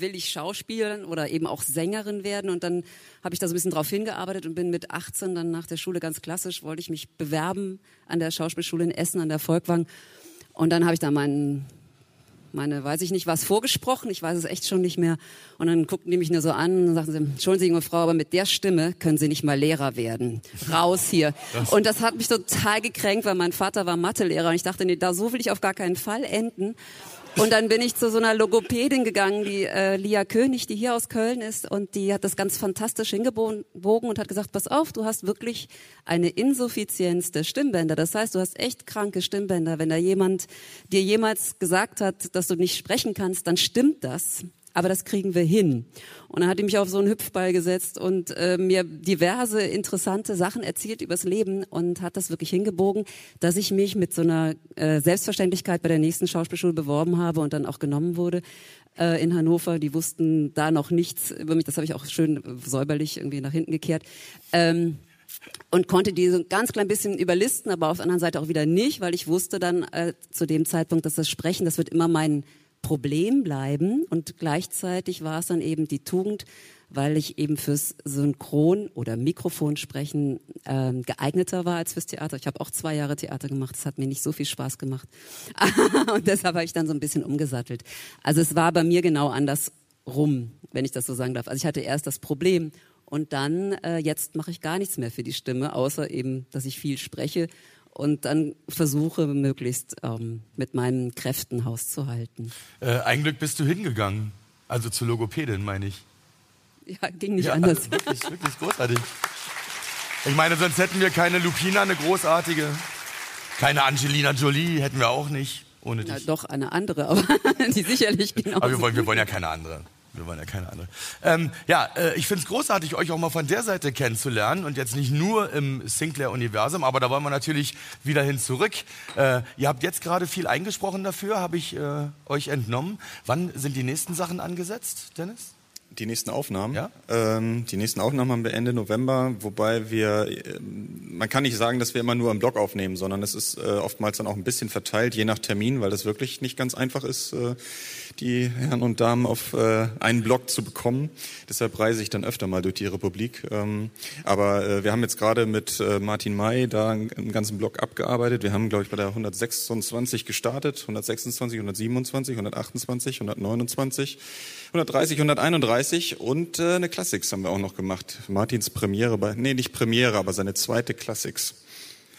will ich Schauspielerin oder eben auch Sängerin werden. Und dann habe ich da so ein bisschen drauf hingearbeitet und bin mit 18 dann nach der Schule ganz klassisch, wollte ich mich bewerben an der Schauspielschule in Essen, an der Volkwang. Und dann habe ich da meinen meine, weiß ich nicht, was vorgesprochen, ich weiß es echt schon nicht mehr. Und dann guckten die mich nur so an und sagten sie, entschuldigen Sie, junge Frau, aber mit der Stimme können Sie nicht mal Lehrer werden. Raus hier. Das- Und das hat mich total gekränkt, weil mein Vater war Mathelehrer und ich dachte, nee, da so will ich auf gar keinen Fall enden. Und dann bin ich zu so einer Logopädin gegangen, die äh, Lia König, die hier aus Köln ist, und die hat das ganz fantastisch hingebogen und hat gesagt, pass auf, du hast wirklich eine Insuffizienz der Stimmbänder. Das heißt, du hast echt kranke Stimmbänder. Wenn da jemand dir jemals gesagt hat, dass du nicht sprechen kannst, dann stimmt das. Aber das kriegen wir hin. Und dann hat die mich auf so einen Hüpfball gesetzt und äh, mir diverse interessante Sachen erzählt übers Leben und hat das wirklich hingebogen, dass ich mich mit so einer äh, Selbstverständlichkeit bei der nächsten Schauspielschule beworben habe und dann auch genommen wurde äh, in Hannover. Die wussten da noch nichts über mich. Das habe ich auch schön säuberlich irgendwie nach hinten gekehrt. Ähm, und konnte die so ein ganz klein bisschen überlisten, aber auf der anderen Seite auch wieder nicht, weil ich wusste dann äh, zu dem Zeitpunkt, dass das Sprechen, das wird immer mein Problem bleiben und gleichzeitig war es dann eben die Tugend, weil ich eben fürs Synchron- oder Mikrofonsprechen ähm, geeigneter war als fürs Theater. Ich habe auch zwei Jahre Theater gemacht, das hat mir nicht so viel Spaß gemacht und deshalb habe ich dann so ein bisschen umgesattelt. Also es war bei mir genau andersrum, wenn ich das so sagen darf. Also ich hatte erst das Problem und dann, äh, jetzt mache ich gar nichts mehr für die Stimme, außer eben, dass ich viel spreche und dann versuche, möglichst ähm, mit meinen Kräften Haus zu halten. Äh, ein Glück bist du hingegangen. Also zur Logopädin, meine ich. Ja, ging nicht ja, anders. Wirklich, wirklich großartig. Ich meine, sonst hätten wir keine Lupina, eine großartige. Keine Angelina Jolie hätten wir auch nicht. Ohne dich. Ja, doch, eine andere, aber die sicherlich genau. Aber wir wollen, wir wollen ja keine andere. Wir wollen ja keine andere. Ähm, ja, äh, ich finde es großartig, euch auch mal von der Seite kennenzulernen und jetzt nicht nur im Sinclair-Universum, aber da wollen wir natürlich wieder hin zurück. Äh, ihr habt jetzt gerade viel eingesprochen dafür, habe ich äh, euch entnommen. Wann sind die nächsten Sachen angesetzt, Dennis? Die nächsten Aufnahmen? Ja. Ähm, die nächsten Aufnahmen haben wir Ende November, wobei wir, äh, man kann nicht sagen, dass wir immer nur im Blog aufnehmen, sondern es ist äh, oftmals dann auch ein bisschen verteilt, je nach Termin, weil das wirklich nicht ganz einfach ist, äh, die Herren und Damen auf äh, einen Blog zu bekommen. Deshalb reise ich dann öfter mal durch die Republik. Ähm, aber äh, wir haben jetzt gerade mit äh, Martin May da einen ganzen Blog abgearbeitet. Wir haben, glaube ich, bei der 126 gestartet, 126, 127, 128, 129, 130, 131 und äh, eine Classics haben wir auch noch gemacht. Martins Premiere, bei, nee, nicht Premiere, aber seine zweite Classics.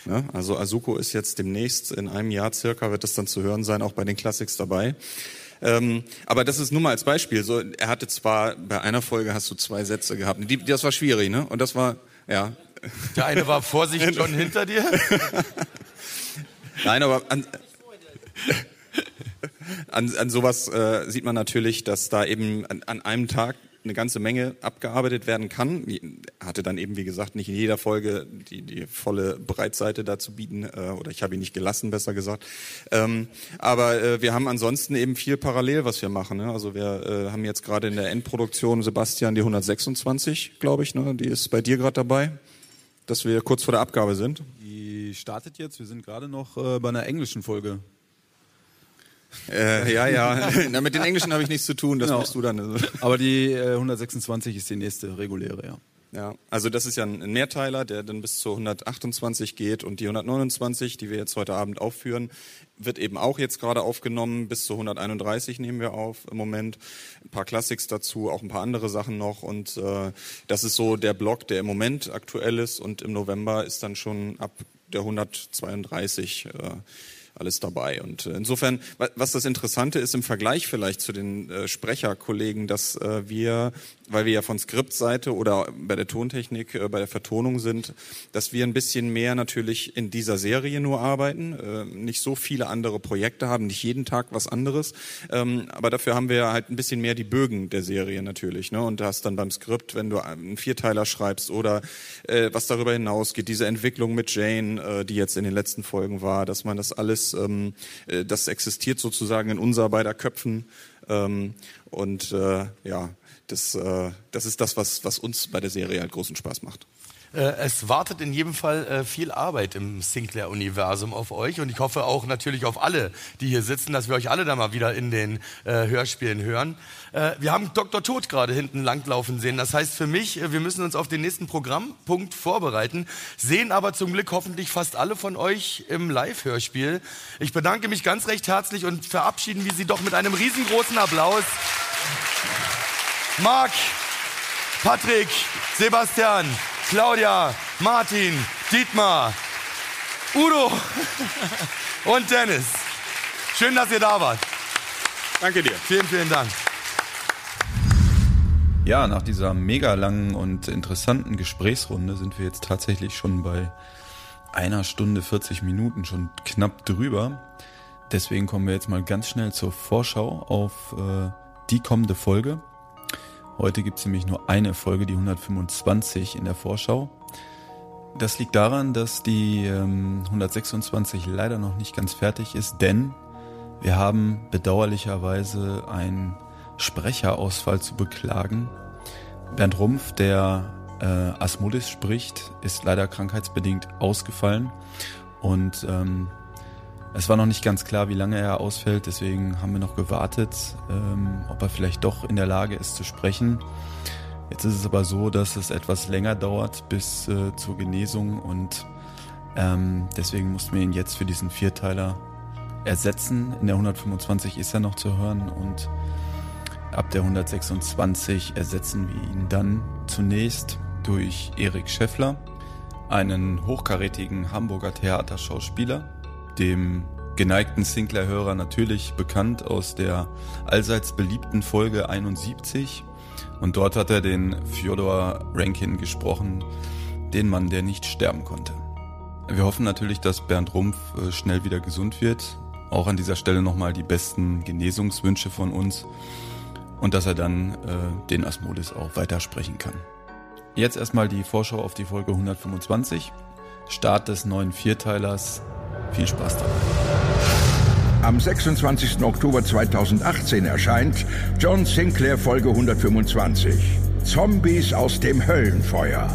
Ja, also Azuko ist jetzt demnächst in einem Jahr circa wird das dann zu hören sein, auch bei den Classics dabei. Ähm, aber das ist nur mal als Beispiel. So, er hatte zwar bei einer Folge hast du zwei Sätze gehabt. Die, das war schwierig, ne? Und das war ja. Der eine war Vorsicht schon hinter dir. Nein, aber an, an, an sowas äh, sieht man natürlich, dass da eben an, an einem Tag eine ganze Menge abgearbeitet werden kann. Hatte dann eben, wie gesagt, nicht in jeder Folge die, die volle Breitseite dazu bieten, äh, oder ich habe ihn nicht gelassen, besser gesagt. Ähm, aber äh, wir haben ansonsten eben viel parallel, was wir machen. Ne? Also wir äh, haben jetzt gerade in der Endproduktion Sebastian die 126, glaube ich, ne? die ist bei dir gerade dabei, dass wir kurz vor der Abgabe sind. Die startet jetzt, wir sind gerade noch äh, bei einer englischen Folge. Äh, ja, ja. Na, mit den Englischen habe ich nichts zu tun, das Genau. musst du dann. Aber die äh, 126 ist die nächste reguläre, ja. Ja, also das ist ja ein Mehrteiler, der dann bis zu 128 geht und die 129, die wir jetzt heute Abend aufführen, wird eben auch jetzt gerade aufgenommen. Bis zu 131 nehmen wir auf im Moment. Ein paar Classics dazu, auch ein paar andere Sachen noch und äh, das ist so der Block, der im Moment aktuell ist und im November ist dann schon ab der 132 äh, alles dabei. Und äh, insofern, wa- was das Interessante ist im Vergleich vielleicht zu den äh, Sprecherkollegen, dass äh, wir, weil wir ja von Skriptseite oder bei der Tontechnik, äh, bei der Vertonung sind, dass wir ein bisschen mehr natürlich in dieser Serie nur arbeiten, äh, nicht so viele andere Projekte haben, nicht jeden Tag was anderes, ähm, aber dafür haben wir halt ein bisschen mehr die Bögen der Serie natürlich. Ne? Und hast dann beim Skript, wenn du einen Vierteiler schreibst oder äh, was darüber hinausgeht, diese Entwicklung mit Jane, äh, die jetzt in den letzten Folgen war, dass man das alles, ähm, äh, das existiert sozusagen in unser beider Köpfen. Ähm, und äh, ja, das, äh, das ist das, was, was uns bei der Serie halt großen Spaß macht. Äh, es wartet in jedem Fall äh, viel Arbeit im Sinclair-Universum auf euch und ich hoffe auch natürlich auf alle, die hier sitzen, dass wir euch alle da mal wieder in den äh, Hörspielen hören. Äh, wir haben Dr. Tod gerade hinten langlaufen sehen. Das heißt für mich, wir müssen uns auf den nächsten Programmpunkt vorbereiten, sehen aber zum Glück hoffentlich fast alle von euch im Live-Hörspiel. Ich bedanke mich ganz recht herzlich und verabschieden wir Sie doch mit einem riesengroßen Applaus. Marc, Patrick, Sebastian, Claudia, Martin, Dietmar, Udo und Dennis. Schön, dass ihr da wart. Danke dir. Vielen, vielen Dank. Ja, nach dieser mega langen und interessanten Gesprächsrunde sind wir jetzt tatsächlich schon bei einer Stunde 40 Minuten, schon knapp drüber. Deswegen kommen wir jetzt mal ganz schnell zur Vorschau auf äh, die kommende Folge. Heute gibt es nämlich nur eine Folge, die 125 in der Vorschau. Das liegt daran, dass die ähm, 126 leider noch nicht ganz fertig ist, denn wir haben bedauerlicherweise einen Sprecherausfall zu beklagen. Bernd Rumpf, der äh, Asmodis spricht, ist leider krankheitsbedingt ausgefallen und ähm, es war noch nicht ganz klar, wie lange er ausfällt, deswegen haben wir noch gewartet, ähm, ob er vielleicht doch in der Lage ist zu sprechen. Jetzt ist es aber so, dass es etwas länger dauert bis äh, zur Genesung und ähm, deswegen mussten wir ihn jetzt für diesen Vierteiler ersetzen. In der 125 ist er noch zu hören und ab der 126 ersetzen wir ihn dann zunächst durch Erik Scheffler, einen hochkarätigen Hamburger Theaterschauspieler, dem geneigten Sinclair-Hörer natürlich bekannt aus der allseits beliebten Folge 71. Und dort hat er den Fyodor Rankin gesprochen, den Mann, der nicht sterben konnte. Wir hoffen natürlich, dass Bernd Rumpf äh, schnell wieder gesund wird. Auch an dieser Stelle nochmal die besten Genesungswünsche von uns. und dass er dann äh, den Asmodis auch weitersprechen kann. Jetzt erstmal die Vorschau auf die Folge 125. Start des neuen Vierteilers. Viel Spaß dabei. Am 26. Oktober 2018 erscheint John Sinclair Folge 125. Zombies aus dem Höllenfeuer.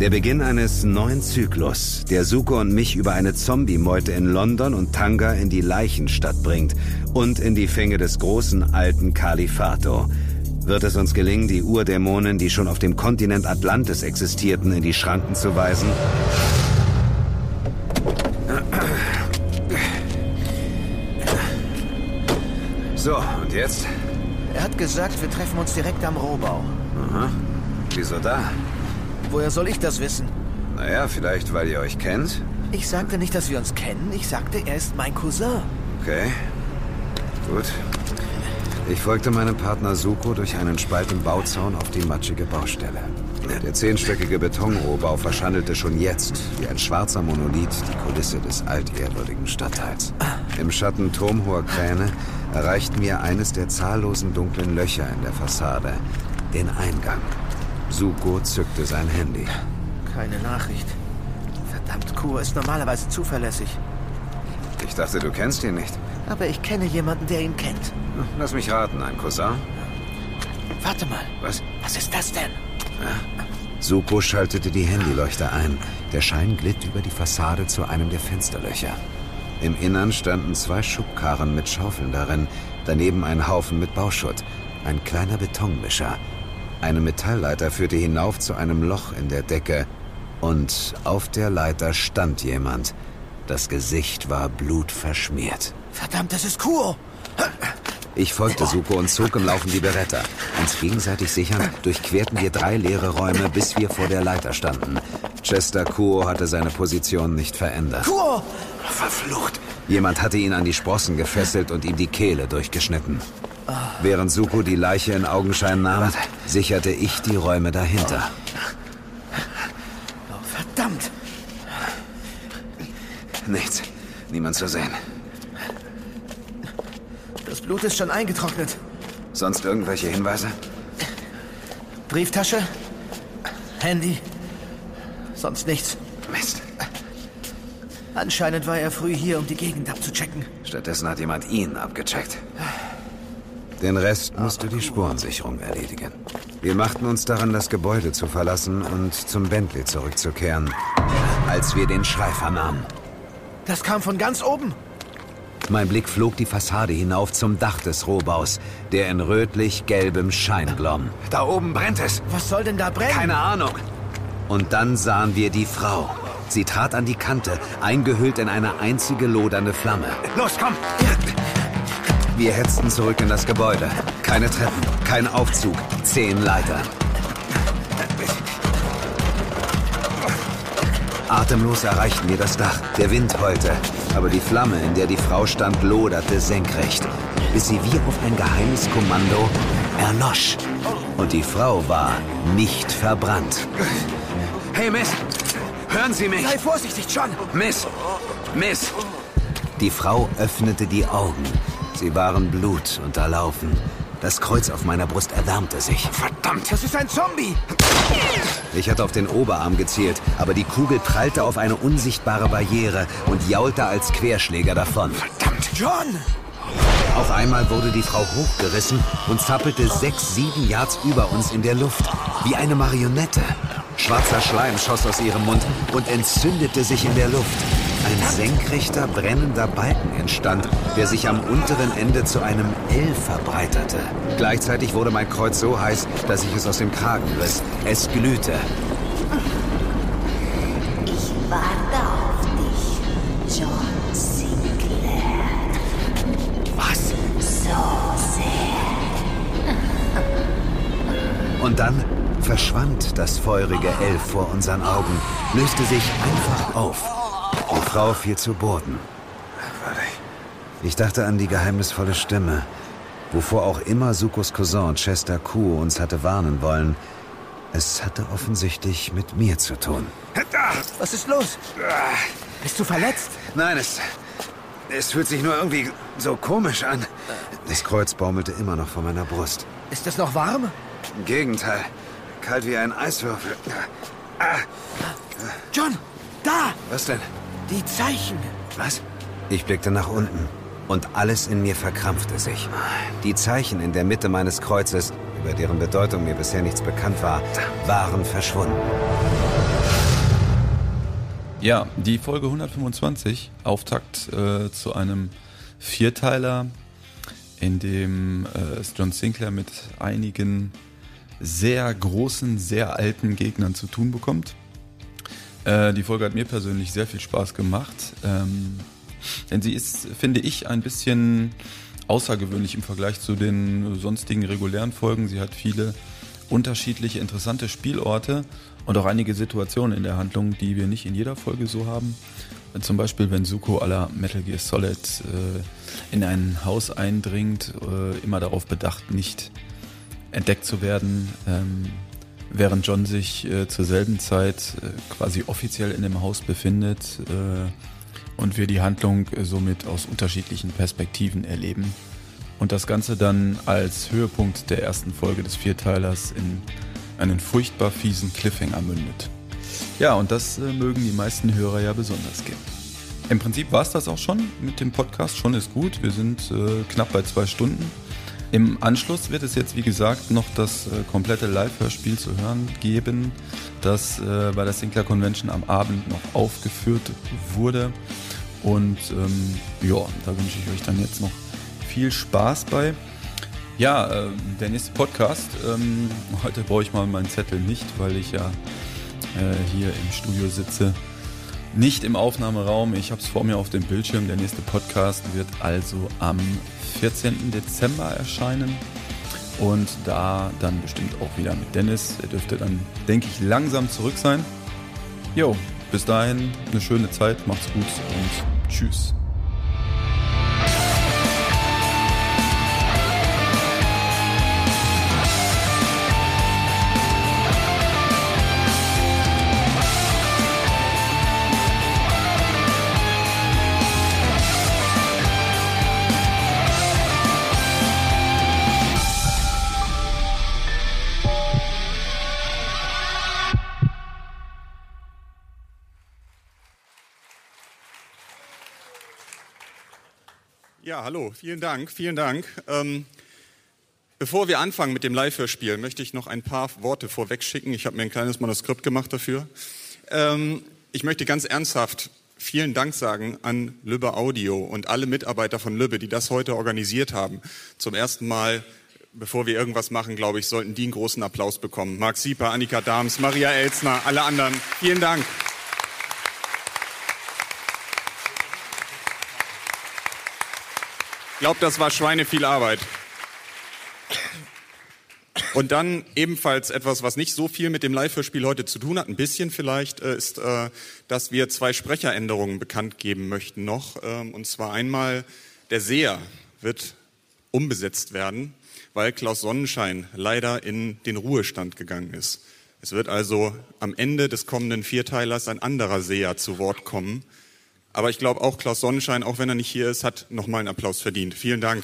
Der Beginn eines neuen Zyklus, der Suko und mich über eine Zombie-Meute in London und Tanga in die Leichenstadt bringt und in die Fänge des großen alten Kalifato. Wird es uns gelingen, die Urdämonen, die schon auf dem Kontinent Atlantis existierten, in die Schranken zu weisen? So, und jetzt? Er hat gesagt, wir treffen uns direkt am Rohbau. Aha. Wieso da? Woher soll ich das wissen? Naja, vielleicht, weil ihr euch kennt? Ich sagte nicht, dass wir uns kennen. Ich sagte, er ist mein Cousin. Okay. Gut. Ich folgte meinem Partner Suko durch einen Spalt im Bauzaun auf die matschige Baustelle. Der zehnstöckige Betonrohbau verschandelte schon jetzt, wie ein schwarzer Monolith, die Kulisse des altehrwürdigen Stadtteils. Im Schatten turmhoher Kräne erreichten wir eines der zahllosen dunklen Löcher in der Fassade, den Eingang. Suko zückte sein Handy. Keine Nachricht. Verdammt, Kur ist normalerweise zuverlässig. Ich dachte, du kennst ihn nicht. Aber ich kenne jemanden, der ihn kennt. Lass mich raten, ein Cousin? Warte mal. Was? Was ist das denn? Suko schaltete die Handyleuchter ein. Der Schein glitt über die Fassade zu einem der Fensterlöcher. Im Innern standen zwei Schubkarren mit Schaufeln darin, daneben ein Haufen mit Bauschutt, ein kleiner Betonmischer. Eine Metallleiter führte hinauf zu einem Loch in der Decke und auf der Leiter stand jemand. Das Gesicht war blutverschmiert. Verdammt, das ist Kuo. Ich folgte Suko und zog im Laufen die Beretta. Uns gegenseitig sichern, durchquerten wir drei leere Räume, bis wir vor der Leiter standen. Chester Kuo hatte seine Position nicht verändert. Kuo! Verflucht! Jemand hatte ihn an die Sprossen gefesselt und ihm die Kehle durchgeschnitten. Während Suko die Leiche in Augenschein nahm, sicherte ich die Räume dahinter. Oh, verdammt! Nichts. Niemand zu sehen. Das Blut ist schon eingetrocknet. Sonst irgendwelche Hinweise? Brieftasche? Handy? Sonst nichts. Mist. Anscheinend war er früh hier, um die Gegend abzuchecken. Stattdessen hat jemand ihn abgecheckt. Den Rest musste die Spurensicherung erledigen. Wir machten uns daran, das Gebäude zu verlassen und zum Bentley zurückzukehren, als wir den Schrei vernahmen. Das kam von ganz oben. Mein Blick flog die Fassade hinauf zum Dach des Rohbaus, der in rötlich-gelbem Schein glomm. Da oben brennt es. Was soll denn da brennen? Keine Ahnung. Und dann sahen wir die Frau. Sie trat an die Kante, eingehüllt in eine einzige lodernde Flamme. Los, komm! Wir hetzten zurück in das Gebäude. Keine Treppen, kein Aufzug, zehn Leitern. Atemlos erreichten wir das Dach. Der Wind heulte, aber die Flamme, in der die Frau stand, loderte senkrecht, bis sie wie auf ein geheimes Kommando erlosch. Und die Frau war nicht verbrannt. Hey, Miss! Hören Sie mich! Sei vorsichtig, John! Miss! Miss! Die Frau öffnete die Augen. Sie waren blutunterlaufen. Das Kreuz auf meiner Brust erwärmte sich. Verdammt, das ist ein Zombie! Ich hatte auf den Oberarm gezielt, aber die Kugel prallte auf eine unsichtbare Barriere und jaulte als Querschläger davon. Verdammt! John! Auf einmal wurde die Frau hochgerissen und zappelte sechs, sieben Yards über uns in der Luft, wie eine Marionette. Schwarzer Schleim schoss aus ihrem Mund und entzündete sich in der Luft. Ein senkrechter, brennender Balken entstand, der sich am unteren Ende zu einem L verbreiterte. Gleichzeitig wurde mein Kreuz so heiß, dass ich es aus dem Kragen riss. Es glühte. Ich warte auf dich, John Sinclair. Was? So sehr. Und dann verschwand das feurige L vor unseren Augen, löste sich einfach auf. Frau fiel zu Boden. Ich dachte an die geheimnisvolle Stimme, wovor auch immer Sukos Cousin Chester Kuo uns hatte warnen wollen. Es hatte offensichtlich mit mir zu tun. Was ist los? Bist du verletzt? Nein, es, es fühlt sich nur irgendwie so komisch an. Das Kreuz baumelte immer noch vor meiner Brust. Ist es noch warm? Im Gegenteil. Kalt wie ein Eiswürfel. Ah. John, da! Was denn? Die Zeichen. Was? Ich blickte nach unten und alles in mir verkrampfte sich. Die Zeichen in der Mitte meines Kreuzes, über deren Bedeutung mir bisher nichts bekannt war, waren verschwunden. Ja, die Folge 125, Auftakt äh, zu einem Vierteiler, in dem äh, es John Sinclair mit einigen sehr großen, sehr alten Gegnern zu tun bekommt. Äh, die Folge hat mir persönlich sehr viel Spaß gemacht, ähm, denn sie ist, finde ich, ein bisschen außergewöhnlich im Vergleich zu den sonstigen regulären Folgen. Sie hat viele unterschiedliche, interessante Spielorte und auch einige Situationen in der Handlung, die wir nicht in jeder Folge so haben. Zum Beispiel, wenn Suko aller Metal Gear Solid äh, in ein Haus eindringt, äh, immer darauf bedacht, nicht entdeckt zu werden, ähm, während John sich äh, zur selben Zeit äh, quasi offiziell in dem Haus befindet äh, und wir die Handlung äh, somit aus unterschiedlichen Perspektiven erleben. Und das Ganze dann als Höhepunkt der ersten Folge des Vierteilers in einen furchtbar fiesen Cliffhanger mündet. Ja, und das äh, mögen die meisten Hörer ja besonders gern. Im Prinzip war es das auch schon mit dem Podcast. Schon ist gut. Wir sind äh, knapp bei zwei Stunden. Im Anschluss wird es jetzt, wie gesagt, noch das äh, komplette Live-Hörspiel zu hören geben, das äh, bei der Sinclair Convention am Abend noch aufgeführt wurde. Und ähm, ja, da wünsche ich euch dann jetzt noch viel Spaß bei. Ja, äh, der nächste Podcast. Ähm, heute brauche ich mal meinen Zettel nicht, weil ich ja äh, hier im Studio sitze. Nicht im Aufnahmeraum. Ich habe es vor mir auf dem Bildschirm. Der nächste Podcast wird also am 14. Dezember erscheinen. Und da dann bestimmt auch wieder mit Dennis. Er dürfte dann, denke ich, langsam zurück sein. Jo, bis dahin eine schöne Zeit. Macht's gut und tschüss. Ja, hallo, vielen Dank, vielen Dank. Ähm, bevor wir anfangen mit dem Live-Hörspiel, möchte ich noch ein paar Worte vorweg schicken. Ich habe mir ein kleines Manuskript gemacht dafür. Ähm, ich möchte ganz ernsthaft vielen Dank sagen an Lübbe Audio und alle Mitarbeiter von Lübbe, die das heute organisiert haben. Zum ersten Mal, bevor wir irgendwas machen, glaube ich, sollten die einen großen Applaus bekommen. Marc Sieper, Annika Dahms, Maria Elsner, alle anderen. Vielen Dank. Glaube, das war Schweine viel Arbeit. Und dann ebenfalls etwas, was nicht so viel mit dem Live-Hörspiel heute zu tun hat, ein bisschen vielleicht, äh, ist, äh, dass wir zwei Sprecheränderungen bekannt geben möchten noch. Ähm, und zwar einmal der Seher wird umbesetzt werden, weil Klaus Sonnenschein leider in den Ruhestand gegangen ist. Es wird also am Ende des kommenden Vierteilers ein anderer Seher zu Wort kommen. Aber ich glaube auch Klaus Sonnenschein, auch wenn er nicht hier ist, hat nochmal einen Applaus verdient. Vielen Dank.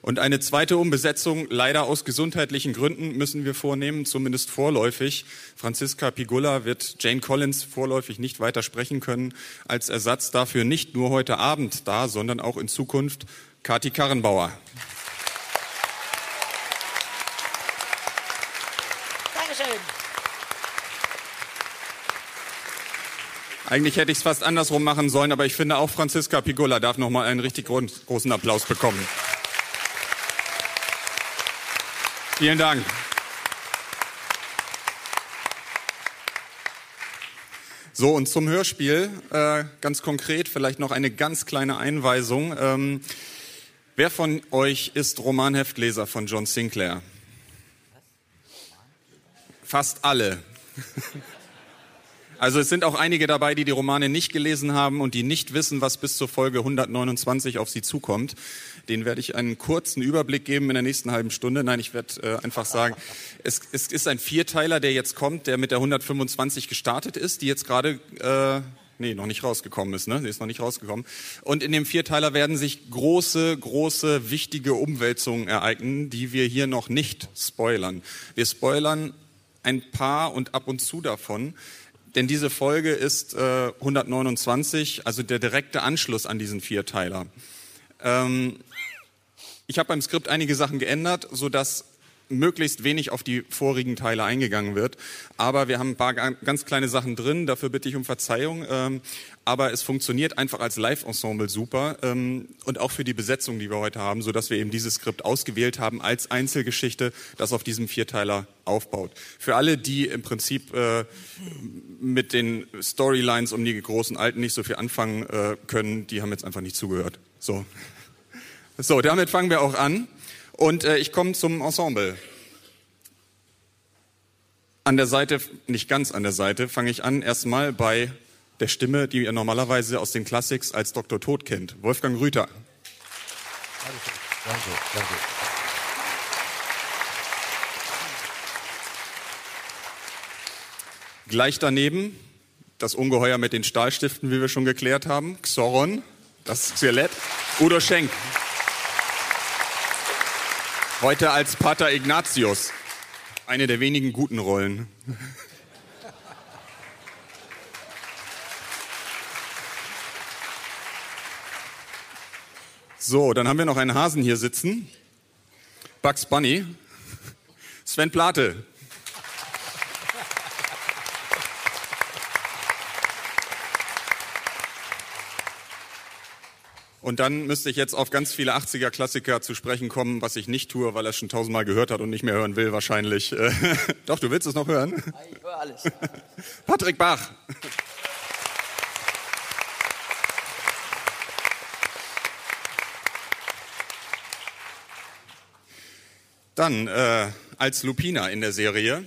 Und eine zweite Umbesetzung, leider aus gesundheitlichen Gründen, müssen wir vornehmen, zumindest vorläufig. Franziska Pigula wird Jane Collins vorläufig nicht weiter sprechen können. Als Ersatz dafür nicht nur heute Abend da, sondern auch in Zukunft Kati Karrenbauer. Eigentlich hätte ich es fast andersrum machen sollen, aber ich finde auch Franziska Pigula darf nochmal einen richtig großen Applaus bekommen. Vielen Dank. So, und zum Hörspiel äh, ganz konkret vielleicht noch eine ganz kleine Einweisung. Ähm, wer von euch ist Romanheftleser von John Sinclair? Fast alle. Also es sind auch einige dabei, die die Romane nicht gelesen haben und die nicht wissen, was bis zur Folge 129 auf sie zukommt. Den werde ich einen kurzen Überblick geben in der nächsten halben Stunde. Nein, ich werde äh, einfach sagen, es, es ist ein Vierteiler, der jetzt kommt, der mit der 125 gestartet ist, die jetzt gerade äh, nee, noch nicht rausgekommen ist, ne? Sie ist noch nicht rausgekommen. Und in dem Vierteiler werden sich große, große, wichtige Umwälzungen ereignen, die wir hier noch nicht spoilern. Wir spoilern ein paar und ab und zu davon, denn diese Folge ist äh, 129, also der direkte Anschluss an diesen Vierteiler. Ähm, ich habe beim Skript einige Sachen geändert, sodass möglichst wenig auf die vorigen Teile eingegangen wird. Aber wir haben ein paar ganz kleine Sachen drin, dafür bitte ich um Verzeihung. Ähm, aber es funktioniert einfach als Live-Ensemble super ähm, und auch für die Besetzung, die wir heute haben, so dass wir eben dieses Skript ausgewählt haben als Einzelgeschichte, das auf diesem Vierteiler aufbaut. Für alle, die im Prinzip äh, mit den Storylines um die großen Alten nicht so viel anfangen äh, können, die haben jetzt einfach nicht zugehört. So. So, damit fangen wir auch an. Und äh, ich komme zum Ensemble. An der Seite, nicht ganz an der Seite, fange ich an erstmal bei der Stimme, die ihr normalerweise aus den Classics als Dr. Tod kennt. Wolfgang Rüther. Danke, danke. Gleich daneben das Ungeheuer mit den Stahlstiften, wie wir schon geklärt haben. Xoron, das Skelett. Udo Schenk. Heute als Pater Ignatius. Eine der wenigen guten Rollen. So, dann haben wir noch einen Hasen hier sitzen. Bugs Bunny. Sven Plate. Und dann müsste ich jetzt auf ganz viele 80er-Klassiker zu sprechen kommen, was ich nicht tue, weil er es schon tausendmal gehört hat und nicht mehr hören will wahrscheinlich. Doch, du willst es noch hören? Ich höre alles. Patrick Bach. Dann äh, als Lupina in der Serie.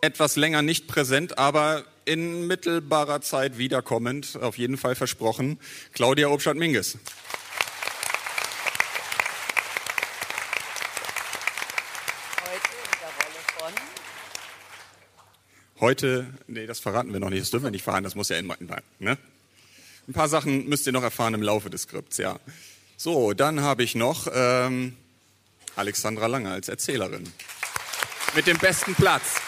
Etwas länger nicht präsent, aber in mittelbarer Zeit wiederkommend, auf jeden Fall versprochen, Claudia Obstadt-Minges. Heute, nee, das verraten wir noch nicht, das dürfen wir nicht verraten, das muss ja in, ne? Ein paar Sachen müsst ihr noch erfahren im Laufe des Skripts, ja. So, dann habe ich noch ähm, Alexandra Lange als Erzählerin. Mit dem besten Platz.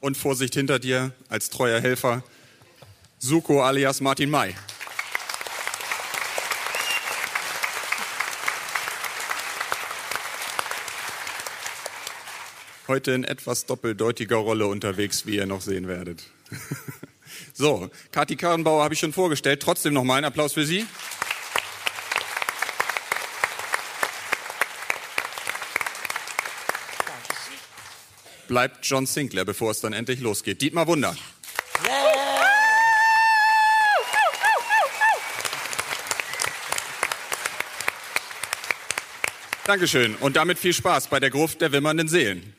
Und Vorsicht hinter dir als treuer Helfer, Suko alias Martin May. heute in etwas doppeldeutiger Rolle unterwegs, wie ihr noch sehen werdet. so, Kathi Karrenbauer habe ich schon vorgestellt. Trotzdem noch mal einen Applaus für Sie. Bleibt John Sinclair, bevor es dann endlich losgeht. Dietmar Wunder. Dankeschön und damit viel Spaß bei der Gruft der wimmernden Seelen.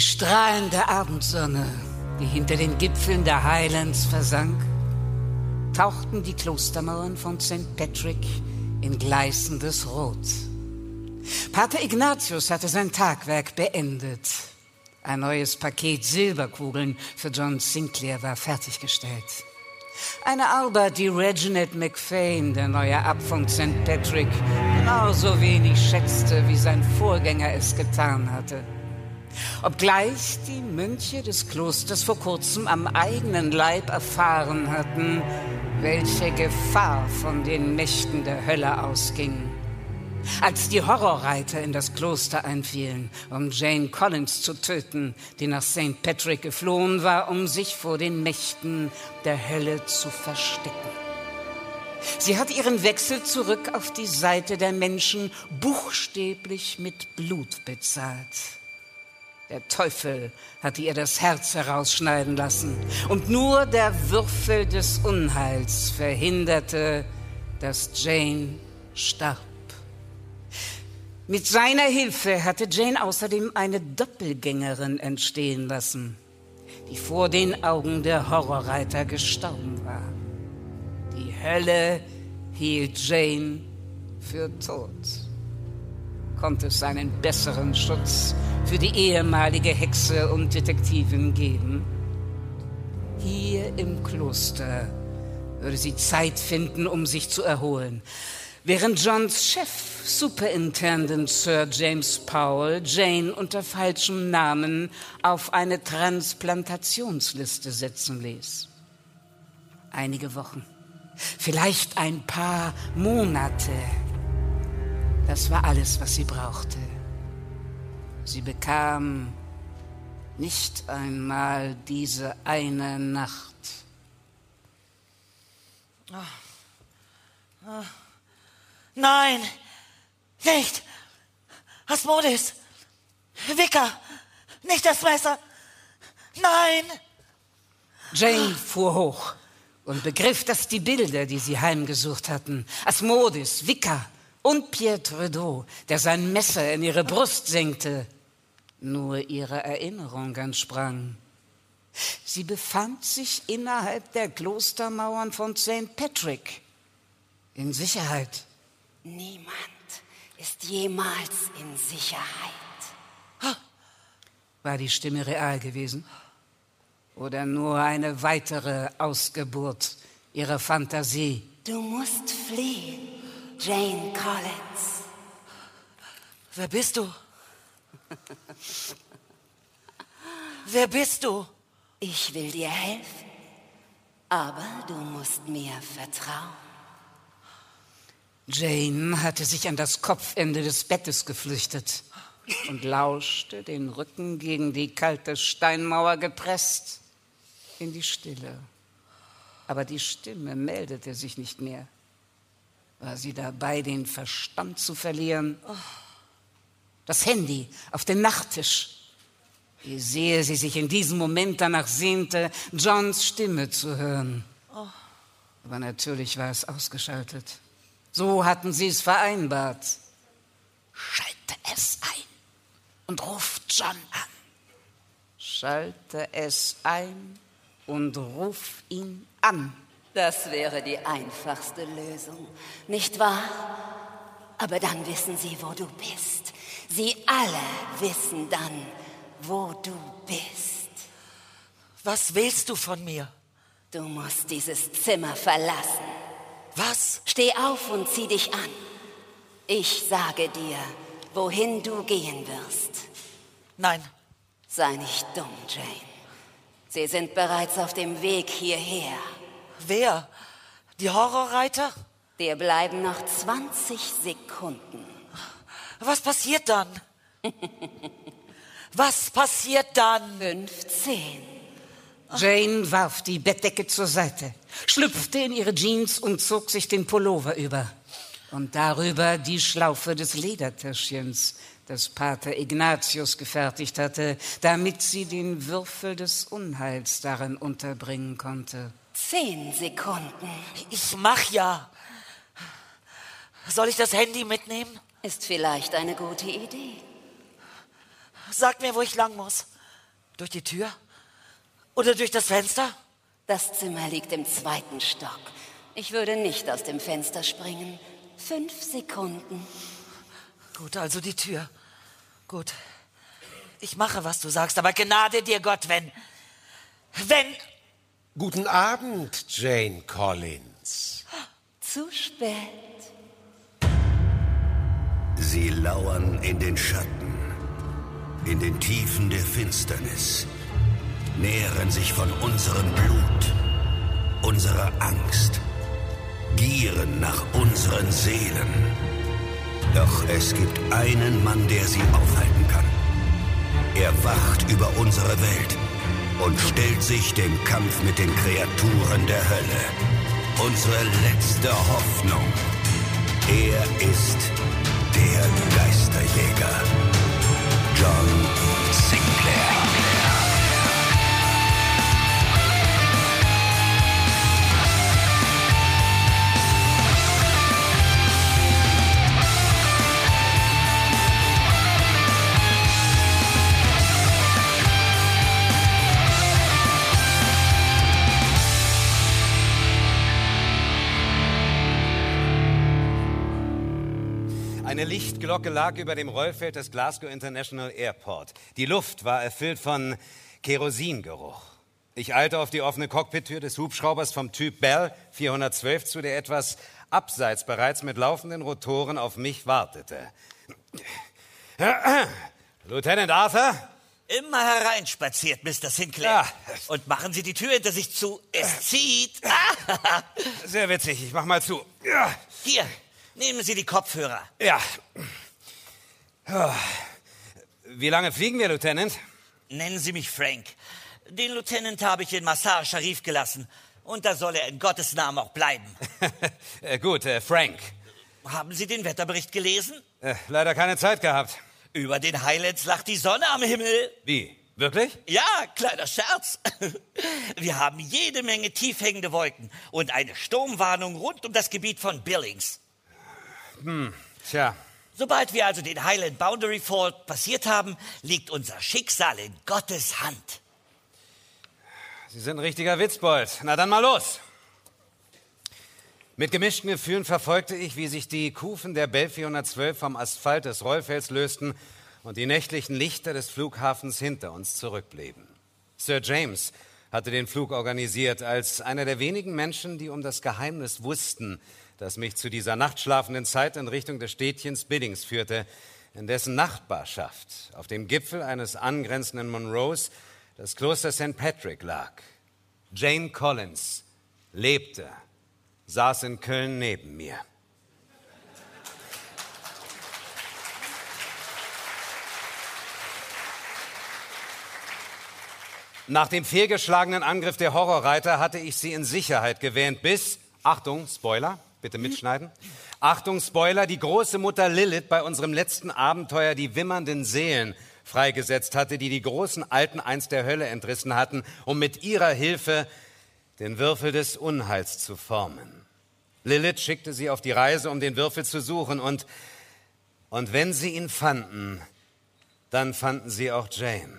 Die strahlende Abendsonne, die hinter den Gipfeln der Highlands versank, tauchten die Klostermauern von St. Patrick in gleißendes Rot. Pater Ignatius hatte sein Tagwerk beendet. Ein neues Paket Silberkugeln für John Sinclair war fertiggestellt. Eine Arbeit, die Reginald McFain, der neue Abt von St. Patrick, genauso wenig schätzte, wie sein Vorgänger es getan hatte. Obgleich die Mönche des Klosters vor kurzem am eigenen Leib erfahren hatten, welche Gefahr von den Mächten der Hölle ausging. Als die Horrorreiter in das Kloster einfielen, um Jane Collins zu töten, die nach St. Patrick geflohen war, um sich vor den Mächten der Hölle zu verstecken. Sie hat ihren Wechsel zurück auf die Seite der Menschen buchstäblich mit Blut bezahlt. Der Teufel hatte ihr das Herz herausschneiden lassen. Und nur der Würfel des Unheils verhinderte, dass Jane starb. Mit seiner Hilfe hatte Jane außerdem eine Doppelgängerin entstehen lassen, die vor den Augen der Horrorreiter gestorben war. Die Hölle hielt Jane für tot. Konnte es einen besseren Schutz für die ehemalige Hexe und Detektivin geben? Hier im Kloster würde sie Zeit finden, um sich zu erholen. Während Johns Chef, Superintendent Sir James Powell, Jane unter falschem Namen auf eine Transplantationsliste setzen ließ. Einige Wochen, vielleicht ein paar Monate. Das war alles, was sie brauchte. Sie bekam nicht einmal diese eine Nacht. Oh. Oh. Nein, nicht. Asmodis, Wicker, nicht das Messer. Nein. Jane fuhr hoch und begriff, dass die Bilder, die sie heimgesucht hatten, Asmodis, Wicker und Pierre Trudeau, der sein Messer in ihre Brust senkte, nur ihrer Erinnerung entsprang. Sie befand sich innerhalb der Klostermauern von St. Patrick in Sicherheit. Niemand ist jemals in Sicherheit. War die Stimme real gewesen? Oder nur eine weitere Ausgeburt ihrer Fantasie? Du musst fliehen, Jane Collins. Wer bist du? Wer bist du? Ich will dir helfen, aber du musst mir vertrauen. Jane hatte sich an das Kopfende des Bettes geflüchtet und lauschte, den Rücken gegen die kalte Steinmauer gepresst, in die Stille. Aber die Stimme meldete sich nicht mehr. War sie dabei, den Verstand zu verlieren? Das Handy auf dem Nachttisch. Wie sehr sie sich in diesem Moment danach sehnte, Johns Stimme zu hören. Aber natürlich war es ausgeschaltet. So hatten sie es vereinbart. Schalte es ein und ruf John an. Schalte es ein und ruf ihn an. Das wäre die einfachste Lösung, nicht wahr? Aber dann wissen sie, wo du bist. Sie alle wissen dann, wo du bist. Was willst du von mir? Du musst dieses Zimmer verlassen. Was? Steh auf und zieh dich an. Ich sage dir, wohin du gehen wirst. Nein. Sei nicht dumm, Jane. Sie sind bereits auf dem Weg hierher. Wer? Die Horrorreiter? Dir bleiben noch 20 Sekunden. Was passiert dann? Was passiert dann? 15. Jane warf die Bettdecke zur Seite, schlüpfte in ihre Jeans und zog sich den Pullover über. Und darüber die Schlaufe des Ledertäschchens, das Pater Ignatius gefertigt hatte, damit sie den Würfel des Unheils darin unterbringen konnte. Zehn Sekunden. Ich mach ja. Soll ich das Handy mitnehmen? Ist vielleicht eine gute Idee. Sag mir, wo ich lang muss. Durch die Tür? Oder durch das Fenster? Das Zimmer liegt im zweiten Stock. Ich würde nicht aus dem Fenster springen. Fünf Sekunden. Gut, also die Tür. Gut. Ich mache, was du sagst, aber Gnade dir Gott, wenn. Wenn. Guten Abend, Jane Collins. Zu spät. Sie lauern in den Schatten, in den Tiefen der Finsternis, nähren sich von unserem Blut, unserer Angst, gieren nach unseren Seelen. Doch es gibt einen Mann, der sie aufhalten kann. Er wacht über unsere Welt und stellt sich dem Kampf mit den Kreaturen der Hölle. unsere letzte Hoffnung. Er ist der Geisterjäger. Eine Lichtglocke lag über dem Rollfeld des Glasgow International Airport. Die Luft war erfüllt von Kerosingeruch. Ich eilte auf die offene Cockpit-Tür des Hubschraubers vom Typ Bell 412 zu, der etwas abseits bereits mit laufenden Rotoren auf mich wartete. Lieutenant Arthur? Immer hereinspaziert, Mr. Sinclair. Und machen Sie die Tür hinter sich zu. Es zieht. Sehr witzig, ich mach mal zu. Hier, nehmen Sie die Kopfhörer. Ja. Wie lange fliegen wir, Lieutenant? Nennen Sie mich Frank. Den Lieutenant habe ich in Massar Sharif gelassen. Und da soll er in Gottes Namen auch bleiben. Äh, gut, äh, Frank. Haben Sie den Wetterbericht gelesen? Äh, leider keine Zeit gehabt. Über den Highlands lacht die Sonne am Himmel. Wie? Wirklich? Ja, kleiner Scherz. Wir haben jede Menge tief hängende Wolken und eine Sturmwarnung rund um das Gebiet von Billings. Hm, tja. Sobald wir also den Highland Boundary Fault passiert haben, liegt unser Schicksal in Gottes Hand. Sie sind ein richtiger Witzbold. Na dann mal los. Mit gemischten Gefühlen verfolgte ich, wie sich die Kufen der Bell 412 vom Asphalt des Rollfelds lösten und die nächtlichen Lichter des Flughafens hinter uns zurückblieben. Sir James hatte den Flug organisiert als einer der wenigen Menschen, die um das Geheimnis wussten, das mich zu dieser nachtschlafenden Zeit in Richtung des Städtchens Billings führte, in dessen Nachbarschaft auf dem Gipfel eines angrenzenden Monroes das Kloster St. Patrick lag. Jane Collins lebte, saß in Köln neben mir. Nach dem fehlgeschlagenen Angriff der Horrorreiter hatte ich sie in Sicherheit gewähnt, bis, Achtung, Spoiler, bitte mitschneiden, Achtung, Spoiler, die große Mutter Lilith bei unserem letzten Abenteuer die wimmernden Seelen freigesetzt hatte, die die großen Alten einst der Hölle entrissen hatten, um mit ihrer Hilfe den Würfel des Unheils zu formen. Lilith schickte sie auf die Reise, um den Würfel zu suchen, und, und wenn sie ihn fanden, dann fanden sie auch Jane.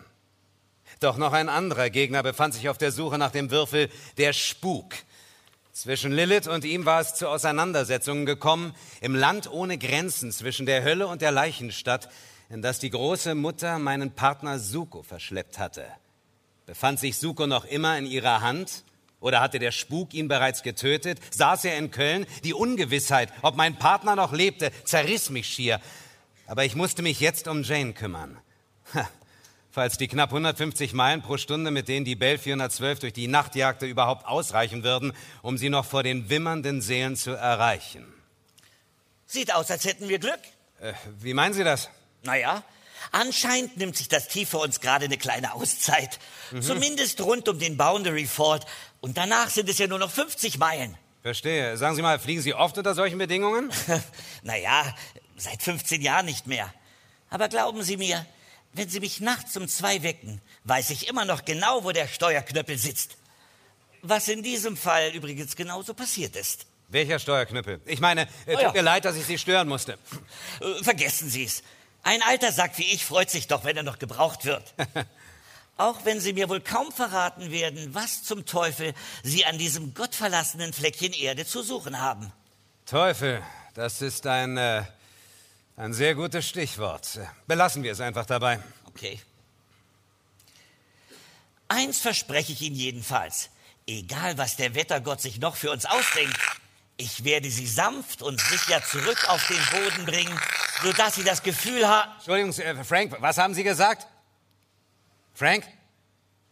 Doch noch ein anderer Gegner befand sich auf der Suche nach dem Würfel, der Spuk. Zwischen Lilith und ihm war es zu Auseinandersetzungen gekommen, im Land ohne Grenzen zwischen der Hölle und der Leichenstadt, in das die große Mutter meinen Partner Suko verschleppt hatte. Befand sich Suko noch immer in ihrer Hand? Oder hatte der Spuk ihn bereits getötet? Saß er in Köln? Die Ungewissheit, ob mein Partner noch lebte, zerriss mich schier. Aber ich musste mich jetzt um Jane kümmern. Ha, falls die knapp 150 Meilen pro Stunde, mit denen die Bell 412 durch die Nacht jagte, überhaupt ausreichen würden, um sie noch vor den wimmernden Seelen zu erreichen. Sieht aus, als hätten wir Glück. Äh, wie meinen Sie das? Naja, anscheinend nimmt sich das Tief für uns gerade eine kleine Auszeit. Mhm. Zumindest rund um den Boundary Fort. Und danach sind es ja nur noch 50 Meilen. Verstehe. Sagen Sie mal, fliegen Sie oft unter solchen Bedingungen? naja, seit 15 Jahren nicht mehr. Aber glauben Sie mir, wenn Sie mich nachts um zwei wecken, weiß ich immer noch genau, wo der Steuerknöppel sitzt. Was in diesem Fall übrigens genauso passiert ist. Welcher Steuerknüppel? Ich meine, äh, Oh tut ja. mir leid, dass ich Sie stören musste. Äh, Vergessen Sie es. Ein alter Sack wie ich freut sich doch, wenn er noch gebraucht wird. Auch wenn Sie mir wohl kaum verraten werden, was zum Teufel Sie an diesem gottverlassenen Fleckchen Erde zu suchen haben. Teufel, das ist ein, äh, ein sehr gutes Stichwort. Belassen wir es einfach dabei. Okay. Eins verspreche ich Ihnen jedenfalls. Egal, was der Wettergott sich noch für uns ausdenkt, ich werde Sie sanft und sicher zurück auf den Boden bringen, sodass Sie das Gefühl haben... Entschuldigung, äh, Frank, was haben Sie gesagt? Frank?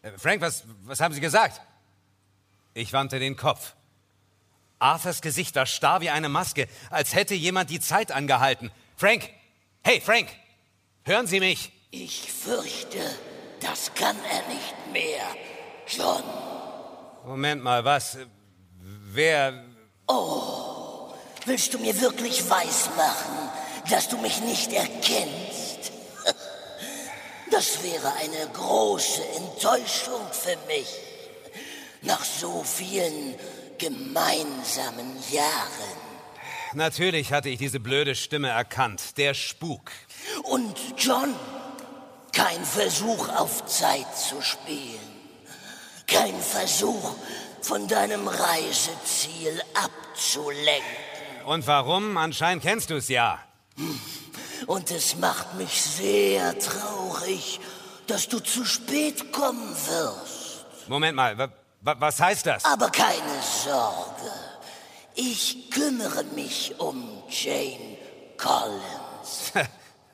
Äh, Frank, was, was haben Sie gesagt? Ich wandte den Kopf. Arthurs Gesicht war starr wie eine Maske, als hätte jemand die Zeit angehalten. Frank! Hey, Frank! Hören Sie mich! Ich fürchte, das kann er nicht mehr. John, Moment mal, was? Wer, Oh, willst du mir wirklich weismachen, dass du mich nicht erkennst? Das wäre eine große Enttäuschung für mich. Nach so vielen gemeinsamen Jahren. Natürlich hatte ich diese blöde Stimme erkannt. Der Spuk. Und John, kein Versuch auf Zeit zu spielen. Kein Versuch, von deinem Reiseziel abzulenken. Und warum? Anscheinend kennst du es ja. Und es macht mich sehr traurig, dass du zu spät kommen wirst. Moment mal, wa wa was heißt das? Aber keine Sorge. Ich kümmere mich um Jane Collins.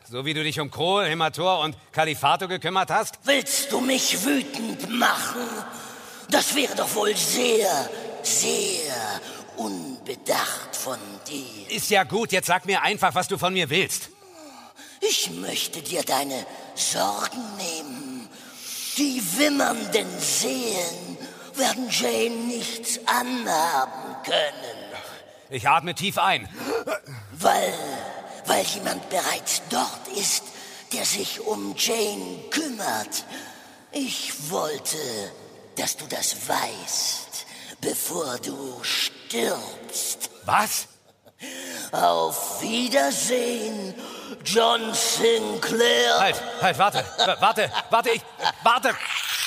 so wie du dich um Krohl, Hemator und Kalifato gekümmert hast? Willst du mich wütend machen? Das wäre doch wohl sehr, sehr unbedacht von dir. Ist ja gut, jetzt sag mir einfach, was du von mir willst. Ich möchte dir deine Sorgen nehmen. Die wimmernden Seelen werden Jane nichts anhaben können. Ich atme tief ein. Weil, weil jemand bereits dort ist, der sich um Jane kümmert. Ich wollte, dass du das weißt, bevor du stirbst. Was? Auf Wiedersehen, John Sinclair. Halt, halt, warte, warte, warte, ich, warte.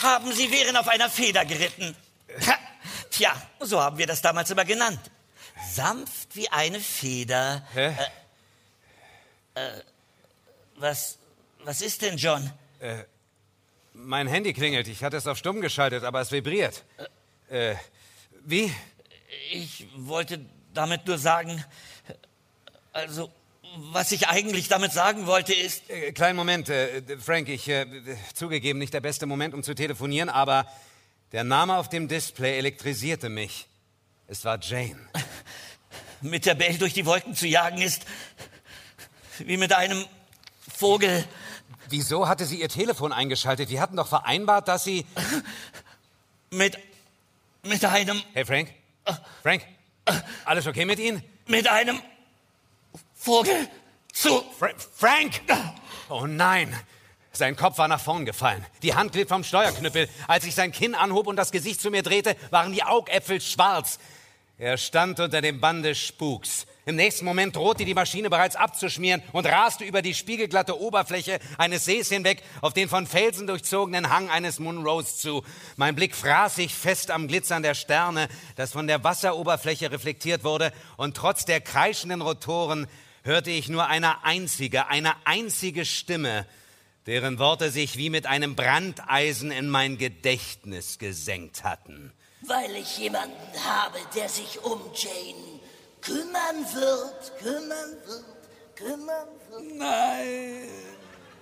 Haben Sie wären auf einer Feder geritten. Tja, so haben wir das damals immer genannt. Sanft wie eine Feder. Hä? Äh, äh, was, was ist denn, John? Äh, mein Handy klingelt. Ich hatte es auf stumm geschaltet, aber es vibriert. Äh, wie? Ich wollte damit nur sagen, also, was ich eigentlich damit sagen wollte ist... Äh, kleinen Moment, äh, Frank, ich, äh, zugegeben, nicht der beste Moment, um zu telefonieren, aber der Name auf dem Display elektrisierte mich. Es war Jane. Mit der Bell durch die Wolken zu jagen ist wie mit einem Vogel. Wieso hatte sie ihr Telefon eingeschaltet? Wir hatten doch vereinbart, dass sie... Mit... mit einem... Hey, Frank? Frank? Alles okay mit Ihnen? Mit einem Vogel zu... Fra Frank! Oh nein! Sein Kopf war nach vorn gefallen. Die Hand glitt vom Steuerknüppel. Als ich sein Kinn anhob und das Gesicht zu mir drehte, waren die Augäpfel schwarz. Er stand unter dem Bande Spuks. Im nächsten Moment drohte die Maschine bereits abzuschmieren und raste über die spiegelglatte Oberfläche eines Sees hinweg auf den von Felsen durchzogenen Hang eines Munros zu. Mein Blick fraß sich fest am Glitzern der Sterne, das von der Wasseroberfläche reflektiert wurde, und trotz der kreischenden Rotoren hörte ich nur eine einzige, eine einzige Stimme, deren Worte sich wie mit einem Brandeisen in mein Gedächtnis gesenkt hatten. Weil ich jemanden habe, der sich um Jane kümmern wird, kümmern wird, kümmern wird. Nein.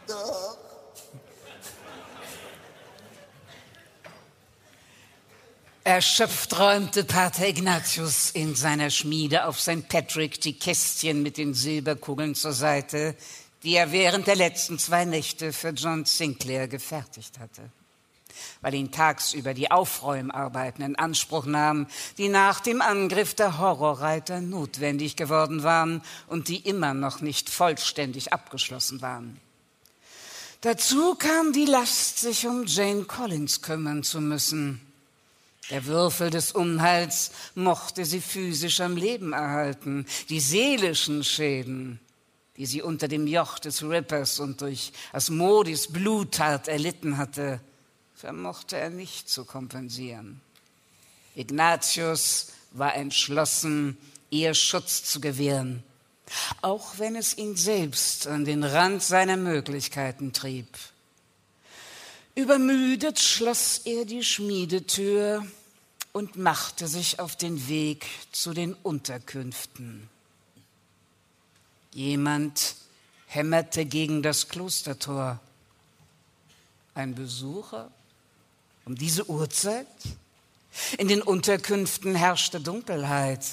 Doch. Erschöpft räumte Pater Ignatius in seiner Schmiede auf St. Patrick die Kästchen mit den Silberkugeln zur Seite, die er während der letzten zwei Nächte für John Sinclair gefertigt hatte. Weil ihn tagsüber die Aufräumarbeiten in Anspruch nahmen, die nach dem Angriff der Horrorreiter notwendig geworden waren und die immer noch nicht vollständig abgeschlossen waren. Dazu kam die Last, sich um Jane Collins kümmern zu müssen. Der Würfel des Unheils mochte sie physisch am Leben erhalten. Die seelischen Schäden, die sie unter dem Joch des Rippers und durch Asmodis Bluttat erlitten hatte, vermochte er nicht zu kompensieren. Ignatius war entschlossen, ihr Schutz zu gewähren, auch wenn es ihn selbst an den Rand seiner Möglichkeiten trieb. Übermüdet schloss er die Schmiedetür und machte sich auf den Weg zu den Unterkünften. Jemand hämmerte gegen das Klostertor. Ein Besucher? Um diese Uhrzeit? In den Unterkünften herrschte Dunkelheit,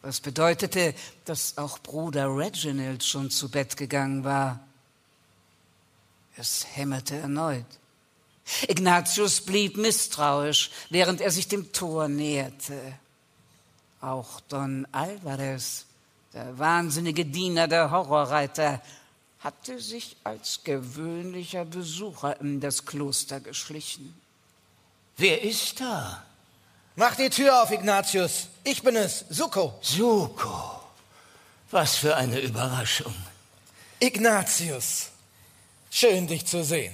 was bedeutete, dass auch Bruder Reginald schon zu Bett gegangen war. Es hämmerte erneut. Ignatius blieb misstrauisch, während er sich dem Tor näherte. Auch Don Alvarez, der wahnsinnige Diener der Horrorreiter, hatte sich als gewöhnlicher Besucher in das Kloster geschlichen. Wer ist da? Mach die Tür auf, Ignatius. Ich bin es, Suko. Suko. Was für eine Überraschung. Ignatius. Schön, dich zu sehen.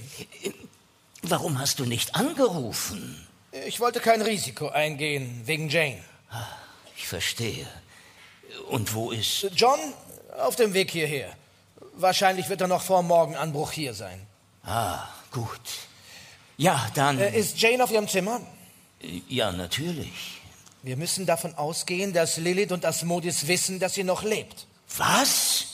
Warum hast du nicht angerufen? Ich wollte kein Risiko eingehen, wegen Jane. Ich verstehe. Und wo ist. John auf dem Weg hierher. Wahrscheinlich wird er noch vor Morgenanbruch hier sein. Ah, gut. Ja, dann. Äh, ist Jane auf ihrem Zimmer? Ja, natürlich. Wir müssen davon ausgehen, dass Lilith und Asmodis wissen, dass sie noch lebt. Was?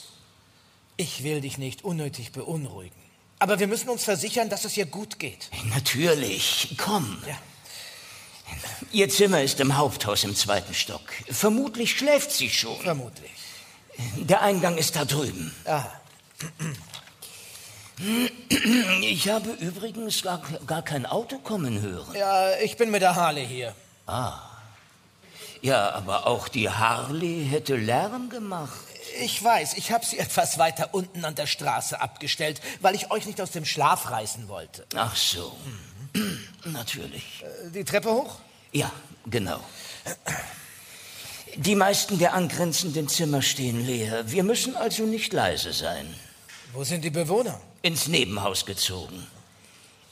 Ich will dich nicht unnötig beunruhigen. Aber wir müssen uns versichern, dass es ihr gut geht. Natürlich. Komm. Ja. Ihr Zimmer ist im Haupthaus im zweiten Stock. Vermutlich schläft sie schon. Vermutlich. Der Eingang ist da drüben. Ah. Ich habe übrigens gar, gar kein Auto kommen hören. Ja, ich bin mit der Harley hier. Ah. Ja, aber auch die Harley hätte Lärm gemacht. Ich weiß, ich habe sie etwas weiter unten an der Straße abgestellt, weil ich euch nicht aus dem Schlaf reißen wollte. Ach so. Natürlich. Äh, Die Treppe hoch? Ja, genau. Die meisten der angrenzenden Zimmer stehen leer. Wir müssen also nicht leise sein. Wo sind die Bewohner? Ins Nebenhaus gezogen.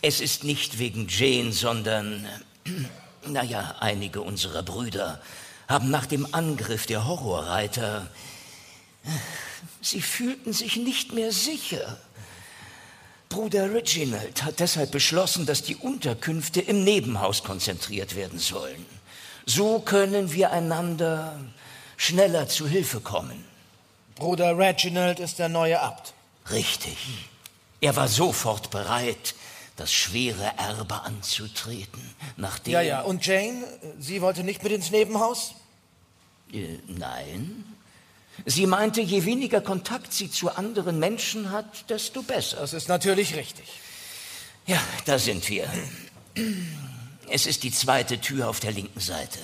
Es ist nicht wegen Jane, sondern, naja, einige unserer Brüder haben nach dem Angriff der Horrorreiter, sie fühlten sich nicht mehr sicher. Bruder Reginald hat deshalb beschlossen, dass die Unterkünfte im Nebenhaus konzentriert werden sollen. So können wir einander schneller zu Hilfe kommen. Bruder Reginald ist der neue Abt. Richtig. Er war sofort bereit, das schwere Erbe anzutreten, nachdem... Ja, ja. Und Jane? Sie wollte nicht mit ins Nebenhaus? Äh, nein. Sie meinte, je weniger Kontakt sie zu anderen Menschen hat, desto besser. Das ist natürlich richtig. Ja, da sind wir. Es ist die zweite Tür auf der linken Seite.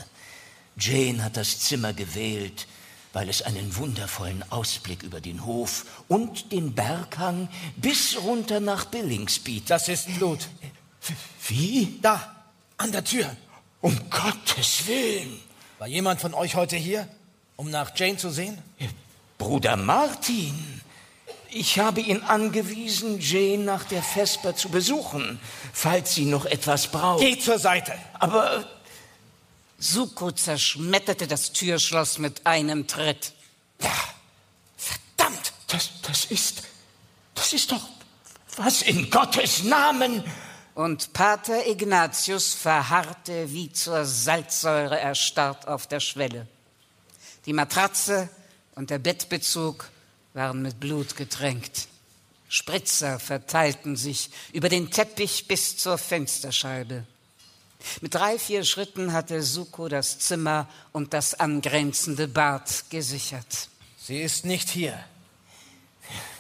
Jane hat das Zimmer gewählt, weil es einen wundervollen Ausblick über den Hof und den Berghang bis runter nach Billings bietet. Das ist Blut. Wie? Da, an der Tür. Um Gottes Willen. War jemand von euch heute hier, um nach Jane zu sehen? Bruder Martin. Ich habe ihn angewiesen, Jane nach der Vesper zu besuchen, falls sie noch etwas braucht. Geh zur Seite. Aber Suko zerschmetterte das Türschloss mit einem Tritt. verdammt, das, das ist, das ist doch, was in Gottes Namen? Und Pater Ignatius verharrte wie zur Salzsäure erstarrt auf der Schwelle. Die Matratze und der Bettbezug waren mit Blut getränkt. Spritzer verteilten sich über den Teppich bis zur Fensterscheibe. Mit drei, vier Schritten hatte Suko das Zimmer und das angrenzende Bad gesichert. Sie ist nicht hier.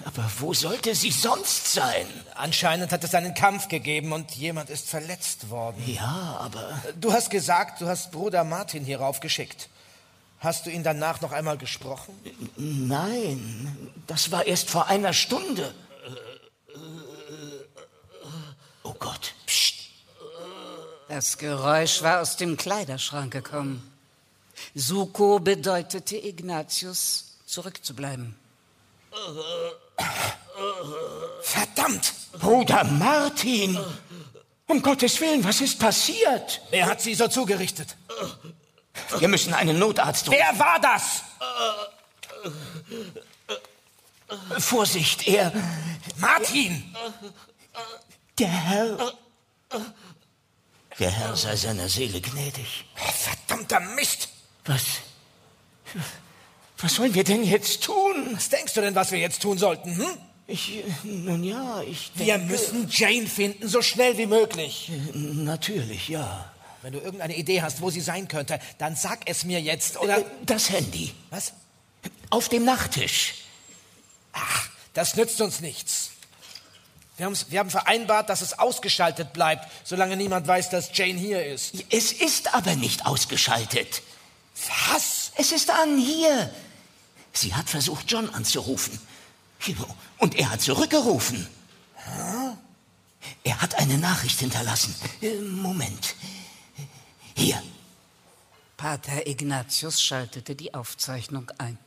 Aber wo sollte sie sonst sein? Anscheinend hat es einen Kampf gegeben und jemand ist verletzt worden. Ja, aber. Du hast gesagt, du hast Bruder Martin hierauf geschickt. Hast du ihn danach noch einmal gesprochen? Nein, das war erst vor einer Stunde. Oh Gott, pst. Das Geräusch war aus dem Kleiderschrank gekommen. Suko bedeutete Ignatius, zurückzubleiben. Verdammt! Bruder Martin! Um Gottes Willen, was ist passiert? Wer hat sie so zugerichtet? Wir müssen einen Notarzt rufen. Wer war das? Vorsicht, er. Martin! Der Herr. Der Herr sei seiner Seele gnädig. Verdammter Mist! Was? Was sollen wir denn jetzt tun? Was denkst du denn, was wir jetzt tun sollten? Hm? Ich, nun ja, ich denke... Wir müssen Jane finden, so schnell wie möglich. Natürlich, ja. Wenn du irgendeine Idee hast, wo sie sein könnte, dann sag es mir jetzt, oder... Das Handy. Was? Auf dem Nachttisch. Ach, das nützt uns nichts. Wir, haben's- wir haben vereinbart, dass es ausgeschaltet bleibt, solange niemand weiß, dass Jane hier ist. Es ist aber nicht ausgeschaltet. Was? Es ist an, hier. Sie hat versucht, John anzurufen. Und er hat zurückgerufen. Er hat eine Nachricht hinterlassen. Äh, Moment. Hier. Pater Ignatius schaltete die Aufzeichnung ein.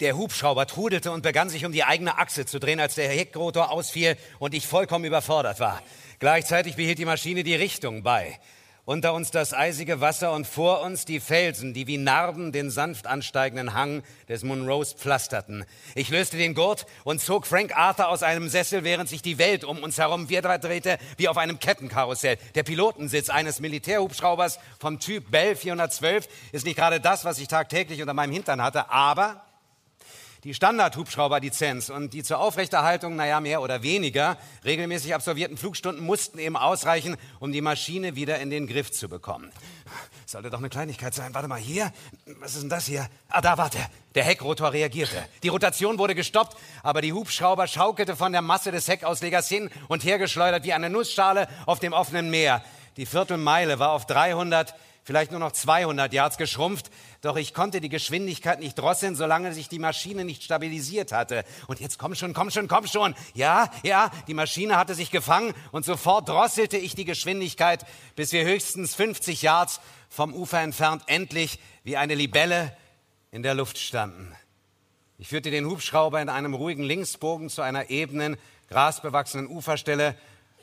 Der Hubschrauber trudelte und begann sich um die eigene Achse zu drehen, als der Heckrotor ausfiel und ich vollkommen überfordert war. Gleichzeitig behielt die Maschine die Richtung bei. Unter uns das eisige Wasser und vor uns die Felsen, die wie Narben den sanft ansteigenden Hang des Monroes pflasterten. Ich löste den Gurt und zog Frank Arthur aus einem Sessel, während sich die Welt um uns herum drehte wie auf einem Kettenkarussell. Der Pilotensitz eines Militärhubschraubers vom Typ Bell 412 ist nicht gerade das, was ich tagtäglich unter meinem Hintern hatte, aber die Standard-Hubschrauber-Lizenz und die zur Aufrechterhaltung, naja, mehr oder weniger regelmäßig absolvierten Flugstunden mussten eben ausreichen, um die Maschine wieder in den Griff zu bekommen. Sollte doch eine Kleinigkeit sein. Warte mal, hier. Was ist denn das hier? Ah, da, warte. Der Heckrotor reagierte. Die Rotation wurde gestoppt, aber die Hubschrauber schaukelte von der Masse des Heckauslegers hin und her geschleudert wie eine Nussschale auf dem offenen Meer. Die Viertelmeile war auf 300 vielleicht nur noch 200 Yards geschrumpft, doch ich konnte die Geschwindigkeit nicht drosseln, solange sich die Maschine nicht stabilisiert hatte. Und jetzt komm schon, komm schon, komm schon. Ja, ja, die Maschine hatte sich gefangen und sofort drosselte ich die Geschwindigkeit, bis wir höchstens 50 Yards vom Ufer entfernt endlich wie eine Libelle in der Luft standen. Ich führte den Hubschrauber in einem ruhigen Linksbogen zu einer ebenen, grasbewachsenen Uferstelle,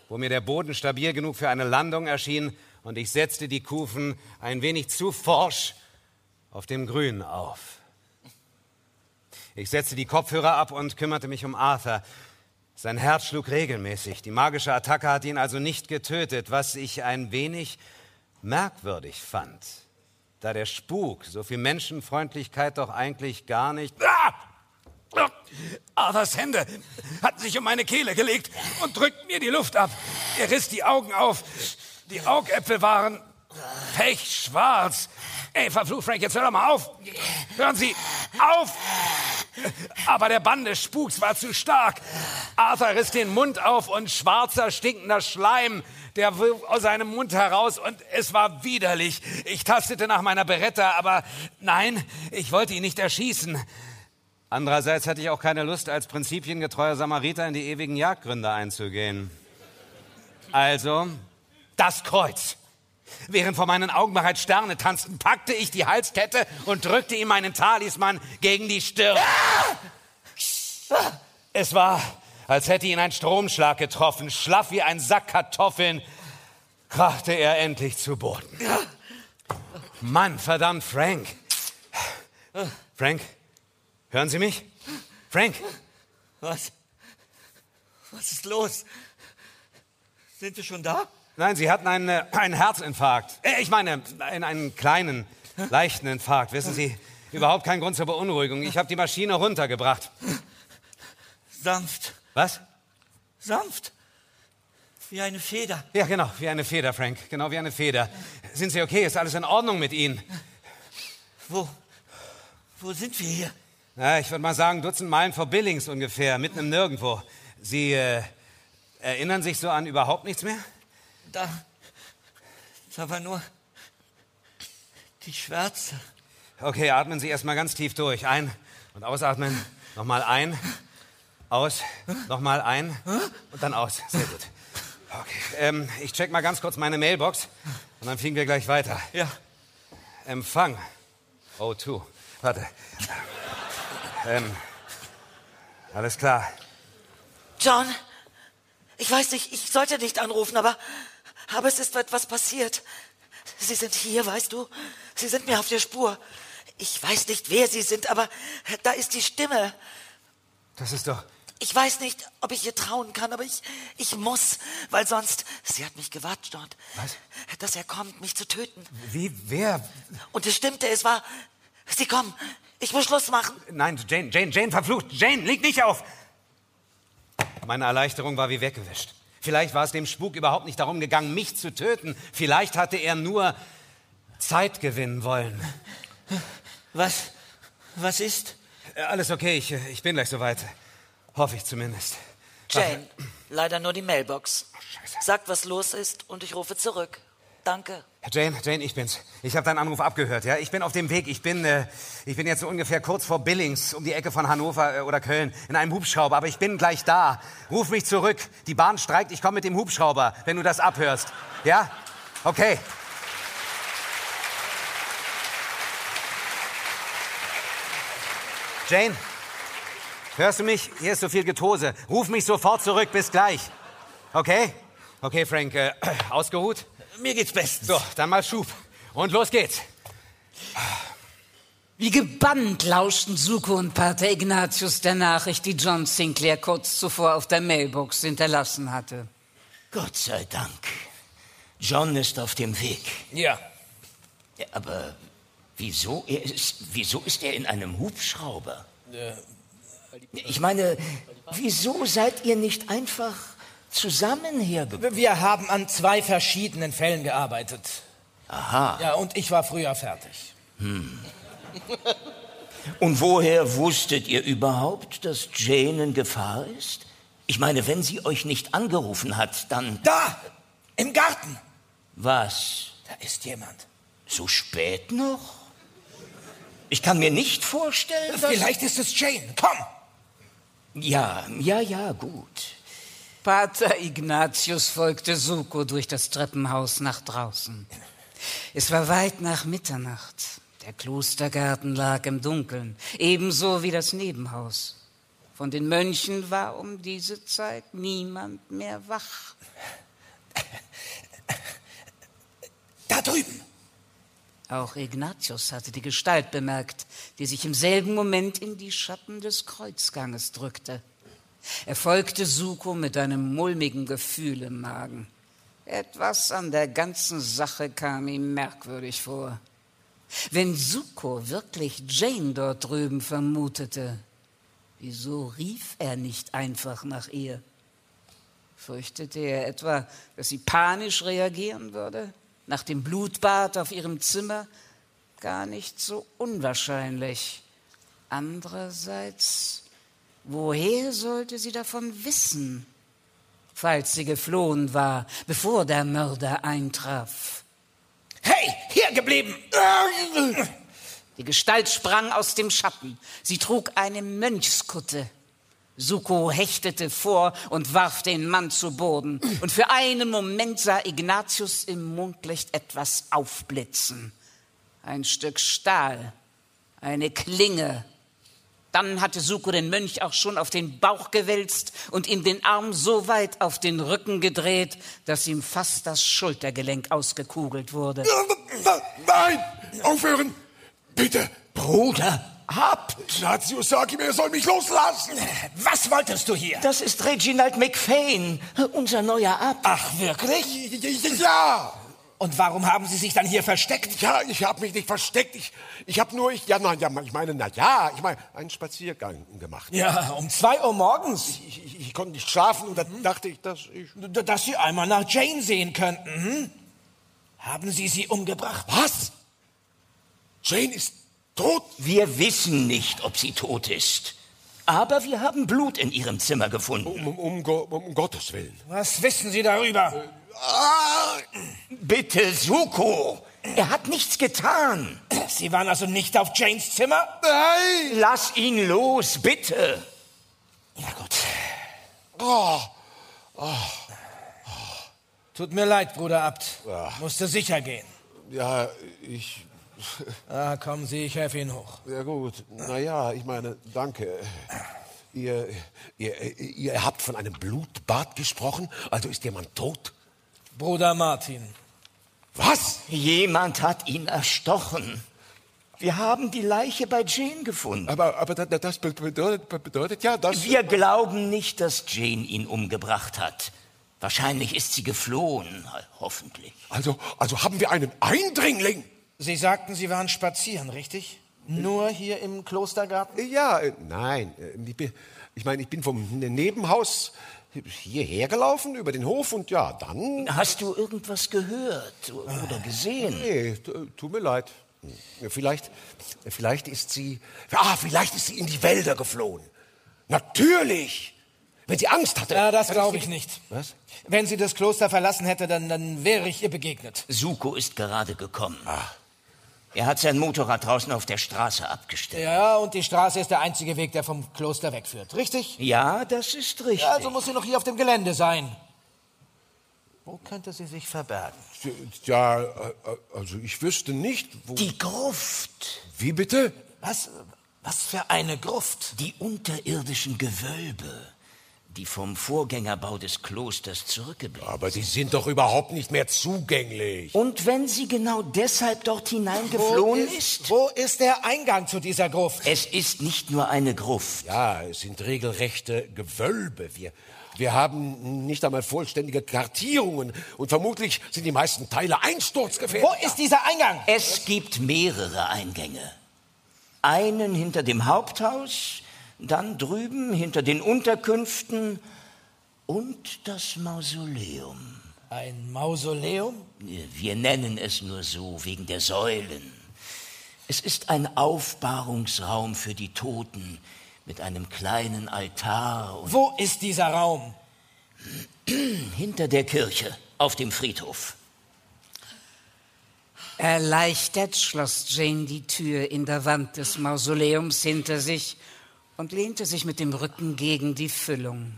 wo mir der Boden stabil genug für eine Landung erschien und ich setzte die Kufen ein wenig zu forsch auf dem Grün auf. Ich setzte die Kopfhörer ab und kümmerte mich um Arthur. Sein Herz schlug regelmäßig. Die magische Attacke hat ihn also nicht getötet, was ich ein wenig merkwürdig fand, da der Spuk so viel Menschenfreundlichkeit doch eigentlich gar nicht. Ah! Arthurs Hände hatten sich um meine Kehle gelegt und drückten mir die Luft ab. Er riss die Augen auf. Die Augäpfel waren pechschwarz. Ey, verflucht Frank, jetzt hör doch mal auf. Hören Sie, auf! Aber der Bann des Spuks war zu stark. Arthur riss den Mund auf und schwarzer, stinkender Schleim, der aus seinem Mund heraus und es war widerlich. Ich tastete nach meiner Beretta, aber nein, ich wollte ihn nicht erschießen. Andererseits hatte ich auch keine Lust, als prinzipiengetreuer Samariter in die ewigen Jagdgründe einzugehen. Also das Kreuz. Während vor meinen Augen bereits Sterne tanzten, packte ich die Halskette und drückte ihm meinen Talisman gegen die Stirn. Es war, als hätte ihn ein Stromschlag getroffen. Schlaff wie ein Sack Kartoffeln krachte er endlich zu Boden. Mann, verdammt, Frank. Frank, hören Sie mich? Frank? Was? Was ist los? Sind wir schon da? Nein, Sie hatten einen, äh, einen Herzinfarkt. Äh, ich meine, einen, einen kleinen, leichten Infarkt. Wissen Sie, überhaupt kein Grund zur Beunruhigung. Ich habe die Maschine runtergebracht. Sanft. Was? Sanft. Wie eine Feder. Ja, genau, wie eine Feder, Frank. Genau wie eine Feder. Sind Sie okay? Ist alles in Ordnung mit Ihnen? Wo, wo sind wir hier? Na, ich würde mal sagen, Dutzend Meilen vor Billings ungefähr, mitten im Nirgendwo. Sie äh, erinnern sich so an überhaupt nichts mehr? Da, da war nur die Schwärze. Okay, atmen Sie erstmal ganz tief durch. Ein und ausatmen. Nochmal ein, aus, nochmal ein und dann aus. Sehr gut. Okay, ähm, ich check mal ganz kurz meine Mailbox und dann fliegen wir gleich weiter. Ja. Empfang. O2. Warte. Ähm, alles klar. John, ich weiß nicht, ich sollte nicht anrufen, aber aber es ist etwas passiert. Sie sind hier, weißt du? Sie sind mir auf der Spur. Ich weiß nicht, wer Sie sind, aber da ist die Stimme. Das ist doch. Ich weiß nicht, ob ich ihr trauen kann, aber ich, ich muss, weil sonst. Sie hat mich gewartet dort. Was? Dass er kommt, mich zu töten. Wie, wer? Und es stimmte, es war. Sie kommen. Ich muss Schluss machen. Nein, Jane, Jane, Jane, verflucht. Jane, leg nicht auf. Meine Erleichterung war wie weggewischt. Vielleicht war es dem Spuk überhaupt nicht darum gegangen, mich zu töten. Vielleicht hatte er nur Zeit gewinnen wollen. Was? Was ist? Alles okay, ich, ich bin gleich soweit. Hoffe ich zumindest. Jane, leider nur die Mailbox. Sagt, was los ist und ich rufe zurück. Danke. Jane, Jane, ich bin's. Ich habe deinen Anruf abgehört. Ja, ich bin auf dem Weg. Ich bin, äh, ich bin jetzt so ungefähr kurz vor Billings, um die Ecke von Hannover äh, oder Köln, in einem Hubschrauber. Aber ich bin gleich da. Ruf mich zurück. Die Bahn streikt. Ich komme mit dem Hubschrauber, wenn du das abhörst. Ja? Okay. Jane, hörst du mich? Hier ist so viel Getose. Ruf mich sofort zurück. Bis gleich. Okay? Okay, Frank. Äh, ausgeruht? Mir geht's bestens. So, dann mal Schub. Und los geht's. Wie gebannt lauschten Suko und Pater Ignatius der Nachricht, die John Sinclair kurz zuvor auf der Mailbox hinterlassen hatte. Gott sei Dank. John ist auf dem Weg. Ja. ja aber wieso, er ist, wieso ist er in einem Hubschrauber? Ich meine, wieso seid ihr nicht einfach zusammen hergekommen? Wir haben an zwei verschiedenen Fällen gearbeitet. Aha. Ja, und ich war früher fertig. Hm. Und woher wusstet ihr überhaupt, dass Jane in Gefahr ist? Ich meine, wenn sie euch nicht angerufen hat, dann... Da! Im Garten! Was? Da ist jemand. So spät noch? Ich kann mir nicht vorstellen, dass... Vielleicht ist es Jane. Komm! Ja, ja, ja, gut. Pater Ignatius folgte Suko durch das Treppenhaus nach draußen. Es war weit nach Mitternacht. Der Klostergarten lag im Dunkeln, ebenso wie das Nebenhaus. Von den Mönchen war um diese Zeit niemand mehr wach. Da drüben! Auch Ignatius hatte die Gestalt bemerkt, die sich im selben Moment in die Schatten des Kreuzganges drückte. Er folgte Suko mit einem mulmigen Gefühl im Magen. Etwas an der ganzen Sache kam ihm merkwürdig vor. Wenn Suko wirklich Jane dort drüben vermutete, wieso rief er nicht einfach nach ihr? Fürchtete er etwa, dass sie panisch reagieren würde? Nach dem Blutbad auf ihrem Zimmer? Gar nicht so unwahrscheinlich. Andererseits, woher sollte sie davon wissen, falls sie geflohen war, bevor der Mörder eintraf? Hey, hier geblieben! Die Gestalt sprang aus dem Schatten. Sie trug eine Mönchskutte. Suko hechtete vor und warf den Mann zu Boden. Und für einen Moment sah Ignatius im Mondlicht etwas aufblitzen. Ein Stück Stahl, eine Klinge. Dann hatte Suko den Mönch auch schon auf den Bauch gewälzt und ihm den Arm so weit auf den Rücken gedreht, dass ihm fast das Schultergelenk ausgekugelt wurde. Nein! Aufhören! Bitte! Bruder, Abt! Ignatius, sag ihm, er soll mich loslassen! Was wolltest du hier? Das ist Reginald McFain, unser neuer Abt. Ach, wirklich? Ja! Und warum haben Sie sich dann hier versteckt? Ja, ich habe mich nicht versteckt. Ich, ich habe nur, ich, ja, na, ja, ich meine, na ja, ich meine, einen Spaziergang gemacht. Ja, um zwei Uhr morgens. Ich, ich, ich konnte nicht schlafen und dann Mhm. dachte ich, dass ich... Dass Sie einmal nach Jane sehen könnten. Hm? Haben Sie sie umgebracht? Was? Jane ist tot? Wir wissen nicht, ob sie tot ist. Aber wir haben Blut in ihrem Zimmer gefunden. Um, um, um, um Gottes Willen. Was wissen Sie darüber? Ah, Bitte, Suko! Er hat nichts getan. Sie waren also nicht auf Janes Zimmer? nein! Lass ihn los, bitte. Na gut. Oh, Tut mir leid, Bruder Abt. Ja. Musste sicher gehen. ja, ich... Ah, kommen Sie, ich helfe Ihnen hoch. Ja gut, naja, ich meine, danke. Ihr, ihr, ihr habt von einem Blutbad gesprochen, also ist jemand tot? Bruder Martin. Was? Jemand hat ihn erstochen. Wir haben die Leiche bei Jane gefunden. Aber, aber da- da- das be- bedeutet, bedeutet ja, dass... Wir glauben nicht, dass Jane ihn umgebracht hat. Wahrscheinlich ist sie geflohen, hoffentlich. Also, also haben wir einen Eindringling? Sie sagten, Sie waren spazieren, richtig? Nur hier im Klostergarten? Ja, äh, nein. äh, ich meine, ich bin vom Nebenhaus hierher gelaufen, über den Hof und ja, dann... Hast du irgendwas gehört oder gesehen? Nee, tut mir leid. Ja, Vielleicht, vielleicht ist sie... Ah, vielleicht ist sie in die Wälder geflohen. Natürlich! Wenn sie Angst hatte. Ja, das glaube ich nicht. Was? Wenn sie das Kloster verlassen hätte, dann, dann wäre ich ihr begegnet. Suko ist gerade gekommen. Er hat sein Motorrad draußen auf der Straße abgestellt. Ja, und die Straße ist der einzige Weg, der vom Kloster wegführt. Richtig? Ja, das ist richtig. Ja, also muss sie noch hier auf dem Gelände sein. Wo könnte sie sich verbergen? Ja, äh, also ich wüsste nicht, wo. Die Gruft. Wie bitte? Was, was für eine Gruft? Die unterirdischen Gewölbe, die vom Vorgängerbau des Klosters zurückgeblieben Aber die sind doch überhaupt nicht mehr zugänglich. Und wenn sie genau deshalb dort hineingeflohen Wo ist? Wo ist der Eingang zu dieser Gruft? Es ist nicht nur eine Gruft. Ja, es sind regelrechte Gewölbe. Wir, wir haben nicht einmal vollständige Kartierungen und vermutlich sind die meisten Teile einsturzgefährdet. Wo ist dieser Eingang? Es gibt mehrere Eingänge. Einen hinter dem Haupthaus, dann drüben hinter den Unterkünften und das Mausoleum. Ein Mausoleum? Wir nennen es nur so wegen der Säulen. Es ist ein Aufbahrungsraum für die Toten mit einem kleinen Altar und Wo ist dieser Raum? hinter der Kirche auf dem Friedhof. Erleichtert schloss Jane die Tür in der Wand des Mausoleums hinter sich und lehnte sich mit dem Rücken gegen die Füllung.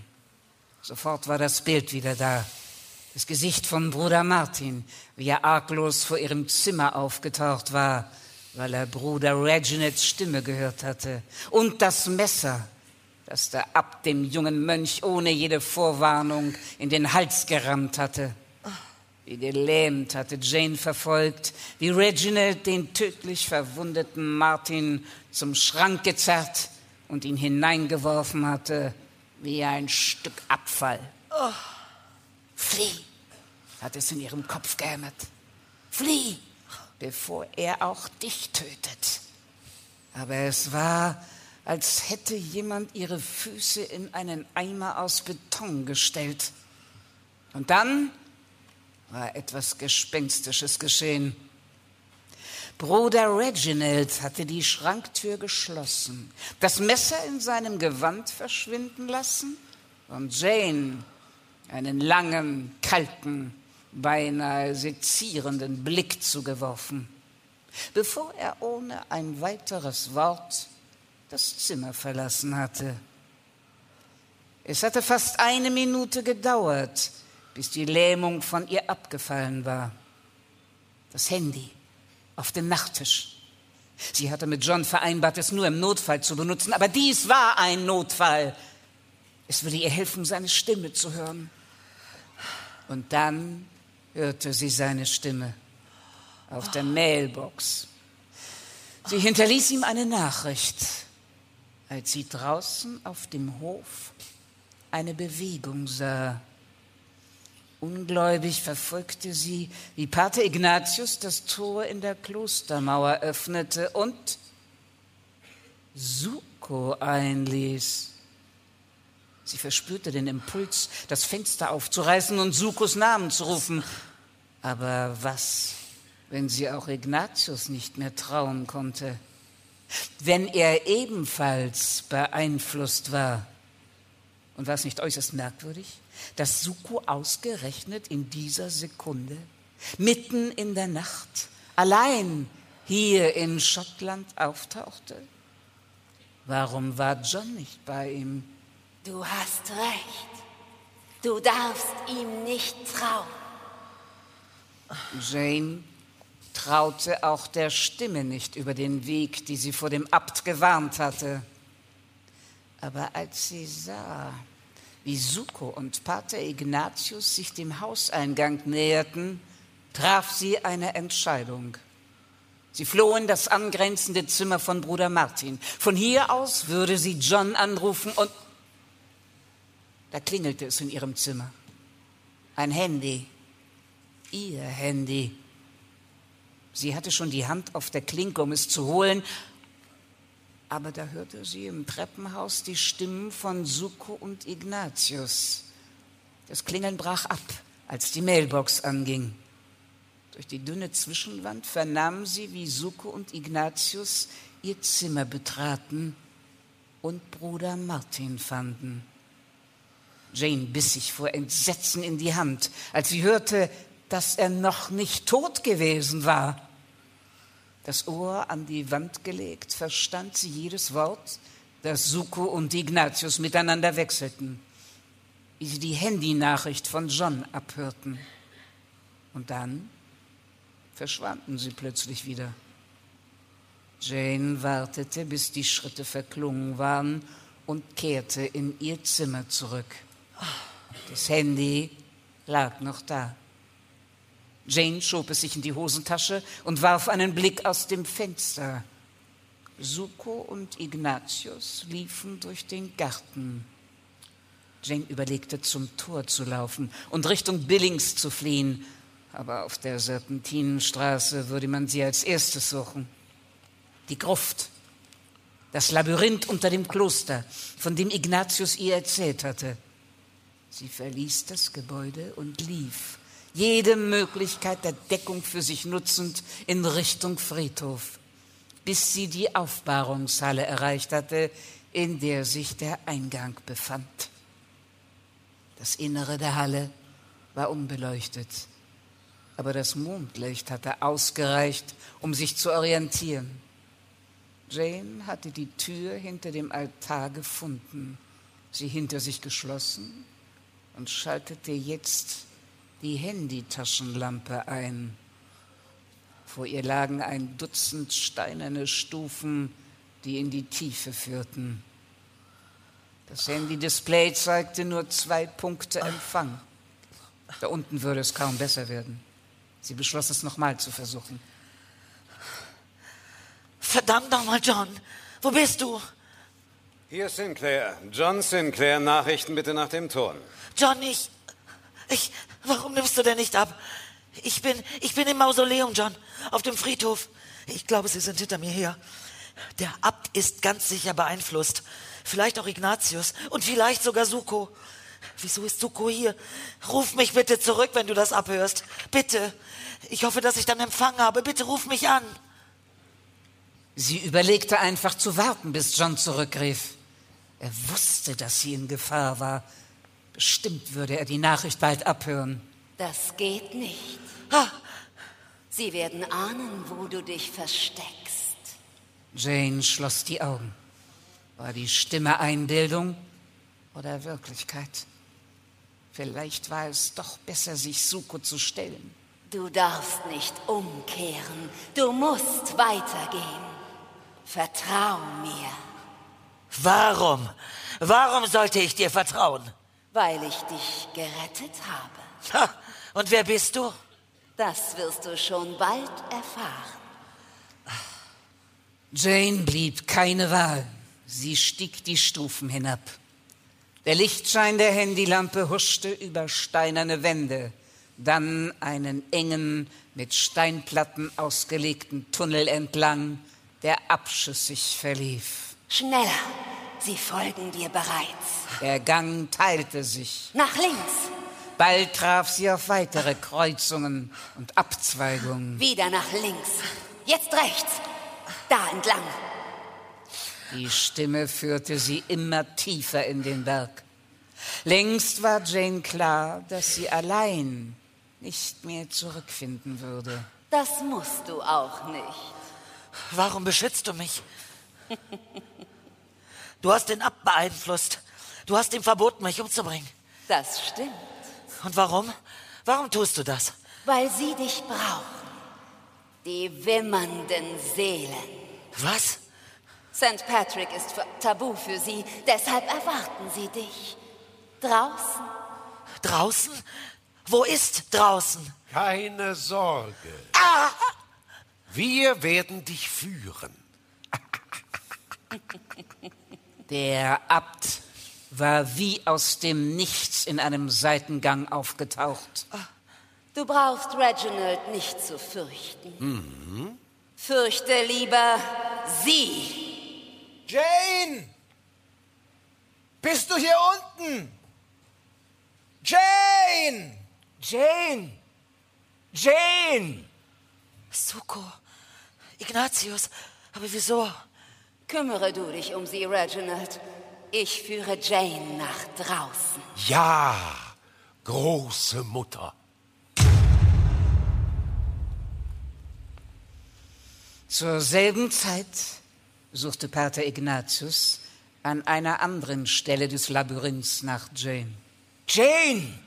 Sofort war das Bild wieder da. Das Gesicht von Bruder Martin, wie er arglos vor ihrem Zimmer aufgetaucht war, weil er Bruder Reginalds Stimme gehört hatte. Und das Messer, das der Abt dem jungen Mönch ohne jede Vorwarnung in den Hals gerammt hatte. Wie gelähmt hatte Jane verfolgt, wie Reginald den tödlich verwundeten Martin zum Schrank gezerrt und ihn hineingeworfen hatte, wie ein Stück Abfall. Oh. Flieh, hat es in ihrem Kopf gehämmert. Flieh, bevor er auch dich tötet. Aber es war, als hätte jemand ihre Füße in einen Eimer aus Beton gestellt. Und dann war etwas Gespenstisches geschehen. Bruder Reginald hatte die Schranktür geschlossen, das Messer in seinem Gewand verschwinden lassen und Jane einen langen, kalten, beinahe sezierenden Blick zugeworfen, bevor er ohne ein weiteres Wort das Zimmer verlassen hatte. Es hatte fast eine Minute gedauert, bis die Lähmung von ihr abgefallen war. Das Handy auf dem Nachttisch. Sie hatte mit John vereinbart, es nur im Notfall zu benutzen, aber dies war ein Notfall. Es würde ihr helfen, seine Stimme zu hören. Und dann hörte sie seine Stimme auf der Mailbox. Sie hinterließ ihm eine Nachricht, als sie draußen auf dem Hof eine Bewegung sah. Ungläubig verfolgte sie, wie Pater Ignatius das Tor in der Klostermauer öffnete und Suko einließ. Sie verspürte den Impuls, das Fenster aufzureißen und Sukos Namen zu rufen. Aber was, wenn sie auch Ignatius nicht mehr trauen konnte? Wenn er ebenfalls beeinflusst war? Und war es nicht äußerst merkwürdig, dass Suko ausgerechnet in dieser Sekunde, mitten in der Nacht, allein hier in Schottland auftauchte? Warum war John nicht bei ihm? Du hast recht. Du darfst ihm nicht trauen. Jane traute auch der Stimme nicht über den Weg, die sie vor dem Abt gewarnt hatte. Aber als sie sah, wie Suko und Pater Ignatius sich dem Hauseingang näherten, traf sie eine Entscheidung. Sie floh in das angrenzende Zimmer von Bruder Martin. Von hier aus würde sie John anrufen und da klingelte es in ihrem Zimmer. Ein Handy. Ihr Handy. Sie hatte schon die Hand auf der Klinke, um es zu holen, aber da hörte sie im Treppenhaus die Stimmen von Suko und Ignatius. Das Klingeln brach ab, als die Mailbox anging. Durch die dünne Zwischenwand vernahm sie, wie Suko und Ignatius ihr Zimmer betraten und Bruder Martin fanden. Jane biss sich vor Entsetzen in die Hand, als sie hörte, dass er noch nicht tot gewesen war. Das Ohr an die Wand gelegt, verstand sie jedes Wort, das Suko und Ignatius miteinander wechselten, wie sie die Handynachricht von John abhörten. Und dann verschwanden sie plötzlich wieder. Jane wartete, bis die Schritte verklungen waren und kehrte in ihr Zimmer zurück. Das Handy lag noch da. Jane schob es sich in die Hosentasche und warf einen Blick aus dem Fenster. Suko und Ignatius liefen durch den Garten. Jane überlegte, zum Tor zu laufen und Richtung Billings zu fliehen, aber auf der Serpentinenstraße würde man sie als erstes suchen. Die Gruft, das Labyrinth unter dem Kloster, von dem Ignatius ihr erzählt hatte. Sie verließ das Gebäude und lief, jede Möglichkeit der Deckung für sich nutzend, in Richtung Friedhof, bis sie die Aufbahrungshalle erreicht hatte, in der sich der Eingang befand. Das Innere der Halle war unbeleuchtet, aber das Mondlicht hatte ausgereicht, um sich zu orientieren. Jane hatte die Tür hinter dem Altar gefunden, sie hinter sich geschlossen und schaltete jetzt die Handytaschenlampe ein. Vor ihr lagen ein Dutzend steinerne Stufen, die in die Tiefe führten. Das Handy-Display zeigte nur zwei Punkte Empfang. Da unten würde es kaum besser werden. Sie beschloss es nochmal zu versuchen. Verdammt nochmal, John. Wo bist du? Hier Sinclair. John Sinclair, Nachrichten bitte nach dem Ton. John, ich. Ich. Warum nimmst du denn nicht ab? Ich bin. Ich bin im Mausoleum, John. Auf dem Friedhof. Ich glaube, sie sind hinter mir her. Der Abt ist ganz sicher beeinflusst. Vielleicht auch Ignatius. Und vielleicht sogar Suko. Wieso ist Suko hier? Ruf mich bitte zurück, wenn du das abhörst. Bitte. Ich hoffe, dass ich dann Empfang habe. Bitte ruf mich an. Sie überlegte einfach zu warten, bis John zurückrief. Er wusste, dass sie in Gefahr war. Bestimmt würde er die Nachricht bald abhören. Das geht nicht. Sie werden ahnen, wo du dich versteckst. Jane schloss die Augen. War die Stimme Einbildung oder Wirklichkeit? Vielleicht war es doch besser, sich Suko zu stellen. Du darfst nicht umkehren. Du musst weitergehen. Vertrau mir. Warum? Warum sollte ich dir vertrauen? Weil ich dich gerettet habe. Ha, und wer bist du? Das wirst du schon bald erfahren. Jane blieb keine Wahl. Sie stieg die Stufen hinab. Der Lichtschein der Handylampe huschte über steinerne Wände, dann einen engen, mit Steinplatten ausgelegten Tunnel entlang, der abschüssig verlief. Schneller, sie folgen dir bereits. Der Gang teilte sich. Nach links. Bald traf sie auf weitere Kreuzungen und Abzweigungen. Wieder nach links. Jetzt rechts. Da entlang. Die Stimme führte sie immer tiefer in den Berg. Längst war Jane klar, dass sie allein nicht mehr zurückfinden würde. Das musst du auch nicht. Warum beschützt du mich? Du hast den Abt beeinflusst. Du hast ihm verboten, mich umzubringen. Das stimmt. Und warum? Warum tust du das? Weil sie dich brauchen. Die wimmernden Seelen. Was? St. Patrick ist für, tabu für sie, deshalb erwarten sie dich. Draußen. Draußen? Wo ist draußen? Keine Sorge. Ah! Wir werden dich führen. Der Abt war wie aus dem Nichts in einem Seitengang aufgetaucht. Du brauchst Reginald nicht zu fürchten. Mhm. Fürchte lieber sie. Jane! Bist du hier unten? Jane! Jane! Jane! Suko. Ignatius. Aber wieso? Kümmere du dich um sie, Reginald. Ich führe Jane nach draußen. Ja, große Mutter. Zur selben Zeit suchte Pater Ignatius an einer anderen Stelle des Labyrinths nach Jane. Jane!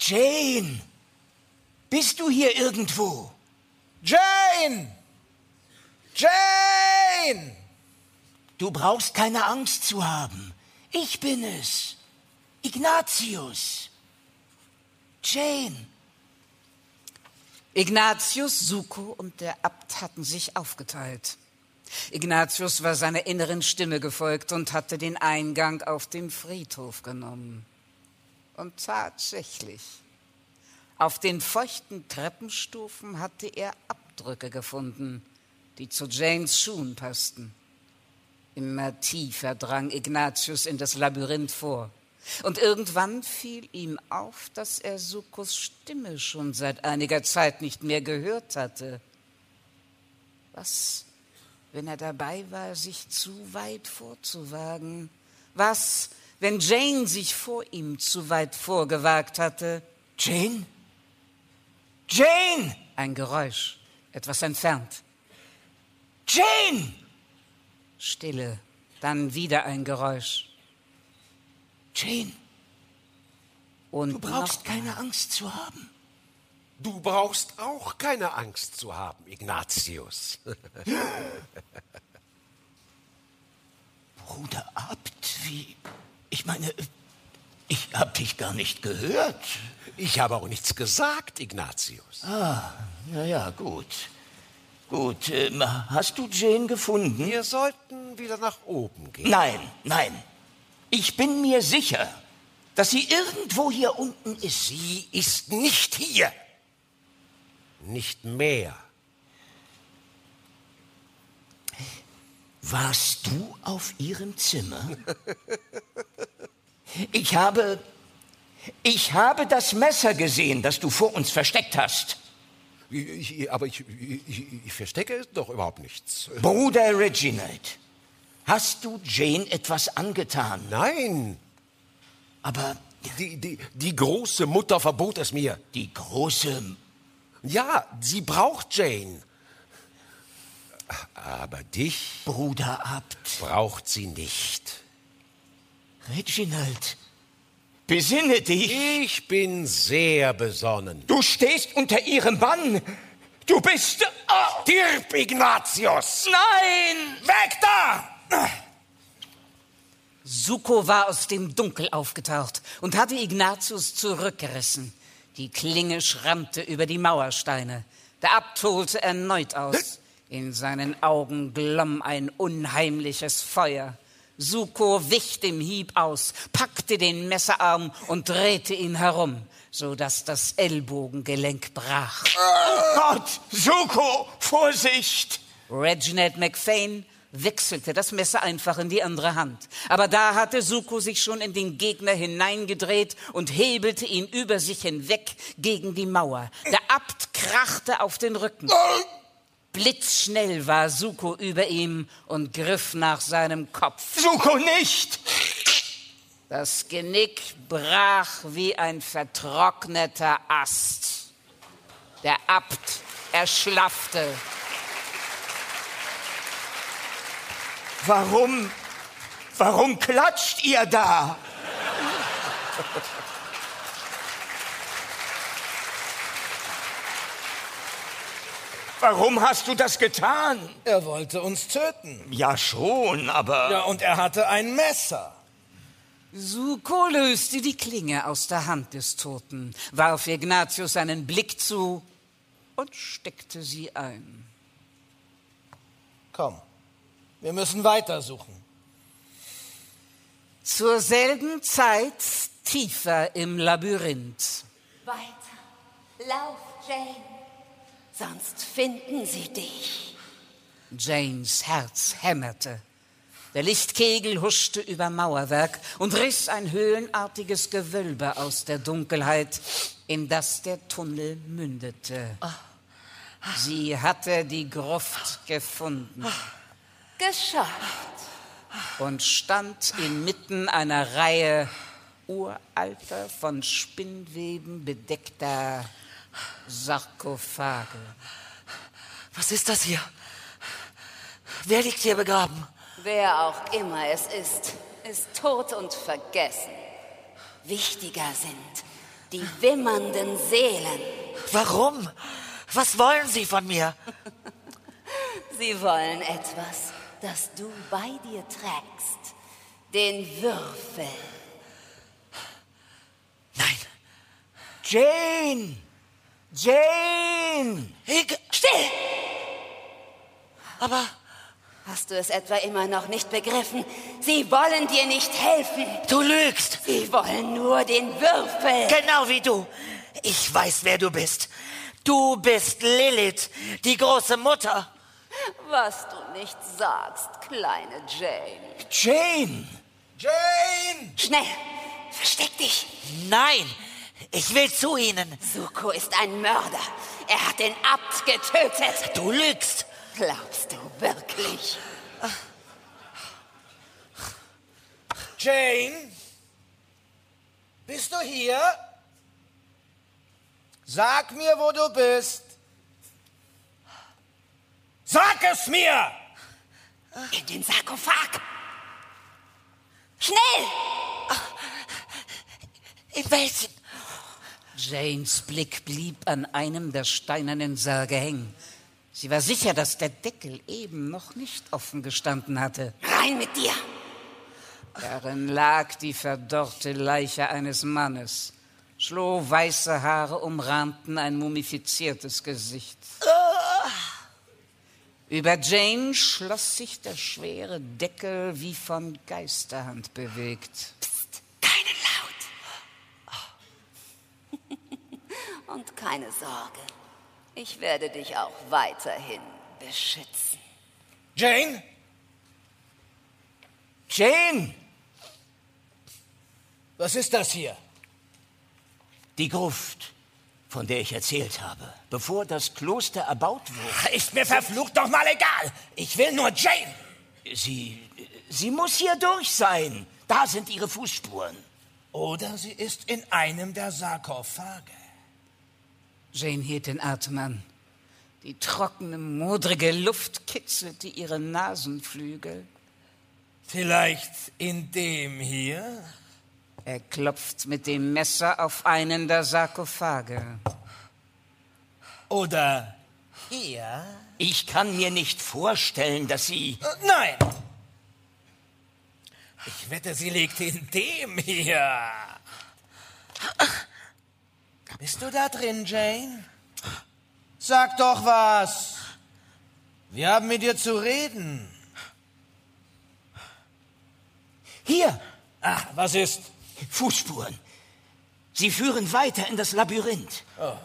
Jane! Bist du hier irgendwo? Jane! Jane! Du brauchst keine Angst zu haben. Ich bin es. Ignatius. Jane. Ignatius, Suko und der Abt hatten sich aufgeteilt. Ignatius war seiner inneren Stimme gefolgt und hatte den Eingang auf dem Friedhof genommen. Und tatsächlich, auf den feuchten Treppenstufen hatte er Abdrücke gefunden, die zu Janes Schuhen passten. Immer tiefer drang Ignatius in das Labyrinth vor. Und irgendwann fiel ihm auf, dass er Sukos Stimme schon seit einiger Zeit nicht mehr gehört hatte. Was, wenn er dabei war, sich zu weit vorzuwagen? Was, wenn Jane sich vor ihm zu weit vorgewagt hatte? Jane? Jane! Ein Geräusch, etwas entfernt. Jane! Stille, dann wieder ein Geräusch. Jane, Und du brauchst keine Angst zu haben. Du brauchst auch keine Angst zu haben, Ignatius. Bruder Abt, wie. Ich meine, ich hab dich gar nicht gehört. Ich habe auch nichts gesagt, Ignatius. Ah, ja, ja, gut. Gut, ähm, hast du Jane gefunden? Wir sollten wieder nach oben gehen. Nein, nein. Ich bin mir sicher, dass sie irgendwo hier unten ist. Sie ist nicht hier. Nicht mehr. Warst du auf ihrem Zimmer? Ich habe. Ich habe das Messer gesehen, das du vor uns versteckt hast. Ich, ich, aber ich, ich, verstecke doch überhaupt nichts. Bruder Reginald, hast du Jane etwas angetan? Nein. Aber Die, die, die große Mutter verbot es mir. die große. Ja, sie braucht Jane. Aber dich Bruder Abt. braucht sie nicht. Reginald, besinne dich. Ich bin sehr besonnen. Du stehst unter ihrem Bann. Du bist. Oh, Stirb, Ignatius! nein! Weg da! Suko war aus dem Dunkel aufgetaucht und hatte Ignatius zurückgerissen. Die Klinge schrammte über die Mauersteine. Der Abt holte erneut aus. In seinen Augen glomm ein unheimliches Feuer. Suko wich dem Hieb aus, packte den Messerarm und drehte ihn herum, so dass das Ellbogengelenk brach. Oh Gott! Suko, Vorsicht! Reginald McFain wechselte das Messer einfach in die andere Hand. Aber da hatte Suko sich schon in den Gegner hineingedreht und hebelte ihn über sich hinweg gegen die Mauer. Der Abt krachte auf den Rücken. Blitzschnell war Suko über ihm und griff nach seinem Kopf. Suko nicht! Das Genick brach wie ein vertrockneter Ast. Der Abt erschlaffte. Warum? Warum klatscht ihr da? Warum hast du das getan? Er wollte uns töten. Ja schon, aber. Ja, und er hatte ein Messer. Suko löste die Klinge aus der Hand des Toten, warf Ignatius einen Blick zu und steckte sie ein. Komm, wir müssen weitersuchen. Zur selben Zeit tiefer im Labyrinth. Weiter. Lauf, Jane. Sonst finden sie dich. Janes Herz hämmerte. Der Lichtkegel huschte über Mauerwerk und riss ein höhlenartiges Gewölbe aus der Dunkelheit, in das der Tunnel mündete. Sie hatte die Gruft gefunden. Geschafft. und stand inmitten einer Reihe uralter, von Spinnweben bedeckter Sarkophage. Was ist das hier? Wer liegt hier begraben? Wer auch immer es ist, ist tot und vergessen. Wichtiger sind die wimmernden Seelen. Warum? Was wollen Sie von mir? Sie wollen etwas, das du bei dir trägst. Den Würfel. Jane! Jane! Ich, still! Aber hast du es etwa immer noch nicht begriffen? Sie wollen dir nicht helfen. Du lügst! Sie wollen nur den Würfel. Genau wie du. Ich weiß, wer du bist. Du bist Lilith, die große Mutter. Was du nicht sagst, kleine Jane. Jane! Jane! Schnell! Versteck dich! Nein! Ich will zu Ihnen. Suko ist ein Mörder. Er hat den Abt getötet. Du lügst. Glaubst du wirklich? Jane? Bist du hier? Sag mir, wo du bist. Sag es mir! In den Sarkophag. Schnell! In welchen? Janes Blick blieb an einem der steinernen Särge hängen. Sie war sicher, dass der Deckel eben noch nicht offen gestanden hatte. Rein mit dir! Darin lag die verdorrte Leiche eines Mannes. Schlohweiße Haare umrahmten ein mumifiziertes Gesicht. Über Jane schloss sich der schwere Deckel wie von Geisterhand bewegt. Und keine Sorge, ich werde dich auch weiterhin beschützen. Jane? Jane! Was ist das hier? Die Gruft, von der ich erzählt habe, bevor das Kloster erbaut wurde. Ist mir verflucht doch mal egal. Ich will nur Jane. Sie, sie muss hier durch sein. Da sind ihre Fußspuren. Oder sie ist in einem der Sarkophage. Jane hielt den Atem an. Die trockene, modrige Luft kitzelte ihre Nasenflügel. Vielleicht in dem hier? Er klopft mit dem Messer auf einen der Sarkophage. Oder hier? Ich kann mir nicht vorstellen, dass sie. Äh, nein! Ich wette, sie liegt in dem hier. Bist du da drin, Jane? Sag doch was. Wir haben mit dir zu reden. Hier. Ach, was ist? Fußspuren. Sie führen weiter in das Labyrinth. Oh.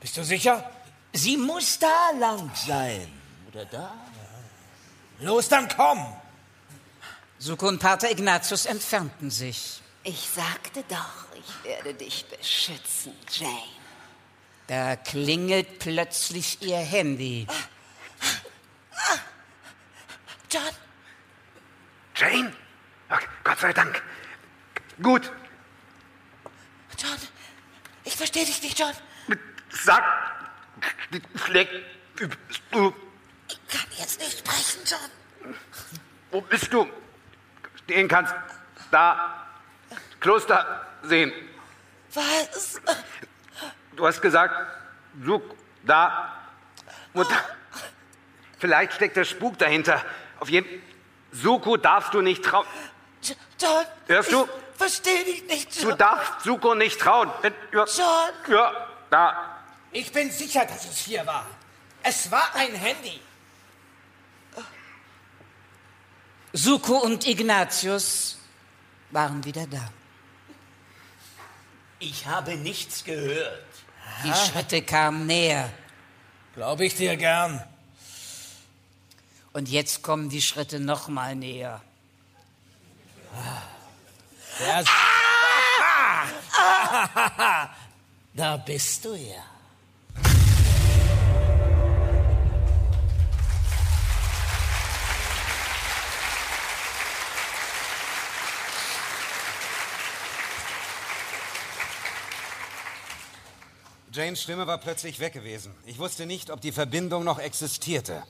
Bist du sicher? Sie muss da lang sein. Oder da? Los, dann komm! Suko und Pater Ignatius entfernten sich. Ich sagte doch, ich werde dich beschützen, Jane. Da klingelt plötzlich ihr Handy. John? Jane? Okay, Gott sei Dank. Gut. John, ich verstehe dich nicht, John. Sag. Schlägt. Du. Ich kann jetzt nicht sprechen, John. Wo bist du? Stehen kannst. Da. Kloster sehen. Was? Du hast gesagt, such da. Mutter. Vielleicht steckt der Spuk dahinter. Auf jeden Suko darfst du nicht trauen. John. Hörst du? Ich verstehe dich nicht, John. Du darfst Suko nicht trauen. Wenn, ja, John. Ja, da. Ich bin sicher, dass es hier war. Es war ein Handy. Suko und Ignatius waren wieder da. Ich habe nichts gehört. Die Schritte kamen näher. Glaube ich dir gern. Und jetzt kommen die Schritte noch mal näher. Der ah! da bist du ja. Janes Stimme war plötzlich weg gewesen. Ich wusste nicht, ob die Verbindung noch existierte.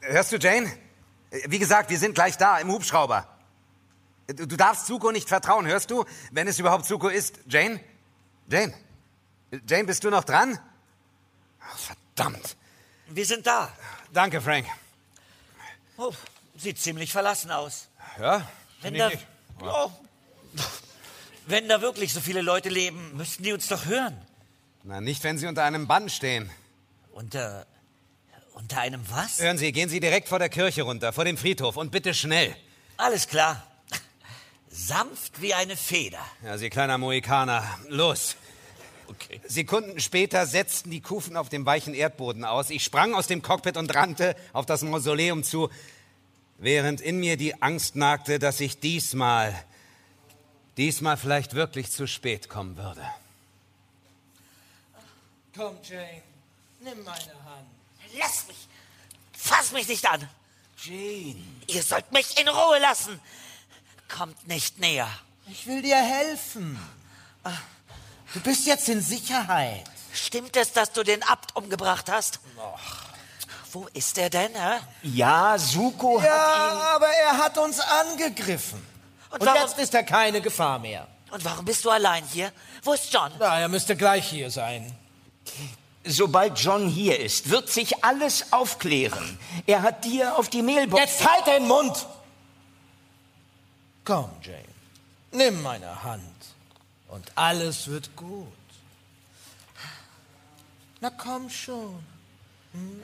Hörst du, Jane? Wie gesagt, wir sind gleich da im Hubschrauber. Du, du darfst Zuko nicht vertrauen, hörst du? Wenn es überhaupt Zuko ist. Jane? Jane? Jane, bist du noch dran? Ach, verdammt. Wir sind da. Danke, Frank. Oh, sieht ziemlich verlassen aus. Ja? Wenn da, oh, wenn da wirklich so viele Leute leben, müssten die uns doch hören. Na, nicht, wenn sie unter einem Bann stehen. Unter. unter einem was? Hören Sie, gehen Sie direkt vor der Kirche runter, vor dem Friedhof und bitte schnell. Alles klar. Sanft wie eine Feder. Ja, Sie kleiner Mohikaner, los. Okay. Sekunden später setzten die Kufen auf dem weichen Erdboden aus. Ich sprang aus dem Cockpit und rannte auf das Mausoleum zu, während in mir die Angst nagte, dass ich diesmal, diesmal vielleicht wirklich zu spät kommen würde. Komm, Jane, nimm meine Hand. Lass mich! Fass mich nicht an! Jane. Ihr sollt mich in Ruhe lassen! Kommt nicht näher. Ich will dir helfen. Du bist jetzt in Sicherheit. Stimmt es, dass du den Abt umgebracht hast? Wo ist er denn, hä? Ja, Suko hat ihn... aber er hat uns angegriffen. Und Und, warum- jetzt ist er keine Gefahr mehr. Und warum bist du allein hier? Wo ist John? Na, er müsste gleich hier sein. Sobald John hier ist, wird sich alles aufklären. Er hat dir auf die Mailbox... Jetzt halt den Mund! Komm, Jane. Nimm meine Hand. Und alles wird gut. Na komm schon. Hm?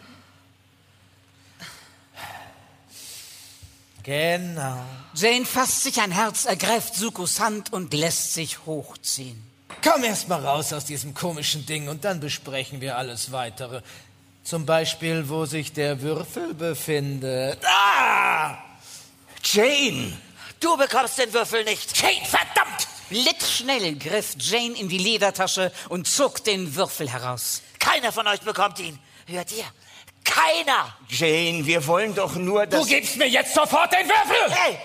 Genau. Jane fasst sich ein Herz, ergreift Sukos Hand und lässt sich hochziehen. Komm erst mal raus aus diesem komischen Ding und dann besprechen wir alles weitere. Zum Beispiel, wo sich der Würfel befindet. Ah! Jane! Du bekommst den Würfel nicht. Jane, verdammt! Blitzschnell griff Jane in die Ledertasche und zog den Würfel heraus. Keiner von euch bekommt ihn. Hört ihr? Keiner! Jane, wir wollen doch nur, dass... Du gibst mir jetzt sofort den Würfel! Hey!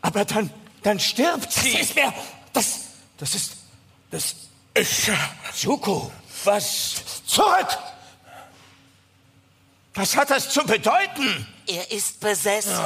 Aber dann, dann stirbt Das sie. ist mir... Das... Das ist... Das ist... Suko, was... Zurück! Was hat das zu bedeuten? Er ist besessen.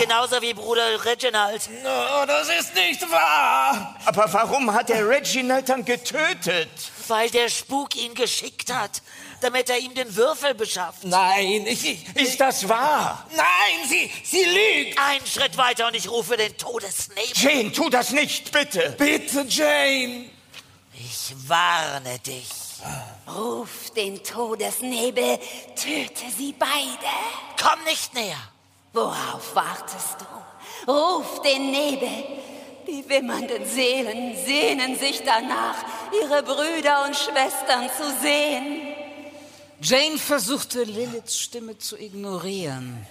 Genauso wie Bruder Reginald. No, das ist nicht wahr! Aber warum hat er Reginald dann getötet? Weil der Spuk ihn geschickt hat, damit er ihm den Würfel beschafft. Nein, ich... ich Ist das wahr? nein, sie... Sie lügt! Einen Schritt weiter und ich rufe den Todesnebel. Jane, tu das nicht, bitte. Bitte, Jane! Ich warne dich. Ruf den Todesnebel, töte sie beide. Komm nicht näher. Worauf wartest du? Ruf den Nebel. Die wimmernden Seelen sehnen sich danach, ihre Brüder und Schwestern zu sehen. Jane versuchte Liliths Stimme zu ignorieren,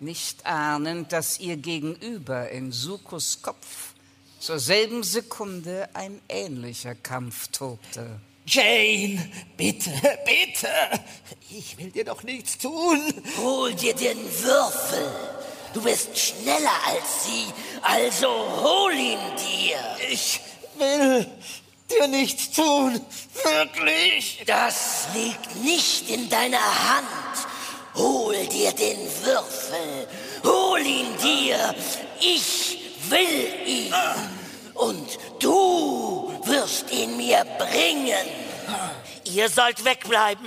nicht ahnend, dass ihr Gegenüber in Sukos Kopf zur selben Sekunde ein ähnlicher Kampf tobte. Jane, bitte, bitte! Ich will dir doch nichts tun! Hol dir den Würfel. Du bist schneller als sie, also hol ihn dir. Ich will dir nichts tun. Wirklich. Das liegt nicht in deiner Hand. Hol dir den Würfel. Hol ihn dir. Ich will ihn. Und du wirst ihn mir bringen. Ihr sollt wegbleiben.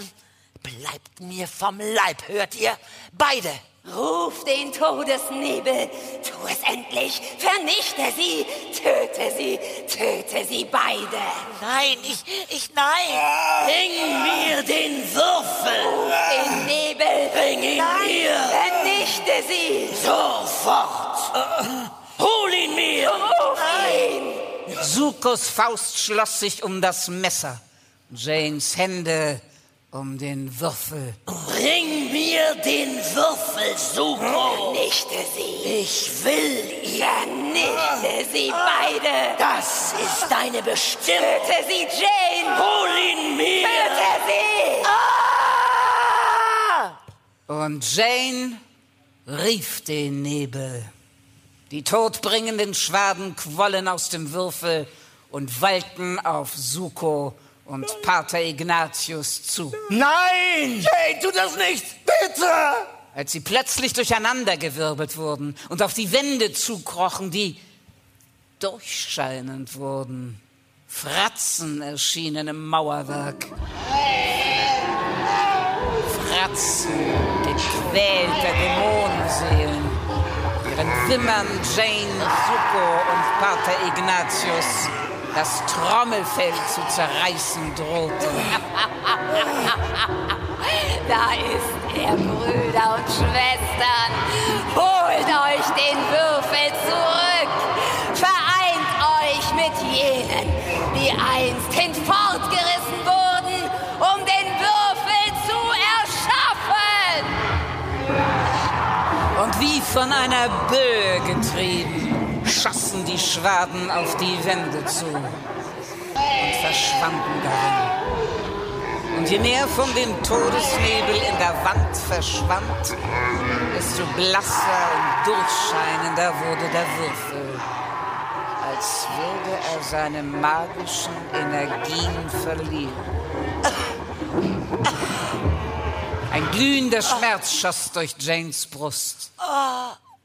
Bleibt mir vom Leib, hört ihr? Beide. Ruf den Todesnebel. Tu es endlich. Vernichte sie. Töte sie. Töte sie beide. Nein, ich, ich, nein. Bring mir den Würfel. Den Nebel. Bring ihn Nein, mir. Vernichte sie. Sofort. Hol ihn mir. Ruf ihn. Sukos Faust schloss sich um das Messer, Janes Hände um den Würfel. Bring mir den Würfel, Suko. Vernichte sie. Ich will ihn. Vernichte sie beide. Das ist deine Bestimmung. Töte sie, Jane. Hol ihn mir. Töte sie. Und Jane rief den Nebel. Die todbringenden Schwaden quollen aus dem Würfel und wallten auf Suko und Pater Ignatius zu. Nein! Jane, tu das nicht! Bitte! Als sie plötzlich durcheinandergewirbelt wurden und auf die Wände zukrochen, die durchscheinend wurden. Fratzen erschienen im Mauerwerk. Fratzen gequälter Dämonenseelen, deren Wimmern Jane, Suko und Pater Ignatius das Trommelfell zu zerreißen drohte. Da ist er, Brüder und Schwestern. Holt euch den Würfel zurück. Vereint euch mit jenen, die einst hinfortgerissen wurden, um den Würfel zu erschaffen. Und wie von einer Böe getrieben, schossen die Schwaden auf die Wände zu und verschwanden darin. Und je mehr von dem Todesnebel in der Wand verschwand, desto blasser und durchscheinender wurde der Würfel, als würde er seine magischen Energien verlieren. Ein glühender Schmerz schoss durch Janes Brust.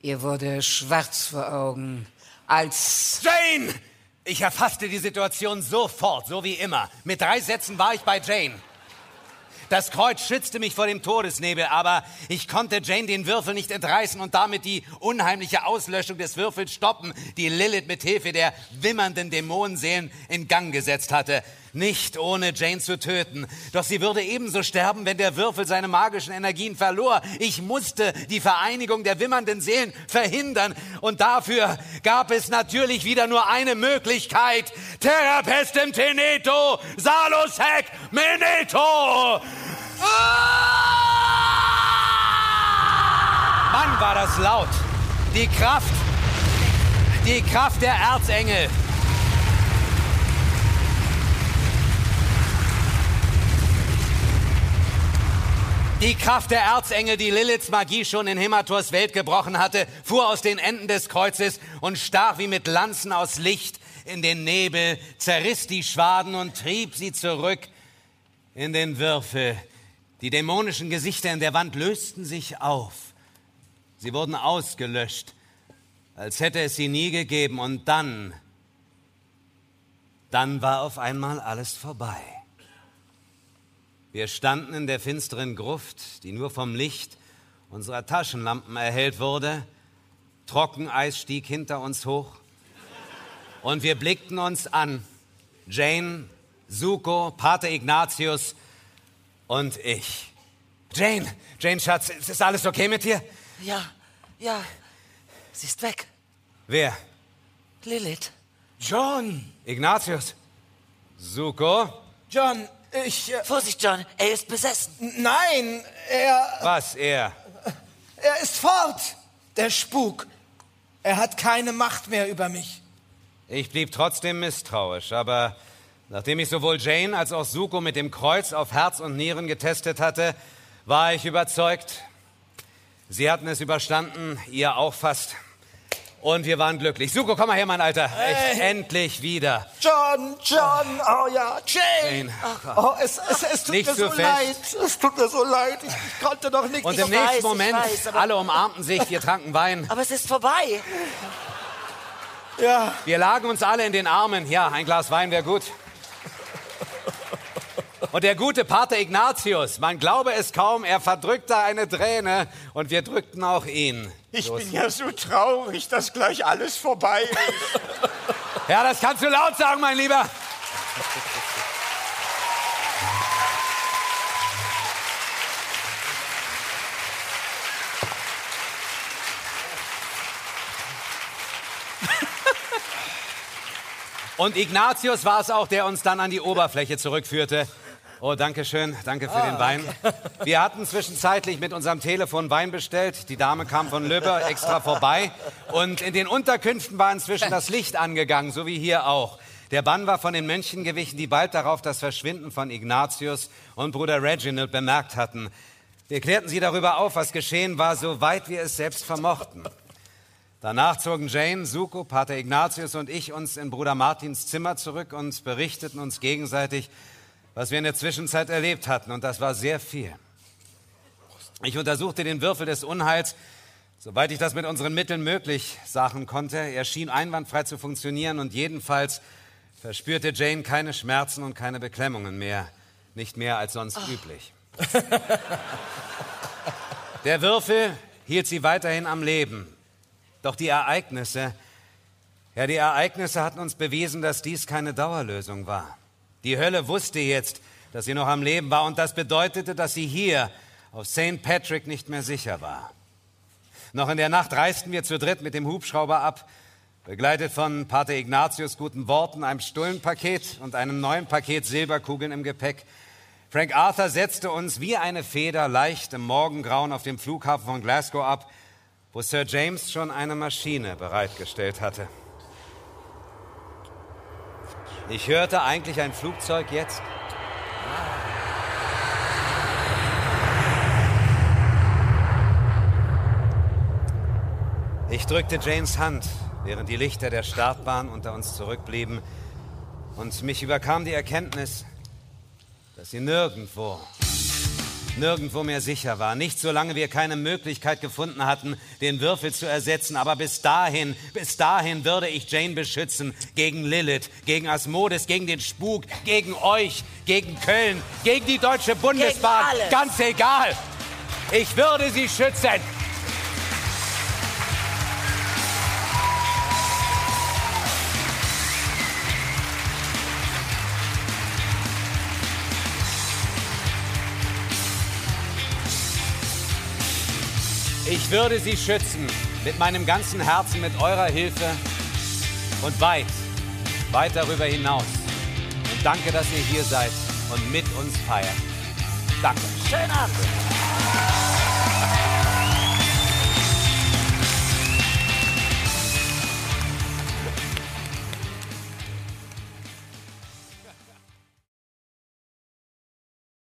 Ihr wurde schwarz vor Augen, als... Jane! Ich erfasste die Situation sofort, so wie immer. Mit drei Sätzen war ich bei Jane. Das Kreuz schützte mich vor dem Todesnebel, aber ich konnte Jane den Würfel nicht entreißen und damit die unheimliche Auslöschung des Würfels stoppen, die Lilith mit Hilfe der wimmernden Dämonenseelen in Gang gesetzt hatte. Nicht ohne Jane zu töten. Doch sie würde ebenso sterben, wenn der Würfel seine magischen Energien verlor. Ich musste die Vereinigung der wimmernden Seelen verhindern. Und dafür gab es natürlich wieder nur eine Möglichkeit. Terra pestem teneto, salus hac meneto. Mann, war das laut. Die Kraft, die Kraft der Erzengel. Die Kraft der Erzengel, die Liliths Magie schon in Hemators Welt gebrochen hatte, fuhr aus den Enden des Kreuzes und stach wie mit Lanzen aus Licht in den Nebel, zerriss die Schwaden und trieb sie zurück in den Würfel. Die dämonischen Gesichter in der Wand lösten sich auf. Sie wurden ausgelöscht, als hätte es sie nie gegeben. Und dann, dann war auf einmal alles vorbei. Wir standen in der finsteren Gruft, die nur vom Licht unserer Taschenlampen erhellt wurde. Trockeneis stieg hinter uns hoch. Und wir blickten uns an. Jane, Suko, Pater Ignatius und ich. Jane, Jane, Schatz, ist alles okay mit dir? Ja, ja. Sie ist weg. Wer? Lilith. John. Ignatius. Suko. John, ich. Äh, Vorsicht, John, er ist besessen. Nein, er. Was, er? Er ist fort, der Spuk. Er hat keine Macht mehr über mich. Ich blieb trotzdem misstrauisch, aber nachdem ich sowohl Jane als auch Suko mit dem Kreuz auf Herz und Nieren getestet hatte, war ich überzeugt. Sie hatten es überstanden, ihr auch fast. Und wir waren glücklich. Suko, komm mal her, mein Alter. Echt, endlich wieder. John, John, oh ja, Jane. Jane. Oh, es, es, es tut Nicht mir so fest. leid. Es tut mir so leid. Ich, ich konnte doch nicht. Und im nächsten weiß, Moment, weiß, alle umarmten sich, wir tranken Wein. Aber es ist vorbei. Ja. Wir lagen uns alle in den Armen. Ja, ein Glas Wein wäre gut. Und der gute Pater Ignatius, man glaube es kaum, er verdrückte eine Träne und wir drückten auch ihn. Ich Los. bin ja so traurig, dass gleich alles vorbei ist. Ja, das kannst du laut sagen, mein Lieber. Und Ignatius war es auch, der uns dann an die Oberfläche zurückführte. Oh, danke schön, danke für Ah, den Wein. Wir hatten zwischenzeitlich mit unserem Telefon Wein bestellt. Die Dame kam von Löber extra vorbei. Und in den Unterkünften war inzwischen das Licht angegangen, so wie hier auch. Der Bann war von den Mönchen gewichen, die bald darauf das Verschwinden von Ignatius und Bruder Reginald bemerkt hatten. Wir klärten sie darüber auf, was geschehen war, soweit wir es selbst vermochten. Danach zogen Jane, Suko, Pater Ignatius und ich uns in Bruder Martins Zimmer zurück und berichteten uns gegenseitig, was wir in der Zwischenzeit erlebt hatten, und das war sehr viel. Ich untersuchte den Würfel des Unheils, soweit ich das mit unseren Mitteln möglich sagen konnte. Er schien einwandfrei zu funktionieren und jedenfalls verspürte Jane keine Schmerzen und keine Beklemmungen mehr, nicht mehr als sonst Ah. üblich. Der Würfel hielt sie weiterhin am Leben. Doch die Ereignisse, ja, die Ereignisse hatten uns bewiesen, dass dies keine Dauerlösung war. Die Hölle wusste jetzt, dass sie noch am Leben war und das bedeutete, dass sie hier auf St. Patrick nicht mehr sicher war. Noch in der Nacht reisten wir zu dritt mit dem Hubschrauber ab, begleitet von Pater Ignatius guten Worten, einem Stullenpaket und einem neuen Paket Silberkugeln im Gepäck. Frank Arthur setzte uns wie eine Feder leicht im Morgengrauen auf dem Flughafen von Glasgow ab, wo Sir James schon eine Maschine bereitgestellt hatte. Ich hörte eigentlich ein Flugzeug jetzt. Ich drückte Janes Hand, während die Lichter der Startbahn unter uns zurückblieben. Und mich überkam die Erkenntnis, dass sie nirgendwo, nirgendwo mehr sicher war. Nicht solange wir keine Möglichkeit gefunden hatten, den Würfel zu ersetzen. Aber bis dahin, bis dahin würde ich Jane beschützen. Gegen Lilith, gegen Asmodes, gegen den Spuk, gegen euch, gegen Köln, gegen die Deutsche Bundesbahn. Ganz egal. Ich würde sie schützen. Ich würde sie schützen mit meinem ganzen Herzen, mit eurer Hilfe und weit, weit darüber hinaus. Und danke, dass ihr hier seid und mit uns feiert. Danke. Schönen Abend.